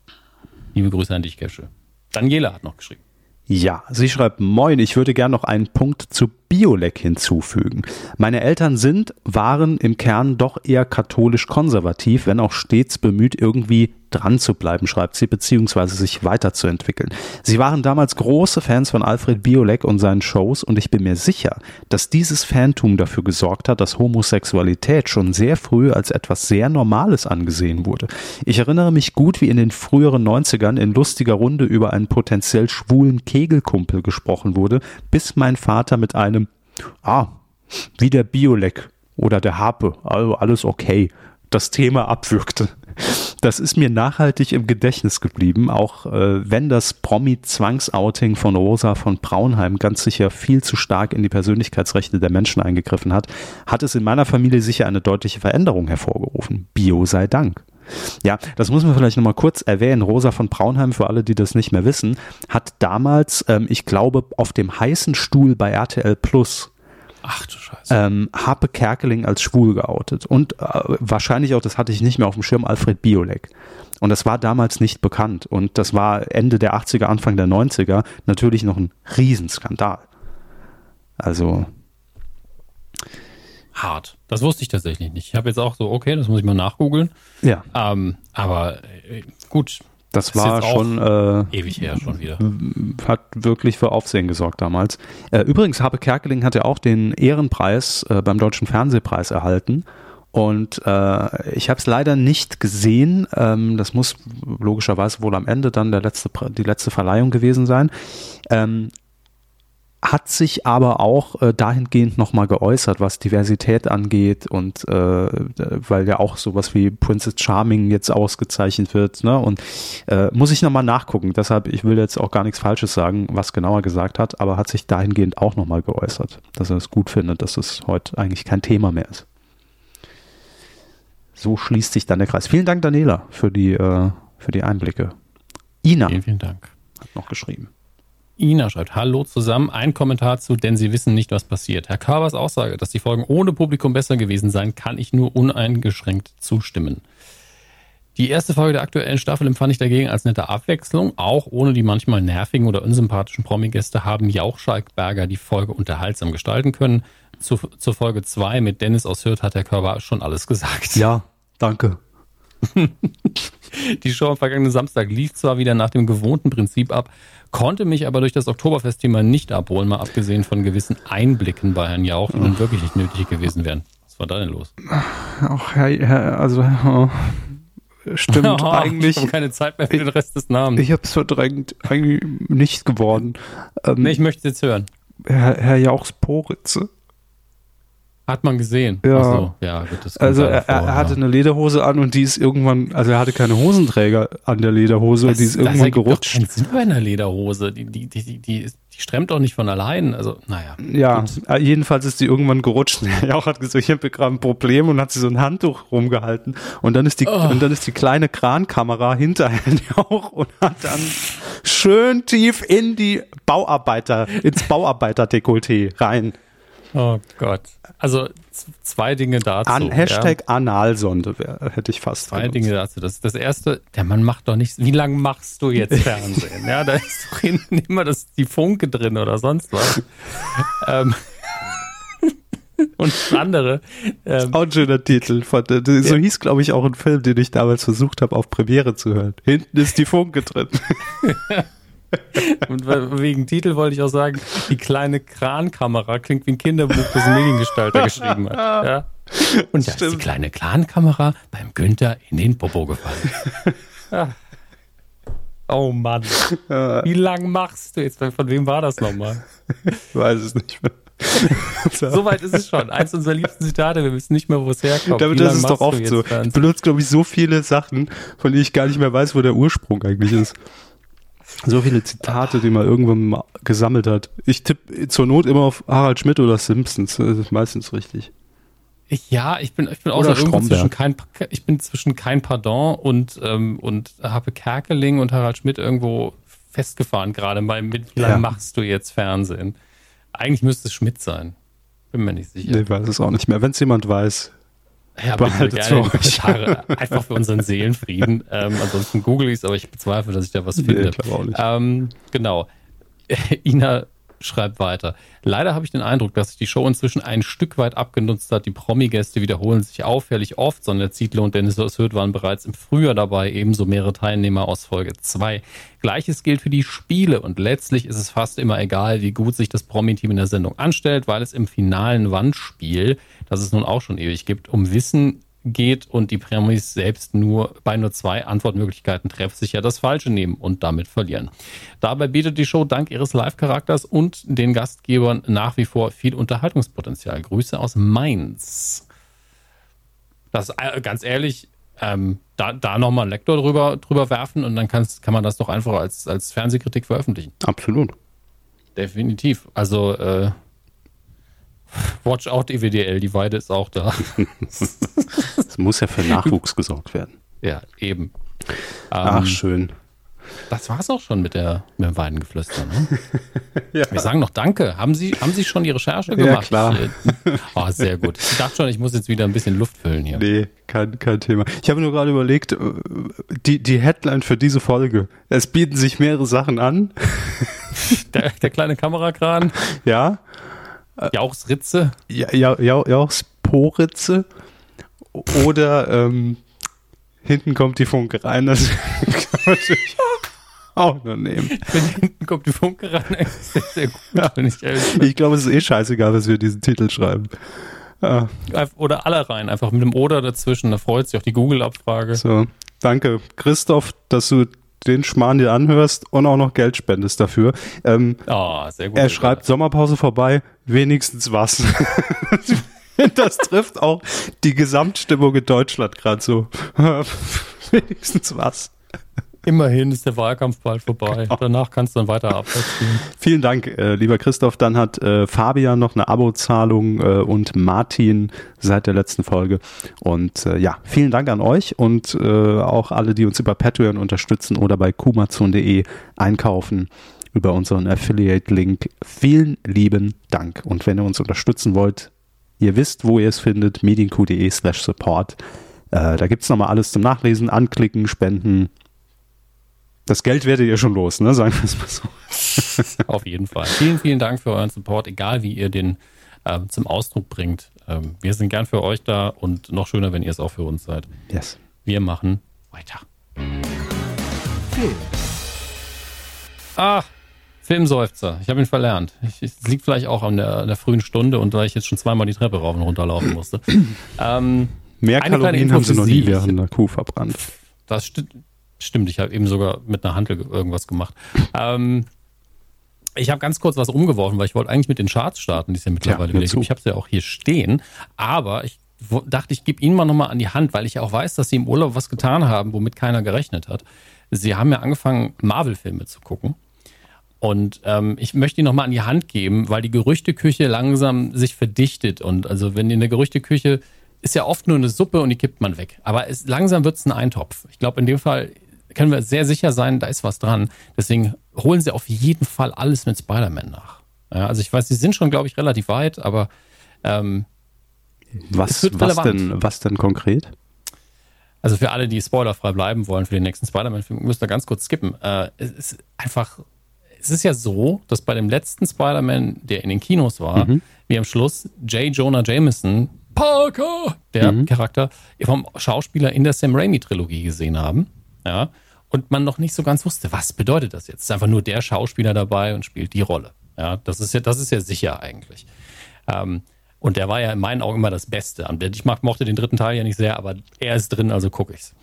Liebe Grüße an dich, Kesche. Daniela hat noch geschrieben. Ja, sie schreibt, moin, ich würde gern noch einen Punkt zu Biolek hinzufügen. Meine Eltern sind, waren im Kern doch eher katholisch konservativ, wenn auch stets bemüht, irgendwie dran zu bleiben, schreibt sie, beziehungsweise sich weiterzuentwickeln. Sie waren damals große Fans von Alfred Biolek und seinen Shows und ich bin mir sicher, dass dieses Fantum dafür gesorgt hat, dass Homosexualität schon sehr früh als etwas sehr Normales angesehen wurde. Ich erinnere mich gut, wie in den früheren 90ern in lustiger Runde über einen potenziell schwulen Kegelkumpel gesprochen wurde, bis mein Vater mit einem Ah, wie der Biolek oder der Harpe, also alles okay, das Thema abwürgte. Das ist mir nachhaltig im Gedächtnis geblieben, auch äh, wenn das Promi-Zwangsouting von Rosa von Braunheim ganz sicher viel zu stark in die Persönlichkeitsrechte der Menschen eingegriffen hat, hat es in meiner Familie sicher eine deutliche Veränderung hervorgerufen. Bio sei Dank. Ja, das muss man vielleicht nochmal kurz erwähnen. Rosa von Braunheim, für alle, die das nicht mehr wissen, hat damals, ähm, ich glaube, auf dem heißen Stuhl bei RTL Plus Ach du Scheiße. Ähm, Harpe Kerkeling als schwul geoutet. Und äh, wahrscheinlich auch, das hatte ich nicht mehr auf dem Schirm, Alfred Biolek. Und das war damals nicht bekannt. Und das war Ende der 80er, Anfang der 90er natürlich noch ein Riesenskandal. Also. Hart. Das wusste ich tatsächlich nicht. Ich habe jetzt auch so, okay, das muss ich mal nachgoogeln. Ja. Ähm, aber äh, gut, das, das war schon äh, ewig her schon wieder. Hat wirklich für Aufsehen gesorgt damals. Äh, übrigens, Habe Kerkeling hat ja auch den Ehrenpreis äh, beim Deutschen Fernsehpreis erhalten. Und äh, ich habe es leider nicht gesehen. Ähm, das muss logischerweise wohl am Ende dann der letzte, die letzte Verleihung gewesen sein. Ähm, hat sich aber auch äh, dahingehend nochmal geäußert, was Diversität angeht und äh, weil ja auch sowas wie Princess Charming jetzt ausgezeichnet wird, ne? Und äh, muss ich nochmal nachgucken. Deshalb, ich will jetzt auch gar nichts Falsches sagen, was genauer gesagt hat, aber hat sich dahingehend auch nochmal geäußert, dass er es gut findet, dass es heute eigentlich kein Thema mehr ist. So schließt sich dann der Kreis. Vielen Dank, Daniela, für die, äh, für die Einblicke. Ina vielen, vielen Dank. hat noch geschrieben. Ina schreibt, hallo zusammen, ein Kommentar zu, denn sie wissen nicht, was passiert. Herr Kabers Aussage, dass die Folgen ohne Publikum besser gewesen seien, kann ich nur uneingeschränkt zustimmen. Die erste Folge der aktuellen Staffel empfand ich dagegen als nette Abwechslung. Auch ohne die manchmal nervigen oder unsympathischen Promi-Gäste haben Jauch Schalkberger die Folge unterhaltsam gestalten können. Zu, zur Folge 2 mit Dennis aus Hürth hat der Körper schon alles gesagt. Ja, danke. die Show am vergangenen Samstag lief zwar wieder nach dem gewohnten Prinzip ab, konnte mich aber durch das Oktoberfest-Thema nicht abholen, mal abgesehen von gewissen Einblicken bei Herrn Jauch, die nun wirklich nicht nötig gewesen wären. Was war da denn los? Ach, Herr, Herr also oh, stimmt oh, eigentlich. Ich habe keine Zeit mehr für den Rest des Namens. Ich habe es verdrängt. Eigentlich nicht geworden. Ähm, nee, ich möchte es jetzt hören. Herr, Herr Jauchs Poritze. Hat man gesehen. Ja. So, ja also er, er vor, hatte ja. eine Lederhose an und die ist irgendwann, also er hatte keine Hosenträger an der Lederhose das, und die ist irgendwann gerutscht. Das Sinn bei einer Lederhose. Die, die, die, die, die, die strengt doch nicht von allein. Also, naja. Ja, gut. Äh, jedenfalls ist die irgendwann gerutscht. Er auch hat gesagt, ich habe gerade ein Problem und hat sie so ein Handtuch rumgehalten. Und dann ist die, oh. und dann ist die kleine Krankamera hinterher auch und hat dann schön tief in die Bauarbeiter, ins Bauarbeiterdekolleté rein Oh Gott. Also zwei Dinge dazu. An, Hashtag ja. Analsonde wär, hätte ich fast. Zwei benutzt. Dinge dazu. Das, das erste, der Mann macht doch nichts. Wie lange machst du jetzt Fernsehen? ja, da ist doch immer das, die Funke drin oder sonst was. ähm, und das andere. Ähm, auch ein schöner Titel. Von, so hieß, glaube ich, auch ein Film, den ich damals versucht habe, auf Premiere zu hören. Hinten ist die Funke drin. Und wegen Titel wollte ich auch sagen, die kleine Krankamera klingt wie ein Kinderbuch, das ein Mediengestalter geschrieben hat. Ja? Und da ist die kleine Krankamera beim Günther in den Popo gefallen. Ja. Oh Mann. Wie lang machst du jetzt? Von wem war das nochmal? Ich weiß es nicht mehr. Soweit ist es schon. Eins unserer liebsten Zitate, wir wissen nicht mehr, wo es herkommt. Damit ist es doch oft so. Ich benutze, glaube ich, so viele Sachen, von denen ich gar nicht mehr weiß, wo der Ursprung eigentlich ist. So viele Zitate, die man irgendwann mal gesammelt hat. Ich tippe zur Not immer auf Harald Schmidt oder Simpsons. Das ist meistens richtig. Ja, ich bin, ich bin auch zwischen kein, ich bin zwischen kein Pardon und, ähm, und Happe Kerkeling und Harald Schmidt irgendwo festgefahren gerade mal mit, wie lange ja. machst du jetzt Fernsehen? Eigentlich müsste es Schmidt sein. Bin mir nicht sicher. Ich weiß es auch nicht mehr. Wenn es jemand weiß, ja, behaltet es euch. Einfach für unseren Seelenfrieden. Ähm, ansonsten google ich es, aber ich bezweifle, dass ich da was finde. Nee, nicht. Ähm, genau. Ina schreibt weiter. Leider habe ich den Eindruck, dass sich die Show inzwischen ein Stück weit abgenutzt hat. Die Promi-Gäste wiederholen sich auffällig oft. Sonja Zietlow und Dennis Höth waren bereits im Frühjahr dabei, ebenso mehrere Teilnehmer aus Folge 2. Gleiches gilt für die Spiele und letztlich ist es fast immer egal, wie gut sich das Promi-Team in der Sendung anstellt, weil es im finalen Wandspiel, das es nun auch schon ewig gibt, um Wissen geht und die Promis selbst nur bei nur zwei Antwortmöglichkeiten treffsicher das Falsche nehmen und damit verlieren. Dabei bietet die Show dank ihres Live-Charakters und den Gastgebern nach wie vor viel Unterhaltungspotenzial. Grüße aus Mainz. Das äh, ganz ehrlich, ähm, da, da nochmal einen Lektor drüber, drüber werfen und dann kann man das doch einfach als, als Fernsehkritik veröffentlichen. Absolut. Definitiv. Also äh, Watch out EWDL, die Weide ist auch da. Es muss ja für Nachwuchs gesorgt werden. Ja, eben. Ach, ähm, schön. Das war es auch schon mit, der, mit dem Weidengeflüster. Ne? ja. Wir sagen noch Danke. Haben Sie, haben Sie schon die Recherche gemacht? Ja, klar. oh, sehr gut. Ich dachte schon, ich muss jetzt wieder ein bisschen Luft füllen hier. Nee, kein, kein Thema. Ich habe nur gerade überlegt, äh, die, die Headline für diese Folge. Es bieten sich mehrere Sachen an. Der, der kleine Kamerakran. Ja. Jauchsritze? Ja, ja, ja, Jauchsporitze. Oder ähm, hinten kommt die Funke rein. Das kann man natürlich auch nur nehmen. Wenn hinten kommt die Funke rein, ist sehr, sehr gut, ja. ich. Ich glaube, es ist eh scheißegal, dass wir diesen Titel schreiben. Ja. Oder alle rein, einfach mit dem Oder dazwischen. Da freut sich auch die Google-Abfrage. So, danke, Christoph, dass du den Schmarrn dir anhörst und auch noch Geld spendest dafür. Ähm, oh, sehr gut. Er schreibt Sommerpause vorbei, wenigstens was. das trifft auch die Gesamtstimmung in Deutschland gerade so. wenigstens was. Immerhin ist der Wahlkampf bald vorbei. Genau. Danach kannst du dann weiter abwärts gehen. Vielen Dank, äh, lieber Christoph. Dann hat äh, Fabian noch eine Abozahlung äh, und Martin seit der letzten Folge. Und äh, ja, vielen Dank an euch und äh, auch alle, die uns über Patreon unterstützen oder bei kumazon.de einkaufen über unseren Affiliate-Link. Vielen lieben Dank. Und wenn ihr uns unterstützen wollt, ihr wisst, wo ihr es findet, medienq.de slash support. Äh, da gibt's nochmal alles zum Nachlesen, anklicken, spenden, das Geld werdet ihr schon los, ne? Sagen wir es mal so. Auf jeden Fall. Vielen, vielen Dank für euren Support, egal wie ihr den ähm, zum Ausdruck bringt. Ähm, wir sind gern für euch da und noch schöner, wenn ihr es auch für uns seid. Yes. Wir machen weiter. Film. Ah, Filmseufzer. Ich habe ihn verlernt. Es liegt vielleicht auch an der, der, frühen Stunde und weil ich jetzt schon zweimal die Treppe rauf und runter laufen musste. ähm, Mehr Kalorien haben sie noch nie während der Kuh verbrannt. Das stimmt Stimmt, ich habe eben sogar mit einer Handel irgendwas gemacht. Ähm, ich habe ganz kurz was umgeworfen, weil ich wollte eigentlich mit den Charts starten, die es ja mittlerweile wieder gibt. Ich habe es ja auch hier stehen, aber ich dachte, ich gebe Ihnen mal nochmal an die Hand, weil ich ja auch weiß, dass Sie im Urlaub was getan haben, womit keiner gerechnet hat. Sie haben ja angefangen, Marvel-Filme zu gucken. Und ähm, ich möchte Ihnen nochmal an die Hand geben, weil die Gerüchteküche langsam sich verdichtet. Und also wenn in der Gerüchteküche ist ja oft nur eine Suppe und die kippt man weg. Aber es, langsam wird es ein Eintopf. Ich glaube, in dem Fall können wir sehr sicher sein, da ist was dran. Deswegen holen sie auf jeden Fall alles mit Spider-Man nach. Ja, also ich weiß, sie sind schon, glaube ich, relativ weit, aber ähm, was, was, denn, was denn konkret? Also für alle, die spoilerfrei bleiben wollen für den nächsten Spider-Man-Film, müsst ihr ganz kurz skippen. Äh, es ist einfach, es ist ja so, dass bei dem letzten Spider-Man, der in den Kinos war, mhm. wir am Schluss J. Jonah Jameson, Parker, der mhm. Charakter, vom Schauspieler in der Sam Raimi-Trilogie gesehen haben. Ja. Und man noch nicht so ganz wusste, was bedeutet das jetzt? Ist einfach nur der Schauspieler dabei und spielt die Rolle. Ja, das ist ja, das ist ja sicher eigentlich. Ähm, und der war ja in meinen Augen immer das Beste. Ich mochte den dritten Teil ja nicht sehr, aber er ist drin, also gucke ich's.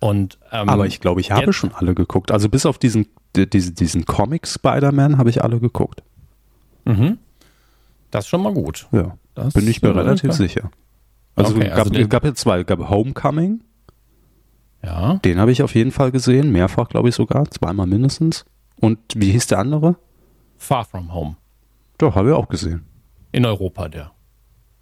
Und, ähm, aber ich glaube, ich habe schon alle geguckt. Also bis auf diesen, diesen, diesen Comic Spider-Man habe ich alle geguckt. Mhm. Das ist schon mal gut. Ja. Das bin ich mir relativ sicher. Also, okay, gab, also es gab ja zwei. Es gab Homecoming. Ja. Den habe ich auf jeden Fall gesehen. Mehrfach, glaube ich sogar. Zweimal mindestens. Und wie hieß der andere? Far From Home. Doch, habe ich auch gesehen. In Europa, der.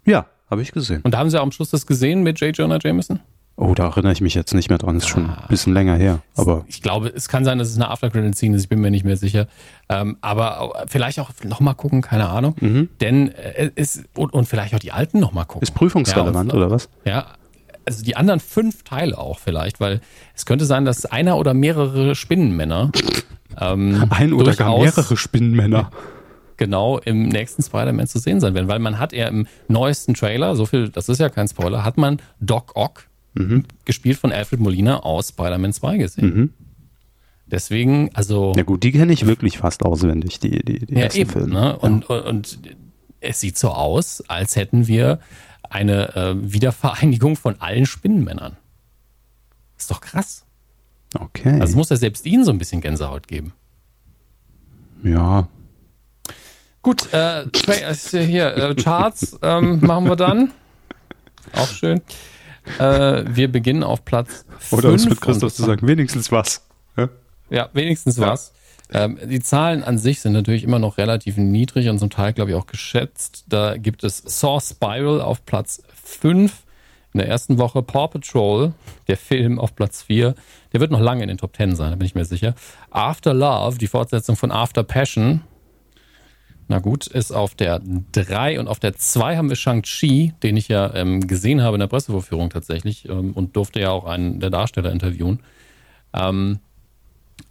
Ja, habe ich gesehen. Und haben Sie am Schluss das gesehen mit J. Jonah Jameson? Oh, da erinnere ich mich jetzt nicht mehr dran. Ist ah. schon ein bisschen länger her. Aber ich glaube, es kann sein, dass es eine After-Credit-Scene ist. Ich bin mir nicht mehr sicher. Ähm, aber vielleicht auch nochmal gucken, keine Ahnung. Mhm. Denn äh, es und, und, vielleicht auch die alten nochmal gucken. Ist prüfungsrelevant ja, oder was? Ja, also die anderen fünf Teile auch vielleicht, weil es könnte sein, dass einer oder mehrere Spinnenmänner ähm, ein oder gar mehrere Spinnenmänner genau im nächsten Spider-Man zu sehen sein werden, weil man hat ja im neuesten Trailer, so viel, das ist ja kein Spoiler, hat man Doc Ock, mhm. gespielt von Alfred Molina aus Spider-Man 2 gesehen. Mhm. Deswegen, also. Ja gut, die kenne ich wirklich fast auswendig, die, die, die ja, ersten eben, Filme. Ne? Und, ja. und, und es sieht so aus, als hätten wir eine äh, Wiedervereinigung von allen Spinnenmännern. Ist doch krass. Okay. Also es muss ja selbst ihnen so ein bisschen Gänsehaut geben. Ja, Gut, äh, äh, hier, äh, Charts ähm, machen wir dann. Auch schön. Äh, wir beginnen auf Platz 5. Oder was mit Christoph zu sagen, wenigstens was. Ja, ja wenigstens ja. was. Ähm, die Zahlen an sich sind natürlich immer noch relativ niedrig und zum Teil, glaube ich, auch geschätzt. Da gibt es Saw Spiral auf Platz 5. In der ersten Woche Paw Patrol, der Film auf Platz 4. Der wird noch lange in den Top 10 sein, da bin ich mir sicher. After Love, die Fortsetzung von After Passion, na gut, ist auf der 3 und auf der 2 haben wir Shang-Chi, den ich ja ähm, gesehen habe in der Pressevorführung tatsächlich ähm, und durfte ja auch einen der Darsteller interviewen. Ähm,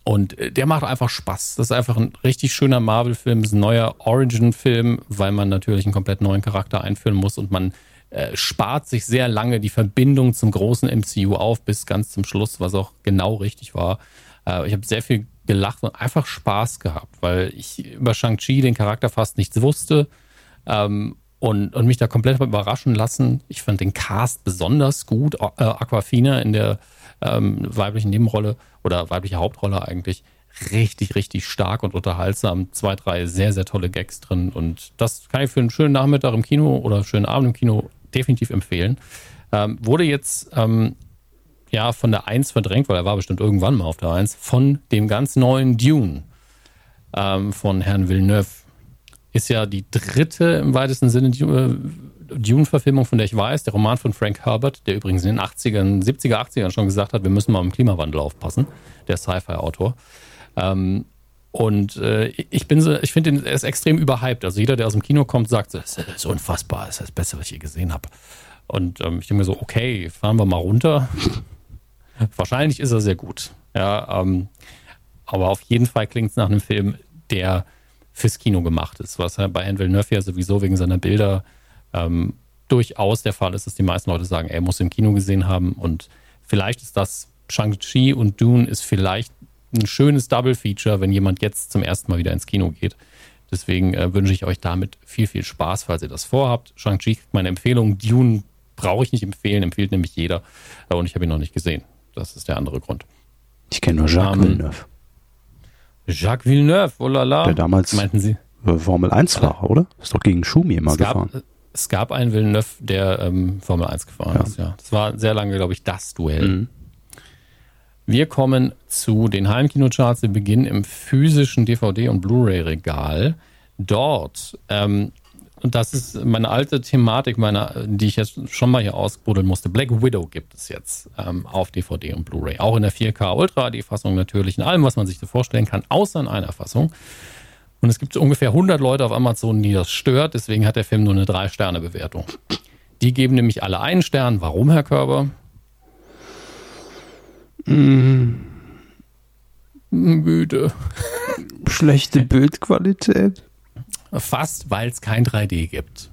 und äh, der macht einfach Spaß. Das ist einfach ein richtig schöner Marvel-Film, ist ein neuer Origin-Film, weil man natürlich einen komplett neuen Charakter einführen muss und man äh, spart sich sehr lange die Verbindung zum großen MCU auf bis ganz zum Schluss, was auch genau richtig war. Äh, ich habe sehr viel gelacht und einfach Spaß gehabt, weil ich über Shang-Chi den Charakter fast nichts wusste ähm, und, und mich da komplett überraschen lassen. Ich fand den Cast besonders gut. Äh, Aquafina in der ähm, weiblichen Nebenrolle oder weibliche Hauptrolle eigentlich richtig, richtig stark und unterhaltsam. Zwei, drei sehr, sehr tolle Gags drin und das kann ich für einen schönen Nachmittag im Kino oder schönen Abend im Kino definitiv empfehlen. Ähm, wurde jetzt ähm, ja von der 1 verdrängt, weil er war bestimmt irgendwann mal auf der 1, von dem ganz neuen Dune ähm, von Herrn Villeneuve. Ist ja die dritte im weitesten Sinne äh, Dune-Verfilmung, von der ich weiß. Der Roman von Frank Herbert, der übrigens in den 80ern, 70er, 80ern schon gesagt hat, wir müssen mal im Klimawandel aufpassen. Der Sci-Fi-Autor. Ähm, und äh, ich bin so, ich finde, er ist extrem überhyped. Also jeder, der aus dem Kino kommt, sagt, das ist unfassbar, das ist das Beste, was ich je gesehen habe. Und ähm, ich denke mir so, okay, fahren wir mal runter. Wahrscheinlich ist er sehr gut. Ja, ähm, aber auf jeden Fall klingt es nach einem Film, der fürs Kino gemacht ist, was ja bei Herrn Villeneuve ja sowieso wegen seiner Bilder ähm, durchaus der Fall ist, dass die meisten Leute sagen, er muss im Kino gesehen haben und vielleicht ist das Shang-Chi und Dune ist vielleicht ein schönes Double-Feature, wenn jemand jetzt zum ersten Mal wieder ins Kino geht. Deswegen äh, wünsche ich euch damit viel, viel Spaß, falls ihr das vorhabt. Shang-Chi meine Empfehlung, Dune brauche ich nicht empfehlen, empfiehlt nämlich jeder und ich habe ihn noch nicht gesehen. Das ist der andere Grund. Ich kenne nur Jacques um, ähm, Villeneuve. Jacques Villeneuve, oh la la. Der damals meinten Sie? Formel 1 war, oder? Ist doch gegen Schumi immer es gefahren. Gab, es gab einen Villeneuve, der ähm, Formel 1 gefahren ja. ist, ja. Das war sehr lange, glaube ich, das Duell. Mhm. Wir kommen zu den Heimkinocharts. Wir beginnen im physischen DVD- und Blu-ray-Regal. Dort ähm, und das ist meine alte Thematik, meine, die ich jetzt schon mal hier ausbuddeln musste. Black Widow gibt es jetzt ähm, auf DVD und Blu-ray. Auch in der 4K Ultra, die Fassung natürlich, in allem, was man sich so vorstellen kann, außer in einer Fassung. Und es gibt ungefähr 100 Leute auf Amazon, die das stört. Deswegen hat der Film nur eine 3-Sterne-Bewertung. Die geben nämlich alle einen Stern. Warum, Herr Körber? Mm. Müde. Schlechte Bildqualität. Fast, weil es kein 3D gibt.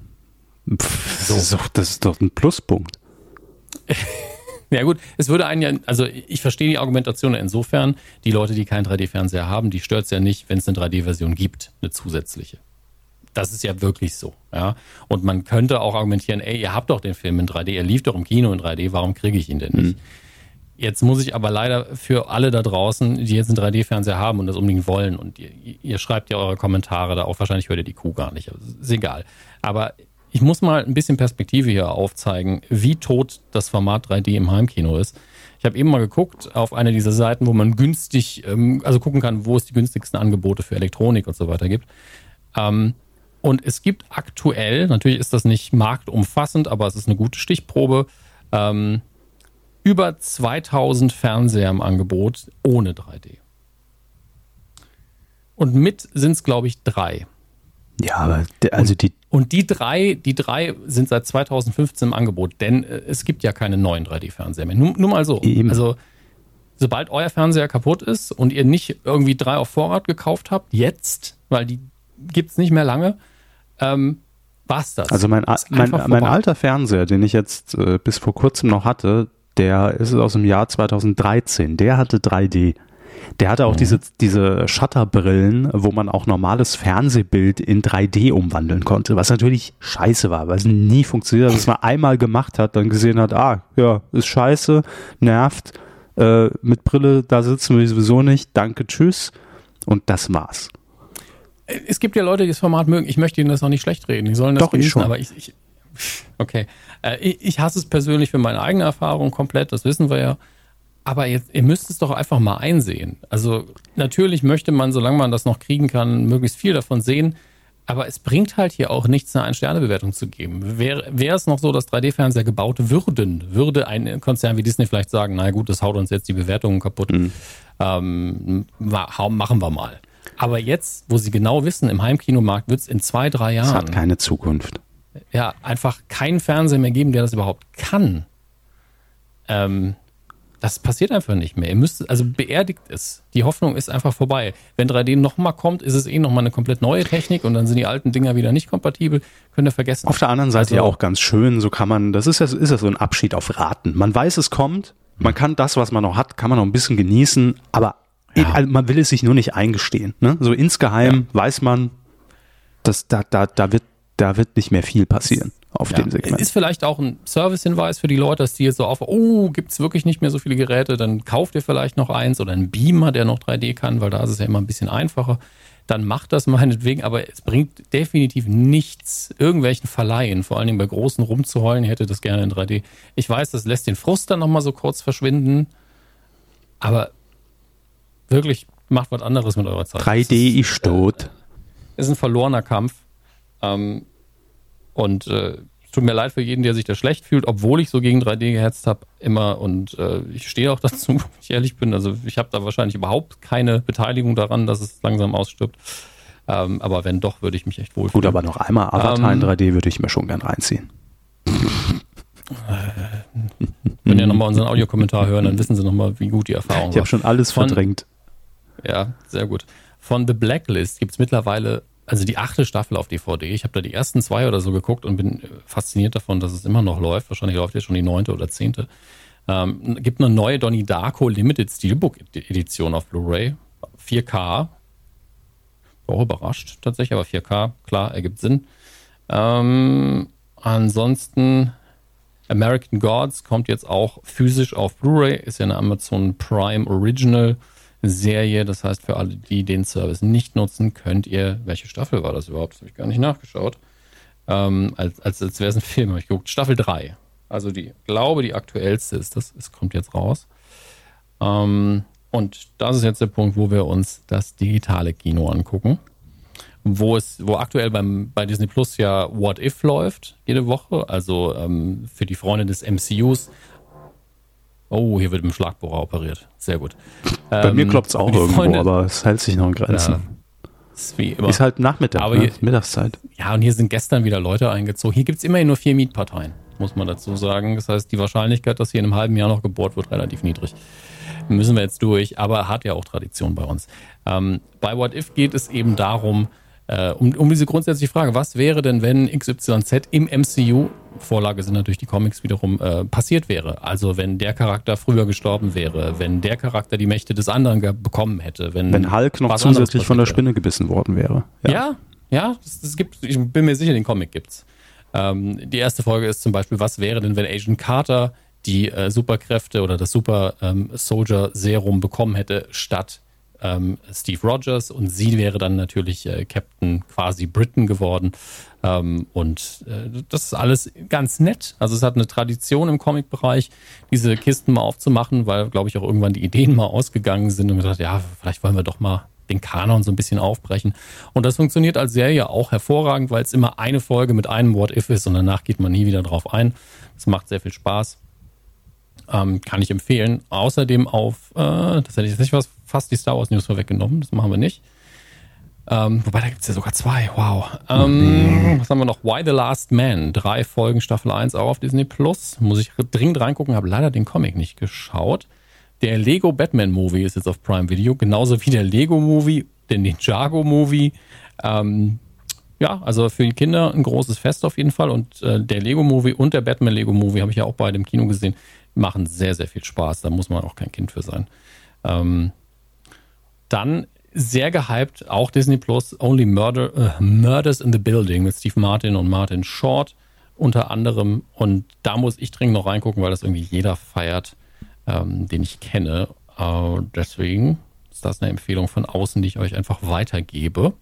Pff, so. das, ist doch, das ist doch ein Pluspunkt. Ja gut, es würde einen ja, also ich verstehe die Argumentation insofern, die Leute, die keinen 3D-Fernseher haben, die stört es ja nicht, wenn es eine 3D-Version gibt, eine zusätzliche. Das ist ja wirklich so, ja. Und man könnte auch argumentieren, ey, ihr habt doch den Film in 3D, er lief doch im Kino in 3D, warum kriege ich ihn denn nicht? Mhm. Jetzt muss ich aber leider für alle da draußen, die jetzt einen 3D-Fernseher haben und das unbedingt wollen, und ihr, ihr, schreibt ja eure Kommentare da auch, wahrscheinlich hört ihr die Kuh gar nicht, ist egal. Aber ich muss mal ein bisschen Perspektive hier aufzeigen, wie tot das Format 3D im Heimkino ist. Ich habe eben mal geguckt auf eine dieser Seiten, wo man günstig, ähm, also gucken kann, wo es die günstigsten Angebote für Elektronik und so weiter gibt. Ähm, und es gibt aktuell, natürlich ist das nicht marktumfassend, aber es ist eine gute Stichprobe, ähm, über 2000 Fernseher im Angebot ohne 3D. Und mit sind es, glaube ich, drei. Ja, aber also die. Und die drei, die drei sind seit 2015 im Angebot, denn äh, es gibt ja keine neuen 3D-Fernseher mehr. Nur, nur mal so. Eben. Also, sobald euer Fernseher kaputt ist und ihr nicht irgendwie drei auf Vorrat gekauft habt, jetzt, weil die gibt es nicht mehr lange, ähm, war's das. Also mein, mein, mein alter Fernseher, den ich jetzt äh, bis vor kurzem noch hatte, der ist aus dem Jahr 2013. Der hatte 3D. Der hatte auch mhm. diese, diese Shutterbrillen, wo man auch normales Fernsehbild in 3D umwandeln konnte, was natürlich scheiße war, weil es nie funktioniert hat, dass man einmal gemacht hat, dann gesehen hat, ah, ja, ist scheiße, nervt, äh, mit Brille, da sitzen wir sowieso nicht, danke, tschüss. Und das war's. Es gibt ja Leute, die das Format mögen. Ich möchte ihnen das auch nicht schlecht reden. Die sollen das Doch, genießen, ich schon. aber ich, ich okay. Äh, ich hasse es persönlich für meine eigene Erfahrung komplett, das wissen wir ja. Aber jetzt, ihr müsst es doch einfach mal einsehen. Also natürlich möchte man, solange man das noch kriegen kann, möglichst viel davon sehen. Aber es bringt halt hier auch nichts, eine Ein-Sterne-Bewertung zu geben. Wäre, wäre es noch so, dass 3D-Fernseher gebaut würden, würde ein Konzern wie Disney vielleicht sagen, na gut, das haut uns jetzt die Bewertungen kaputt. Mhm. Ähm, machen wir mal. Aber jetzt, wo sie genau wissen, im Heimkinomarkt wird es in zwei, drei Jahren. Es hat keine Zukunft. Ja, einfach keinen Fernseher mehr geben, der das überhaupt kann. Ähm, das passiert einfach nicht mehr. Ihr müsst, also beerdigt es. Die Hoffnung ist einfach vorbei. Wenn 3D nochmal kommt, ist es eh nochmal eine komplett neue Technik und dann sind die alten Dinger wieder nicht kompatibel. Könnt ihr vergessen. Auf der anderen Seite also, ja auch ganz schön. So kann man, das ist ja, ist ja so ein Abschied auf Raten. Man weiß, es kommt. Man kann das, was man noch hat, kann man noch ein bisschen genießen. Aber ja. Also man will es sich nur nicht eingestehen. Ne? So insgeheim ja. weiß man, dass da, da, da wird, da wird nicht mehr viel passieren auf ja. dem Segment. Ist vielleicht auch ein Service-Hinweis für die Leute, dass die jetzt so auf, oh, gibt es wirklich nicht mehr so viele Geräte, dann kauft ihr vielleicht noch eins oder einen Beamer, der noch 3D kann, weil da ist es ja immer ein bisschen einfacher. Dann macht das meinetwegen, aber es bringt definitiv nichts, irgendwelchen Verleihen, vor allen Dingen bei großen rumzuheulen, ich hätte das gerne in 3D. Ich weiß, das lässt den Frust dann nochmal so kurz verschwinden, aber wirklich macht was anderes mit eurer Zeit. 3D ist tot. Äh, ist ein verlorener Kampf. Ähm, und äh, tut mir leid für jeden, der sich da schlecht fühlt, obwohl ich so gegen 3D gehetzt habe, immer. Und äh, ich stehe auch dazu, wenn ich ehrlich bin. Also ich habe da wahrscheinlich überhaupt keine Beteiligung daran, dass es langsam ausstirbt. Ähm, aber wenn doch, würde ich mich echt wohlfühlen. Gut, aber noch einmal Avatar ähm, in 3D würde ich mir schon gern reinziehen. Wenn ihr nochmal unseren Audiokommentar hören, dann wissen sie nochmal, wie gut die Erfahrung war. Ich habe schon alles Von, verdrängt. Ja, sehr gut. Von The Blacklist gibt es mittlerweile also die achte Staffel auf DVD. Ich habe da die ersten zwei oder so geguckt und bin fasziniert davon, dass es immer noch läuft. Wahrscheinlich läuft jetzt schon die neunte oder zehnte. Ähm, gibt eine neue Donnie Darko Limited Steelbook Edition auf Blu-ray. 4K. Auch überrascht tatsächlich, aber 4K, klar, ergibt Sinn. Ähm, ansonsten American Gods kommt jetzt auch physisch auf Blu-ray, ist ja eine Amazon Prime Original. Serie. Das heißt, für alle, die den Service nicht nutzen, könnt ihr, welche Staffel war das überhaupt? Das habe ich gar nicht nachgeschaut. Ähm, als als, als wäre es ein Film, habe ich geguckt. Staffel 3. Also die, glaube die aktuellste ist das. Es kommt jetzt raus. Ähm, und das ist jetzt der Punkt, wo wir uns das digitale Kino angucken. Wo es, wo aktuell beim, bei Disney Plus ja What If läuft, jede Woche. Also ähm, für die Freunde des MCUs Oh, hier wird im Schlagbohrer operiert. Sehr gut. Bei ähm, mir klopft es auch irgendwo, Freunde, aber es hält sich noch in Grenzen. Ja, Ist wie immer. Ist halt Nachmittag, Aber ne? hier- Mittagszeit. Ja, und hier sind gestern wieder Leute eingezogen. Hier gibt's immerhin nur vier Mietparteien, muss man dazu sagen. Das heißt, die Wahrscheinlichkeit, dass hier in einem halben Jahr noch gebohrt wird, relativ niedrig. Müssen wir jetzt durch, aber hat ja auch Tradition bei uns. Ähm, bei What If geht es eben darum, äh, um, um diese grundsätzliche Frage, was wäre denn, wenn XYZ im MCU, Vorlage sind natürlich die Comics wiederum, äh, passiert wäre? Also wenn der Charakter früher gestorben wäre, wenn der Charakter die Mächte des anderen bekommen hätte, wenn, Wenn Hulk noch zusätzlich von der. Spinne gebissen worden wäre. Ja, ja, das, das gibt, ich bin mir sicher, den Comic gibt's. Ähm, die erste Folge ist zum Beispiel, was wäre denn, wenn Agent Carter die äh, Superkräfte oder das Super ähm, Soldier Serum bekommen hätte, statt ähm, Steve Rogers und sie wäre dann natürlich äh, Captain quasi Britain geworden. Ähm, und äh, das ist alles ganz nett. Also es hat eine Tradition im Comic-Bereich, diese Kisten mal aufzumachen, weil, glaube ich, auch irgendwann die Ideen mal ausgegangen sind und gesagt, ja, vielleicht wollen wir doch mal den Kanon so ein bisschen aufbrechen. Und das funktioniert als Serie auch hervorragend, weil es immer eine Folge mit einem What If ist und danach geht man nie wieder drauf ein. Das macht sehr viel Spaß. Ähm, kann ich empfehlen. Außerdem auf, äh, das hätte ich jetzt nicht was, fast die Star Wars News vorweggenommen, das machen wir nicht. Ähm, wobei, da gibt es ja sogar zwei. Wow. Ähm, Was haben wir noch? Why the Last Man? Drei Folgen, Staffel 1 auch auf Disney Plus. Muss ich dringend reingucken, habe leider den Comic nicht geschaut. Der Lego Batman Movie ist jetzt auf Prime Video, genauso wie der Lego Movie, der Ninjago Movie. Ähm, ja, also für die Kinder ein großes Fest auf jeden Fall. Und äh, der Lego Movie und der Batman Lego Movie habe ich ja auch beide im Kino gesehen, machen sehr, sehr viel Spaß. Da muss man auch kein Kind für sein. Ähm, dann sehr gehypt, auch Disney Plus, Only Murder, äh, Murders in the Building mit Steve Martin und Martin Short unter anderem. Und da muss ich dringend noch reingucken, weil das irgendwie jeder feiert, ähm, den ich kenne. Äh, deswegen ist das eine Empfehlung von außen, die ich euch einfach weitergebe.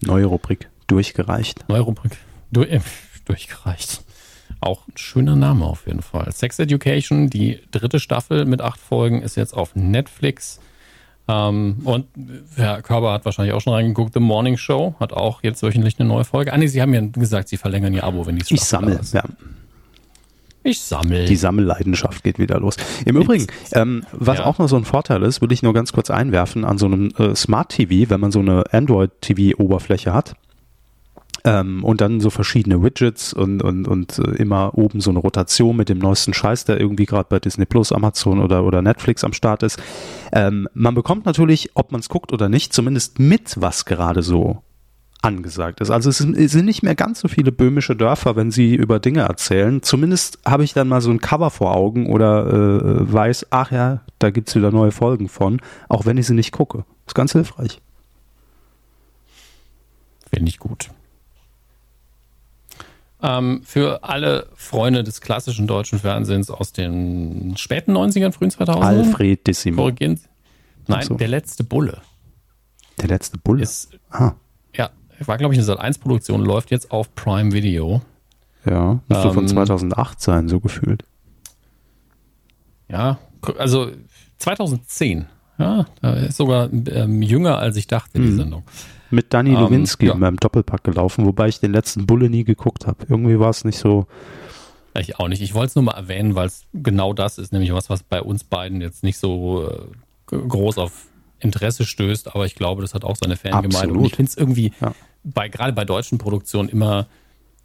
Neue Rubrik. Durchgereicht. Neue Rubrik durch, äh, durchgereicht. Auch ein schöner Name auf jeden Fall. Sex Education, die dritte Staffel mit acht Folgen, ist jetzt auf Netflix. Ähm, und Herr Körber hat wahrscheinlich auch schon reingeguckt. The Morning Show hat auch jetzt wöchentlich eine neue Folge. Ah, nee, Sie haben ja gesagt, Sie verlängern Ihr Abo, wenn die Ich Staffel sammle. Ja. Ich sammle. Die Sammelleidenschaft geht wieder los. Im Übrigen, ähm, was Ja. auch noch so ein Vorteil ist, will ich nur ganz kurz einwerfen, an so einem äh, Smart TV, wenn man so eine Android-TV-Oberfläche hat ähm, und dann so verschiedene Widgets und, und, und äh, immer oben so eine Rotation mit dem neuesten Scheiß, der irgendwie gerade bei Disney Plus, Amazon oder, oder Netflix am Start ist. Ähm, man bekommt natürlich, ob man es guckt oder nicht, zumindest mit, was gerade so angesagt ist. Also es sind, es nicht mehr ganz so viele böhmische Dörfer, wenn sie über Dinge erzählen. Zumindest habe ich dann mal so ein Cover vor Augen oder äh, weiß, ach ja, da gibt's wieder neue Folgen von, auch wenn ich sie nicht gucke. Ist ganz hilfreich. Finde ich gut. Ähm, für alle Freunde des klassischen deutschen Fernsehens aus den späten 90ern, frühen 2000ern. Alfred Dissimo, Korrigieren. Nein, so. der letzte Bulle der letzte Bulle. ist, ah, ja, war glaube ich eine Sat1-Produktion, läuft jetzt auf Prime Video. ja, müsste von Ähm, 2008 sein, so gefühlt. Ja, also 2010. Ja, da ist sogar ähm, jünger, als ich dachte, die Mhm. Sendung. Mit Danny ähm, ja. in meinem Doppelpack gelaufen, wobei ich den letzten Bulle nie geguckt habe. Irgendwie war es nicht so. Ich auch nicht. Ich wollte es nur mal erwähnen, weil es genau das ist, nämlich was, was bei uns beiden jetzt nicht so äh, groß auf Interesse stößt, aber ich glaube, das hat auch seine Fangemeinde. Und Absolut. ich finde es irgendwie, Ja. bei, gerade bei deutschen Produktionen immer,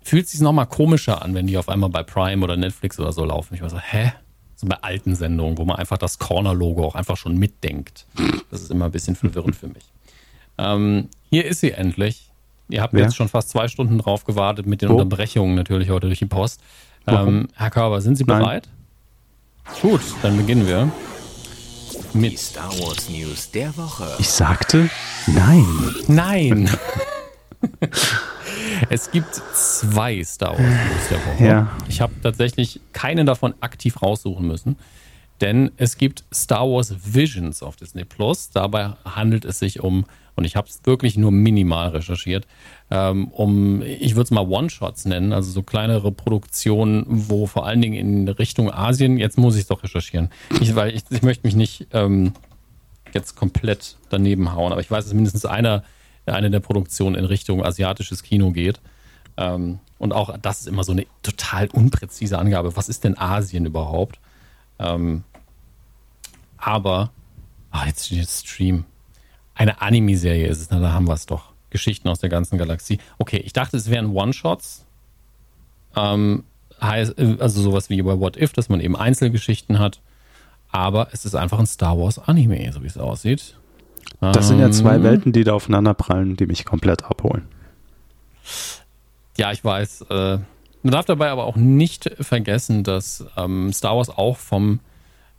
fühlt es sich nochmal komischer an, wenn die auf einmal bei Prime oder Netflix oder so laufen. Ich war so, hä? So bei alten Sendungen, wo man einfach das Corner-Logo auch einfach schon mitdenkt. Das ist immer ein bisschen verwirrend für mich. Ähm, hier ist sie endlich. Ihr habt Wer? jetzt schon fast zwei Stunden drauf gewartet mit den Wo? Unterbrechungen natürlich heute durch die Post. Ähm, Herr Körber, sind Sie Nein. bereit? Gut, dann beginnen wir. Die Mit Star Wars News der Woche. Ich sagte, nein. Nein! es gibt zwei Star Wars News der Woche. Ja. Ich habe tatsächlich keinen davon aktiv raussuchen müssen, denn es gibt Star Wars Visions auf Disney Plus. Dabei handelt es sich um, und ich habe es wirklich nur minimal recherchiert, ähm, um, ich würde es mal One-Shots nennen, also so kleinere Produktionen, wo vor allen Dingen in Richtung Asien, jetzt muss ich es doch recherchieren, ich, weil ich, ich möchte mich nicht ähm, jetzt komplett daneben hauen, aber ich weiß, dass mindestens einer, eine der Produktionen in Richtung asiatisches Kino geht. Ähm, und auch das ist immer so eine total unpräzise Angabe. Was ist denn Asien überhaupt? Ähm, aber, ah, jetzt steht Stream. Eine Anime-Serie ist es, na, da haben wir es doch. Geschichten aus der ganzen Galaxie. Okay, ich dachte, es wären One-Shots. Ähm, heißt, also sowas wie bei What If, dass man eben Einzelgeschichten hat. Aber es ist einfach ein Star Wars Anime, so wie es aussieht. Das sind ja zwei ähm, Welten, die da aufeinander prallen, die mich komplett abholen. Ja, ich weiß. Äh, man darf dabei aber auch nicht vergessen, dass ähm, Star Wars auch vom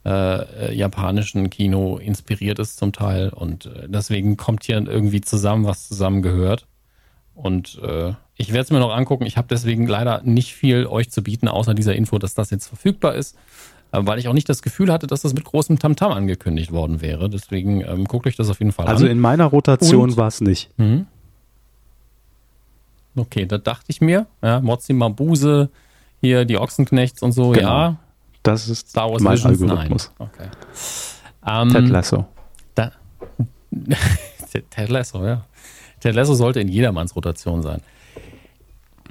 äh, japanischen Kino inspiriert ist zum Teil und äh, deswegen kommt hier irgendwie zusammen, was zusammengehört. Und äh, ich werde es mir noch angucken. Ich habe deswegen leider nicht viel euch zu bieten, außer dieser Info, dass das jetzt verfügbar ist, weil ich auch nicht das Gefühl hatte, dass das mit großem Tamtam -Tam angekündigt worden wäre. Deswegen ähm, guckt euch das auf jeden Fall also an. Also in meiner Rotation war es nicht. Mhm. Okay, da dachte ich mir, ja, Mozzi Mabuse, hier die Ochsenknechts und so, genau. ja. Das ist Star Wars mein Visions? Algorithmus. Nein. Okay. Um, Ted Lasso. Da, Ted Lasso, ja. Ted Lasso sollte in jedermanns Rotation sein.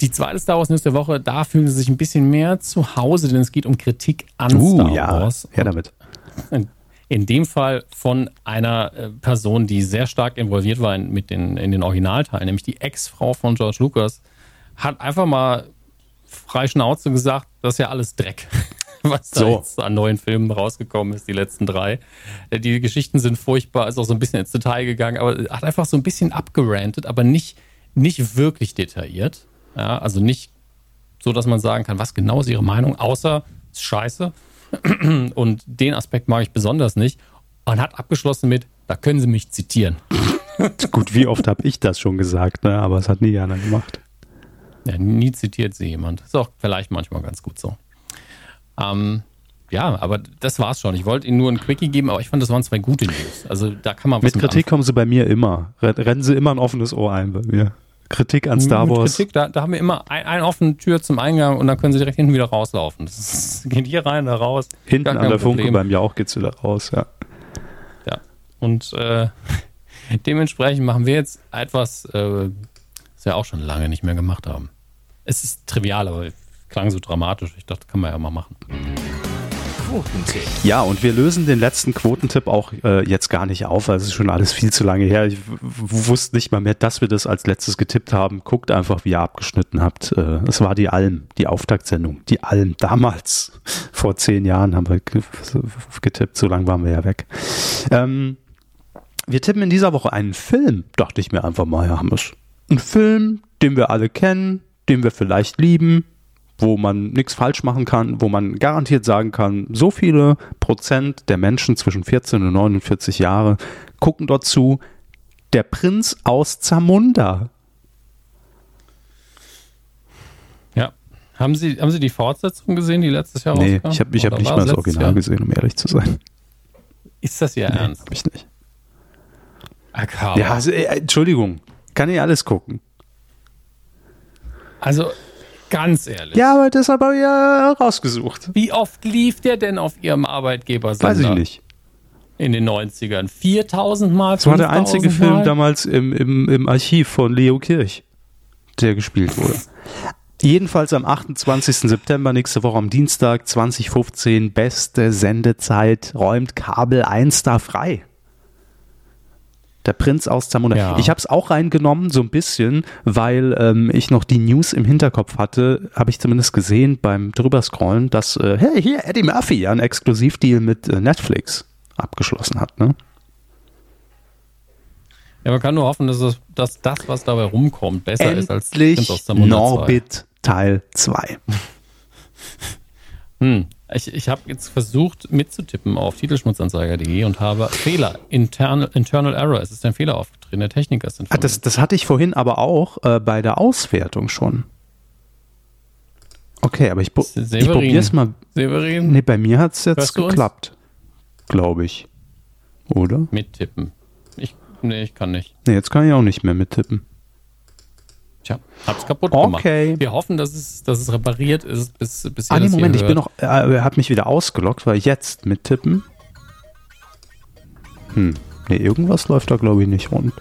Die zweite Star Wars News der Woche, da fühlen sie sich ein bisschen mehr zu Hause, denn es geht um Kritik an uh, Star ja. Wars. Ja, damit. In dem Fall von einer äh, Person, die sehr stark involviert war in, mit den, in den Originalteilen, nämlich die Ex-Frau von George Lucas, hat einfach mal frei Schnauze gesagt, das ist ja alles Dreck, was da so. jetzt an neuen Filmen rausgekommen ist, die letzten drei. Äh, die Geschichten sind furchtbar, ist auch so ein bisschen ins Detail gegangen, aber hat einfach so ein bisschen abgerantet, aber nicht, nicht wirklich detailliert. Ja, also nicht so, dass man sagen kann, was genau ist ihre Meinung, außer ist scheiße. Und den Aspekt mag ich besonders nicht. Und hat abgeschlossen mit, da können Sie mich zitieren. Gut, wie oft habe ich das schon gesagt, ne? aber es hat nie einer gemacht. Ja, nie zitiert sie jemand. Ist auch vielleicht manchmal ganz gut so. Ähm, ja, aber das war's schon. Ich wollte Ihnen nur ein Quickie geben, aber ich fand, das waren zwei gute News. Also da kann man was Mit Kritik kommen Sie bei mir immer. Rennen Sie immer ein offenes Ohr ein bei mir. Kritik an Star Wars. Kritik, da, da, haben wir immer ein, eine offene Tür zum Eingang und dann können Sie direkt hinten wieder rauslaufen. Das ist, geht hier rein, da raus. Hinten an der. Funke beim Jauch geht's wieder raus, ja. Ja, und äh, dementsprechend machen wir jetzt etwas, äh, was wir auch schon lange nicht mehr gemacht haben. Es ist trivial, aber klang so dramatisch. Ich dachte, kann man ja mal machen. Quotentipp. Ja, und wir lösen den letzten Quotentipp auch äh, jetzt gar nicht auf, weil es ist schon alles viel zu lange her. Ich wusste nicht mal mehr, dass wir das als letztes getippt haben. Guckt einfach, wie ihr abgeschnitten habt. Äh, es war die Alm, die Auftaktsendung. Die Alm. Damals, vor zehn Jahren, haben wir getippt. So lange waren wir ja weg. Ähm, wir tippen in dieser Woche einen Film, dachte ich mir einfach mal, ja, haben wir es. Ein Film, den wir alle kennen, den wir vielleicht lieben, wo man nichts falsch machen kann, wo man garantiert sagen kann, so viele Prozent der Menschen zwischen 14 und 49 Jahre gucken dort zu. Der Prinz aus Zamunda. Ja. Haben Sie, haben Sie die Fortsetzung gesehen, die letztes Jahr nee, rauskam? ich habe ich hab nicht mal das Original Jahr? gesehen, um ehrlich zu sein. Ist das Ihr nee, Ernst? Hab ich nicht. Akaba. Ja, also, äh, Entschuldigung. Kann ich alles gucken. Also, Ganz ehrlich. Ja, aber das habe ich ja rausgesucht. Wie oft lief der denn auf Ihrem Arbeitgeber? Weiß ich nicht. In den 90ern. 4000 Mal? Das war der einzige Mal? Film damals im, im, im Archiv von Leo Kirch, der gespielt wurde. Jedenfalls am 28. September, nächste Woche am Dienstag 2015, beste Sendezeit, räumt Kabel 1 da frei. Der Prinz aus Zamunda. Ja. Ich habe es auch reingenommen, so ein bisschen, weil ähm, ich noch die News im Hinterkopf hatte, habe ich zumindest gesehen beim drüberscrollen, dass, äh, hey, hier, Eddie Murphy ja einen Exklusivdeal mit äh, Netflix abgeschlossen hat, ne? Ja, man kann nur hoffen, dass, es, dass das, was dabei rumkommt, besser Endlich ist als Prinz aus Zamunda Norbit Teil 2. hm. Ich, ich habe jetzt versucht mitzutippen auf titelschmutzanzeiger.de und habe Fehler, internal, internal Error. Es ist ein Fehler aufgetreten, der Techniker ist ah, das, das hatte ich vorhin aber auch äh, bei der Auswertung schon. Okay, aber ich, ich probiere es mal. Severin? Nee, bei mir hat es jetzt geklappt. Glaube ich. Oder? Mittippen. Ich, nee, ich kann nicht. Nee, jetzt kann ich auch nicht mehr mittippen. Tja, hab's kaputt okay. gemacht. Wir hoffen, dass es, dass es repariert ist, bis, bis ihr Ah, nee, Moment, ich bin noch, äh, hab mich wieder ausgelockt, weil jetzt mit Tippen. Hm, nee, irgendwas läuft da glaube ich nicht rund.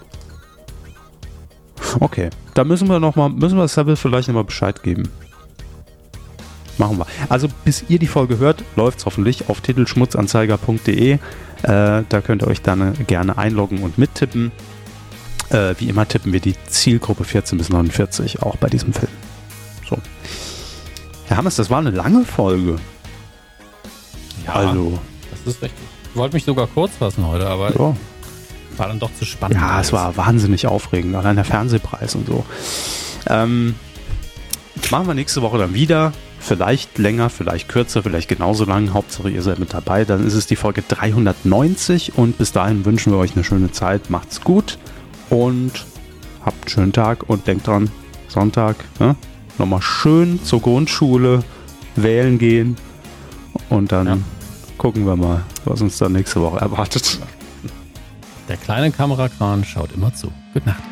Okay, da müssen wir noch mal, müssen wir Sabel vielleicht noch mal Bescheid geben. Machen wir. Also bis ihr die Folge hört, läuft es hoffentlich auf titelschmutzanzeiger.de. Äh, da könnt ihr euch dann gerne einloggen und mittippen. Äh, wie immer tippen wir die Zielgruppe 14 bis 49 auch bei diesem Film. So. Herr Hammers, das war eine lange Folge. Ja, also. Das ist richtig. Ich wollte mich sogar kurz fassen heute, aber ja. war dann doch zu spannend. Ja, es war wahnsinnig aufregend, allein der Fernsehpreis und so. Ähm, machen wir nächste Woche dann wieder. Vielleicht länger, vielleicht kürzer, vielleicht genauso lang. Hauptsache ihr seid mit dabei. Dann ist es die Folge 390 und bis dahin wünschen wir euch eine schöne Zeit. Macht's gut und habt einen schönen Tag und denkt dran, Sonntag, ne? nochmal schön zur Grundschule wählen gehen und dann ja. gucken wir mal, was uns dann nächste Woche erwartet. Der kleine Kamerakran schaut immer zu. Gute Nacht.